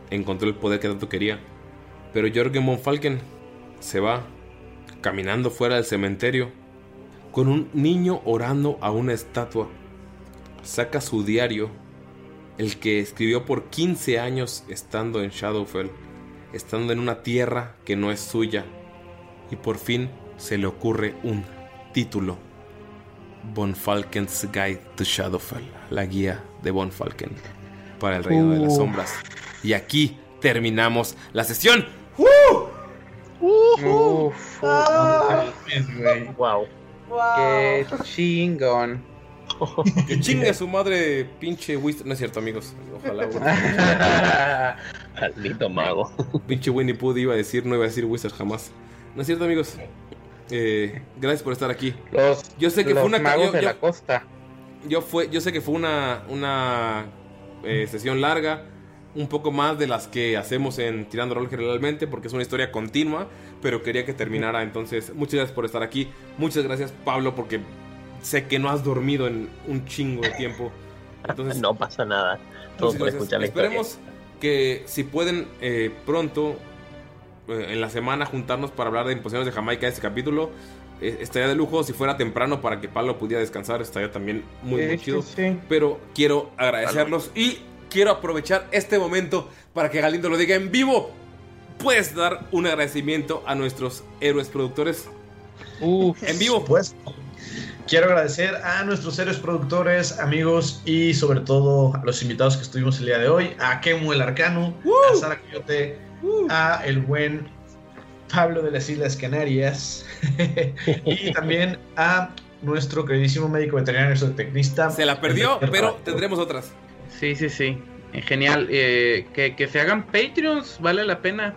encontró el poder que tanto quería. Pero Jorgen von Falken se va caminando fuera del cementerio con un niño orando a una estatua. Saca su diario, el que escribió por 15 años estando en Shadowfell, estando en una tierra que no es suya, y por fin se le ocurre un título. Von Falken's Guide to Shadowfell, la guía de Von Falken para el reino de las sombras. Y aquí terminamos la sesión. Uf, Wow. Qué chingón. Que chingue su madre, pinche Wizard. No es cierto, amigos. Ojalá. Maldito mago. Pinche Winnie Pooh iba a decir, no iba a decir Wizard jamás. No es cierto, amigos. Eh, gracias por estar aquí. Los, yo sé que los fue una magos yo- de yo- la costa. Yo fue, yo sé que fue una, una eh, sesión larga, un poco más de las que hacemos en Tirando Rol generalmente, porque es una historia continua, pero quería que terminara. Entonces, muchas gracias por estar aquí. Muchas gracias, Pablo, porque sé que no has dormido en un chingo de tiempo. Entonces, no pasa nada. Todo gracias. escuchar historia. Esperemos que si pueden eh, pronto eh, en la semana juntarnos para hablar de imposiciones de Jamaica este capítulo. eh, estaría de lujo si fuera temprano para que Pablo pudiera descansar. Estaría también muy, muy chido. sí, sí. Pero quiero agradecerlos y quiero aprovechar este momento para que Galindo lo diga en vivo. Puedes dar un agradecimiento a nuestros héroes productores en vivo. Pues quiero agradecer a nuestros héroes productores, amigos y sobre todo a los invitados que estuvimos el día de hoy, a Kemu el Arcano, a Sara Coyote, a el buen Pablo de las Islas Canarias y también a nuestro queridísimo médico veterinario zootecnista. Se la perdió, pero tendremos otras. Sí, sí, sí. Genial. Eh, que, que se hagan Patreons, vale la pena.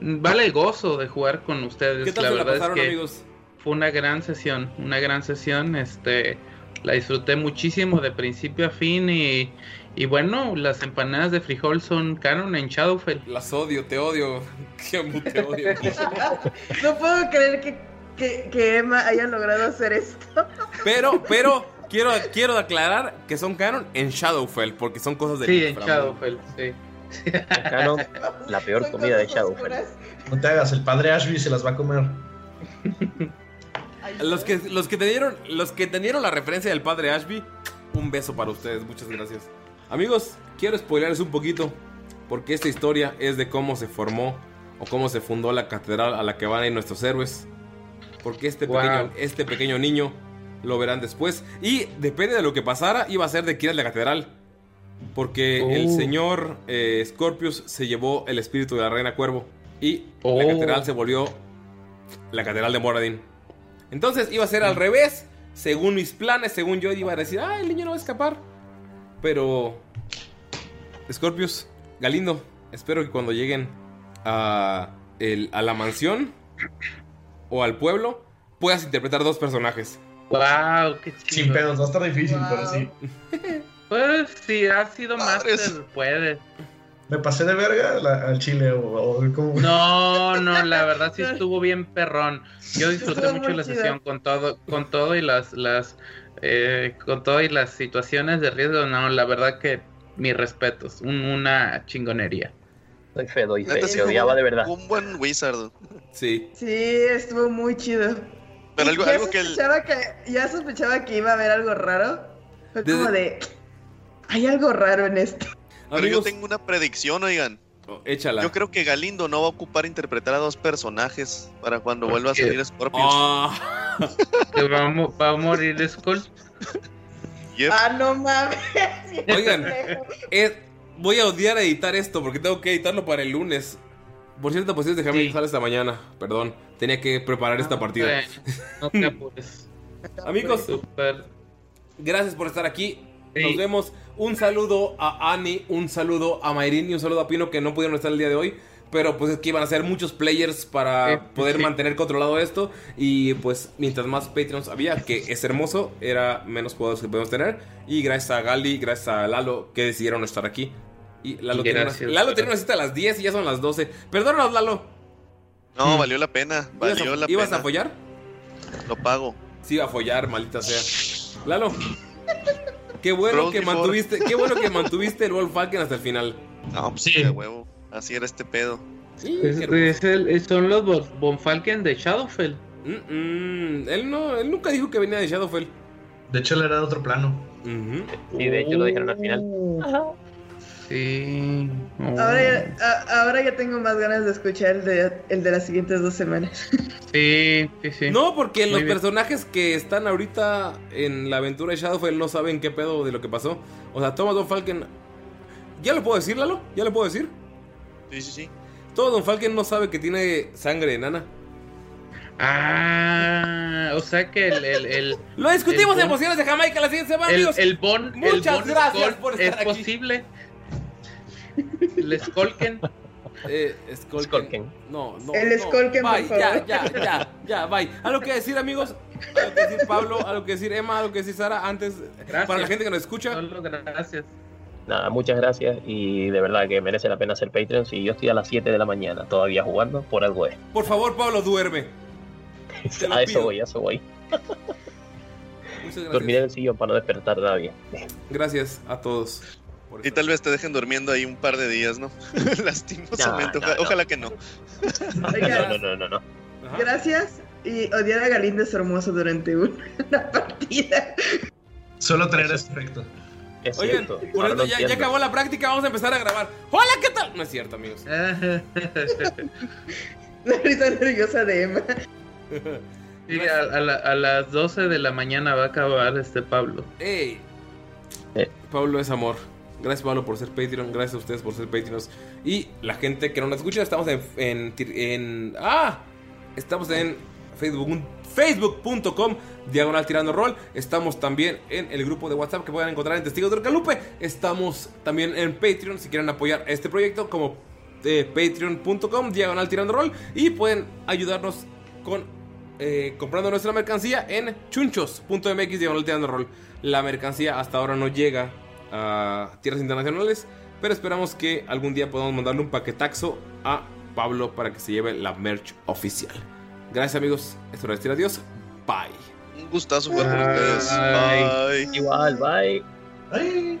Vale el gozo de jugar con ustedes. ¿Qué tal la se la verdad pasaron, es que amigos? Fue una gran sesión, una gran sesión, este, la disfruté muchísimo de principio a fin y, y bueno, las empanadas de frijol son canon en Shadowfell. Las odio, te odio. Kiamu, te odio. No puedo creer que, que, que Emma haya logrado hacer esto. Pero, pero, quiero, quiero aclarar que son canon en Shadowfell, porque son cosas de Sí, en Shadowfell, sí. Canon, la peor comida de Shadowfell. No te hagas, el padre Ashby se las va a comer. Los que, los que tenieron, los que tenieron la referencia del padre Ashby, un beso para ustedes, muchas gracias. Amigos, quiero spoilerles un poquito, porque esta historia es de cómo se formó o cómo se fundó la catedral a la que van a ir nuestros héroes. Porque este Wow. pequeño, este pequeño niño lo verán después. Y depende de lo que pasara, iba a ser de quién es la catedral. Porque el Oh. señor eh, Scorpius se llevó el espíritu de la reina cuervo. Y la Oh. catedral se volvió la catedral de Moradin. Entonces iba a ser al revés. Según mis planes, según yo iba a decir, ah, el niño no va a escapar. Pero... Scorpius, Galindo, espero que cuando lleguen a, el- a la mansión o al pueblo, puedas interpretar dos personajes. Wow, qué chido. Sin pedos, va a estar difícil, pero sí. Pues si ha sido Madres. Master, puede. ¿Me pasé de verga la- al chile o, o cómo? No, no, la verdad sí estuvo bien perrón. Yo disfruté Estuvo mucho la chido. sesión con todo, con todo y las, las, eh, con todo y las situaciones de riesgo. No, la verdad que mis respetos, un- una chingonería. Doy fe, doy fe. Neta, sí Se odiaba de verdad. Un buen wizard. Sí. Sí, estuvo muy chido. Pero algo, ya, algo que el, sospechaba que ya sospechaba que iba a haber algo raro. Fue como de. Hay algo raro en esto. Pero yo tengo una predicción, oigan. oh, échala. Yo creo que Galindo no va a ocupar interpretar a dos personajes para cuando vuelva a salir Scorpius. Ah, Que va, a mo- va a morir Skull. Yep. Ah, no mames. Oigan, eh, voy a odiar editar esto porque tengo que editarlo para el lunes. Por cierto, pues déjame Sí. dejar esta mañana. Perdón, tenía que preparar esta partida. Eh, No te apures. Amigos, Súper. gracias por estar aquí. Sí. Nos vemos. Un saludo a Ani, un saludo a Mayrin y un saludo a Pino que no pudieron estar el día de hoy. Pero pues es que iban a ser muchos players para Sí, poder sí. mantener controlado esto. Y pues mientras más Patreons había, que es hermoso, era menos jugadores que podemos tener. Y gracias a Gali, gracias a Lalo que decidieron estar aquí. Y Lalo, tiene una, Lalo tiene una cita a las 10 y ya son las 12. Perdónanos, Lalo. No, valió la pena. ¿Ibas, Valió a, la ibas pena. a follar? Lo pago. Sí, iba a follar, maldita sea. Lalo. Qué bueno que before. mantuviste, qué bueno que mantuviste el Wolf Falcon hasta el final. No, pues Sí. de huevo. Así era este pedo. Sí, Es- es el- son los Von- Von Falken de Shadowfell. Mm, mm, él no, él nunca dijo que venía de Shadowfell. De hecho, él era de otro plano. Ujú. Sí, de hecho lo dijeron al final. Sí. Oh. Ahora ya, a- ahora ya tengo más ganas de escuchar el de, el de las siguientes dos semanas. Sí, sí, sí. No, porque Muy los bien. personajes que están ahorita en la aventura de Shadowfell no saben qué pedo de lo que pasó. O sea, Thomas Don Falken. ¿Ya lo puedo decir, Lalo? ¿Ya lo puedo decir? Sí, sí, sí. Todo Don Falken no sabe que tiene sangre enana. Ah, o sea que el. el, el Lo discutimos El en Bon- Emociones de Jamaica la siguiente semana, el, amigos. el Bon. el Muchas Bon gracias por estar ¿Es aquí. posible? El Skolken. Eh, Skolken. Skolken. No, no. El no. Skolken, por Bye, ya, favor. ya, ya, ya, bye. ¿Algo que decir, amigos? ¿Algo que decir, Pablo? ¿Algo que decir, Emma? ¿Algo que decir, Sara? Antes, Gracias. para la gente que nos escucha. Solo gracias. Nada, muchas gracias y de verdad que merece la pena ser Patreon. Si yo estoy a las 7 de la mañana todavía jugando, por algo es. Por favor, Pablo, duerme. A eso voy, a eso voy. Muchas Dormiré en gracias. el sillón para no despertar a nadie. Gracias a todos. Por Y tal vez te dejen durmiendo ahí un par de días, ¿no? Lastimosamente. No, no, oja- no. Ojalá que no. Oiga, No, no, no, no, gracias. Y odiar a Galindo es hermoso durante una partida. Solo tener ese efecto. Es Oigan, cierto. por ya, ya acabó la práctica, vamos a empezar a grabar. ¡Hola, qué tal! No es cierto, amigos. La risa nerviosa de Emma. Sí, a, a la- a las 12 de la mañana va a acabar este Pablo. ¡Ey! Eh. Pablo es amor. Gracias, Pablo, por ser Patreon. Gracias a ustedes por ser Patreons. Y la gente que no nos escucha, estamos en. ¡Ah! Estamos en Facebook. Facebook.com diagonal tirando rol. Estamos también en el grupo de WhatsApp que pueden encontrar en Testigos del Calupe. Estamos también en Patreon si quieren apoyar este proyecto como eh, patreon.com diagonal tirando rol. Y pueden ayudarnos con eh, comprando nuestra mercancía en chunchos.mx diagonal tirando rol. La mercancía hasta ahora no llega a tierras internacionales, pero esperamos que algún día podamos mandarle un paquetaxo a Pablo para que se lleve la merch oficial. Gracias amigos, esto es decir adiós, bye. Un gustazo jugar con ustedes. Bye. Igual, bye. Ay.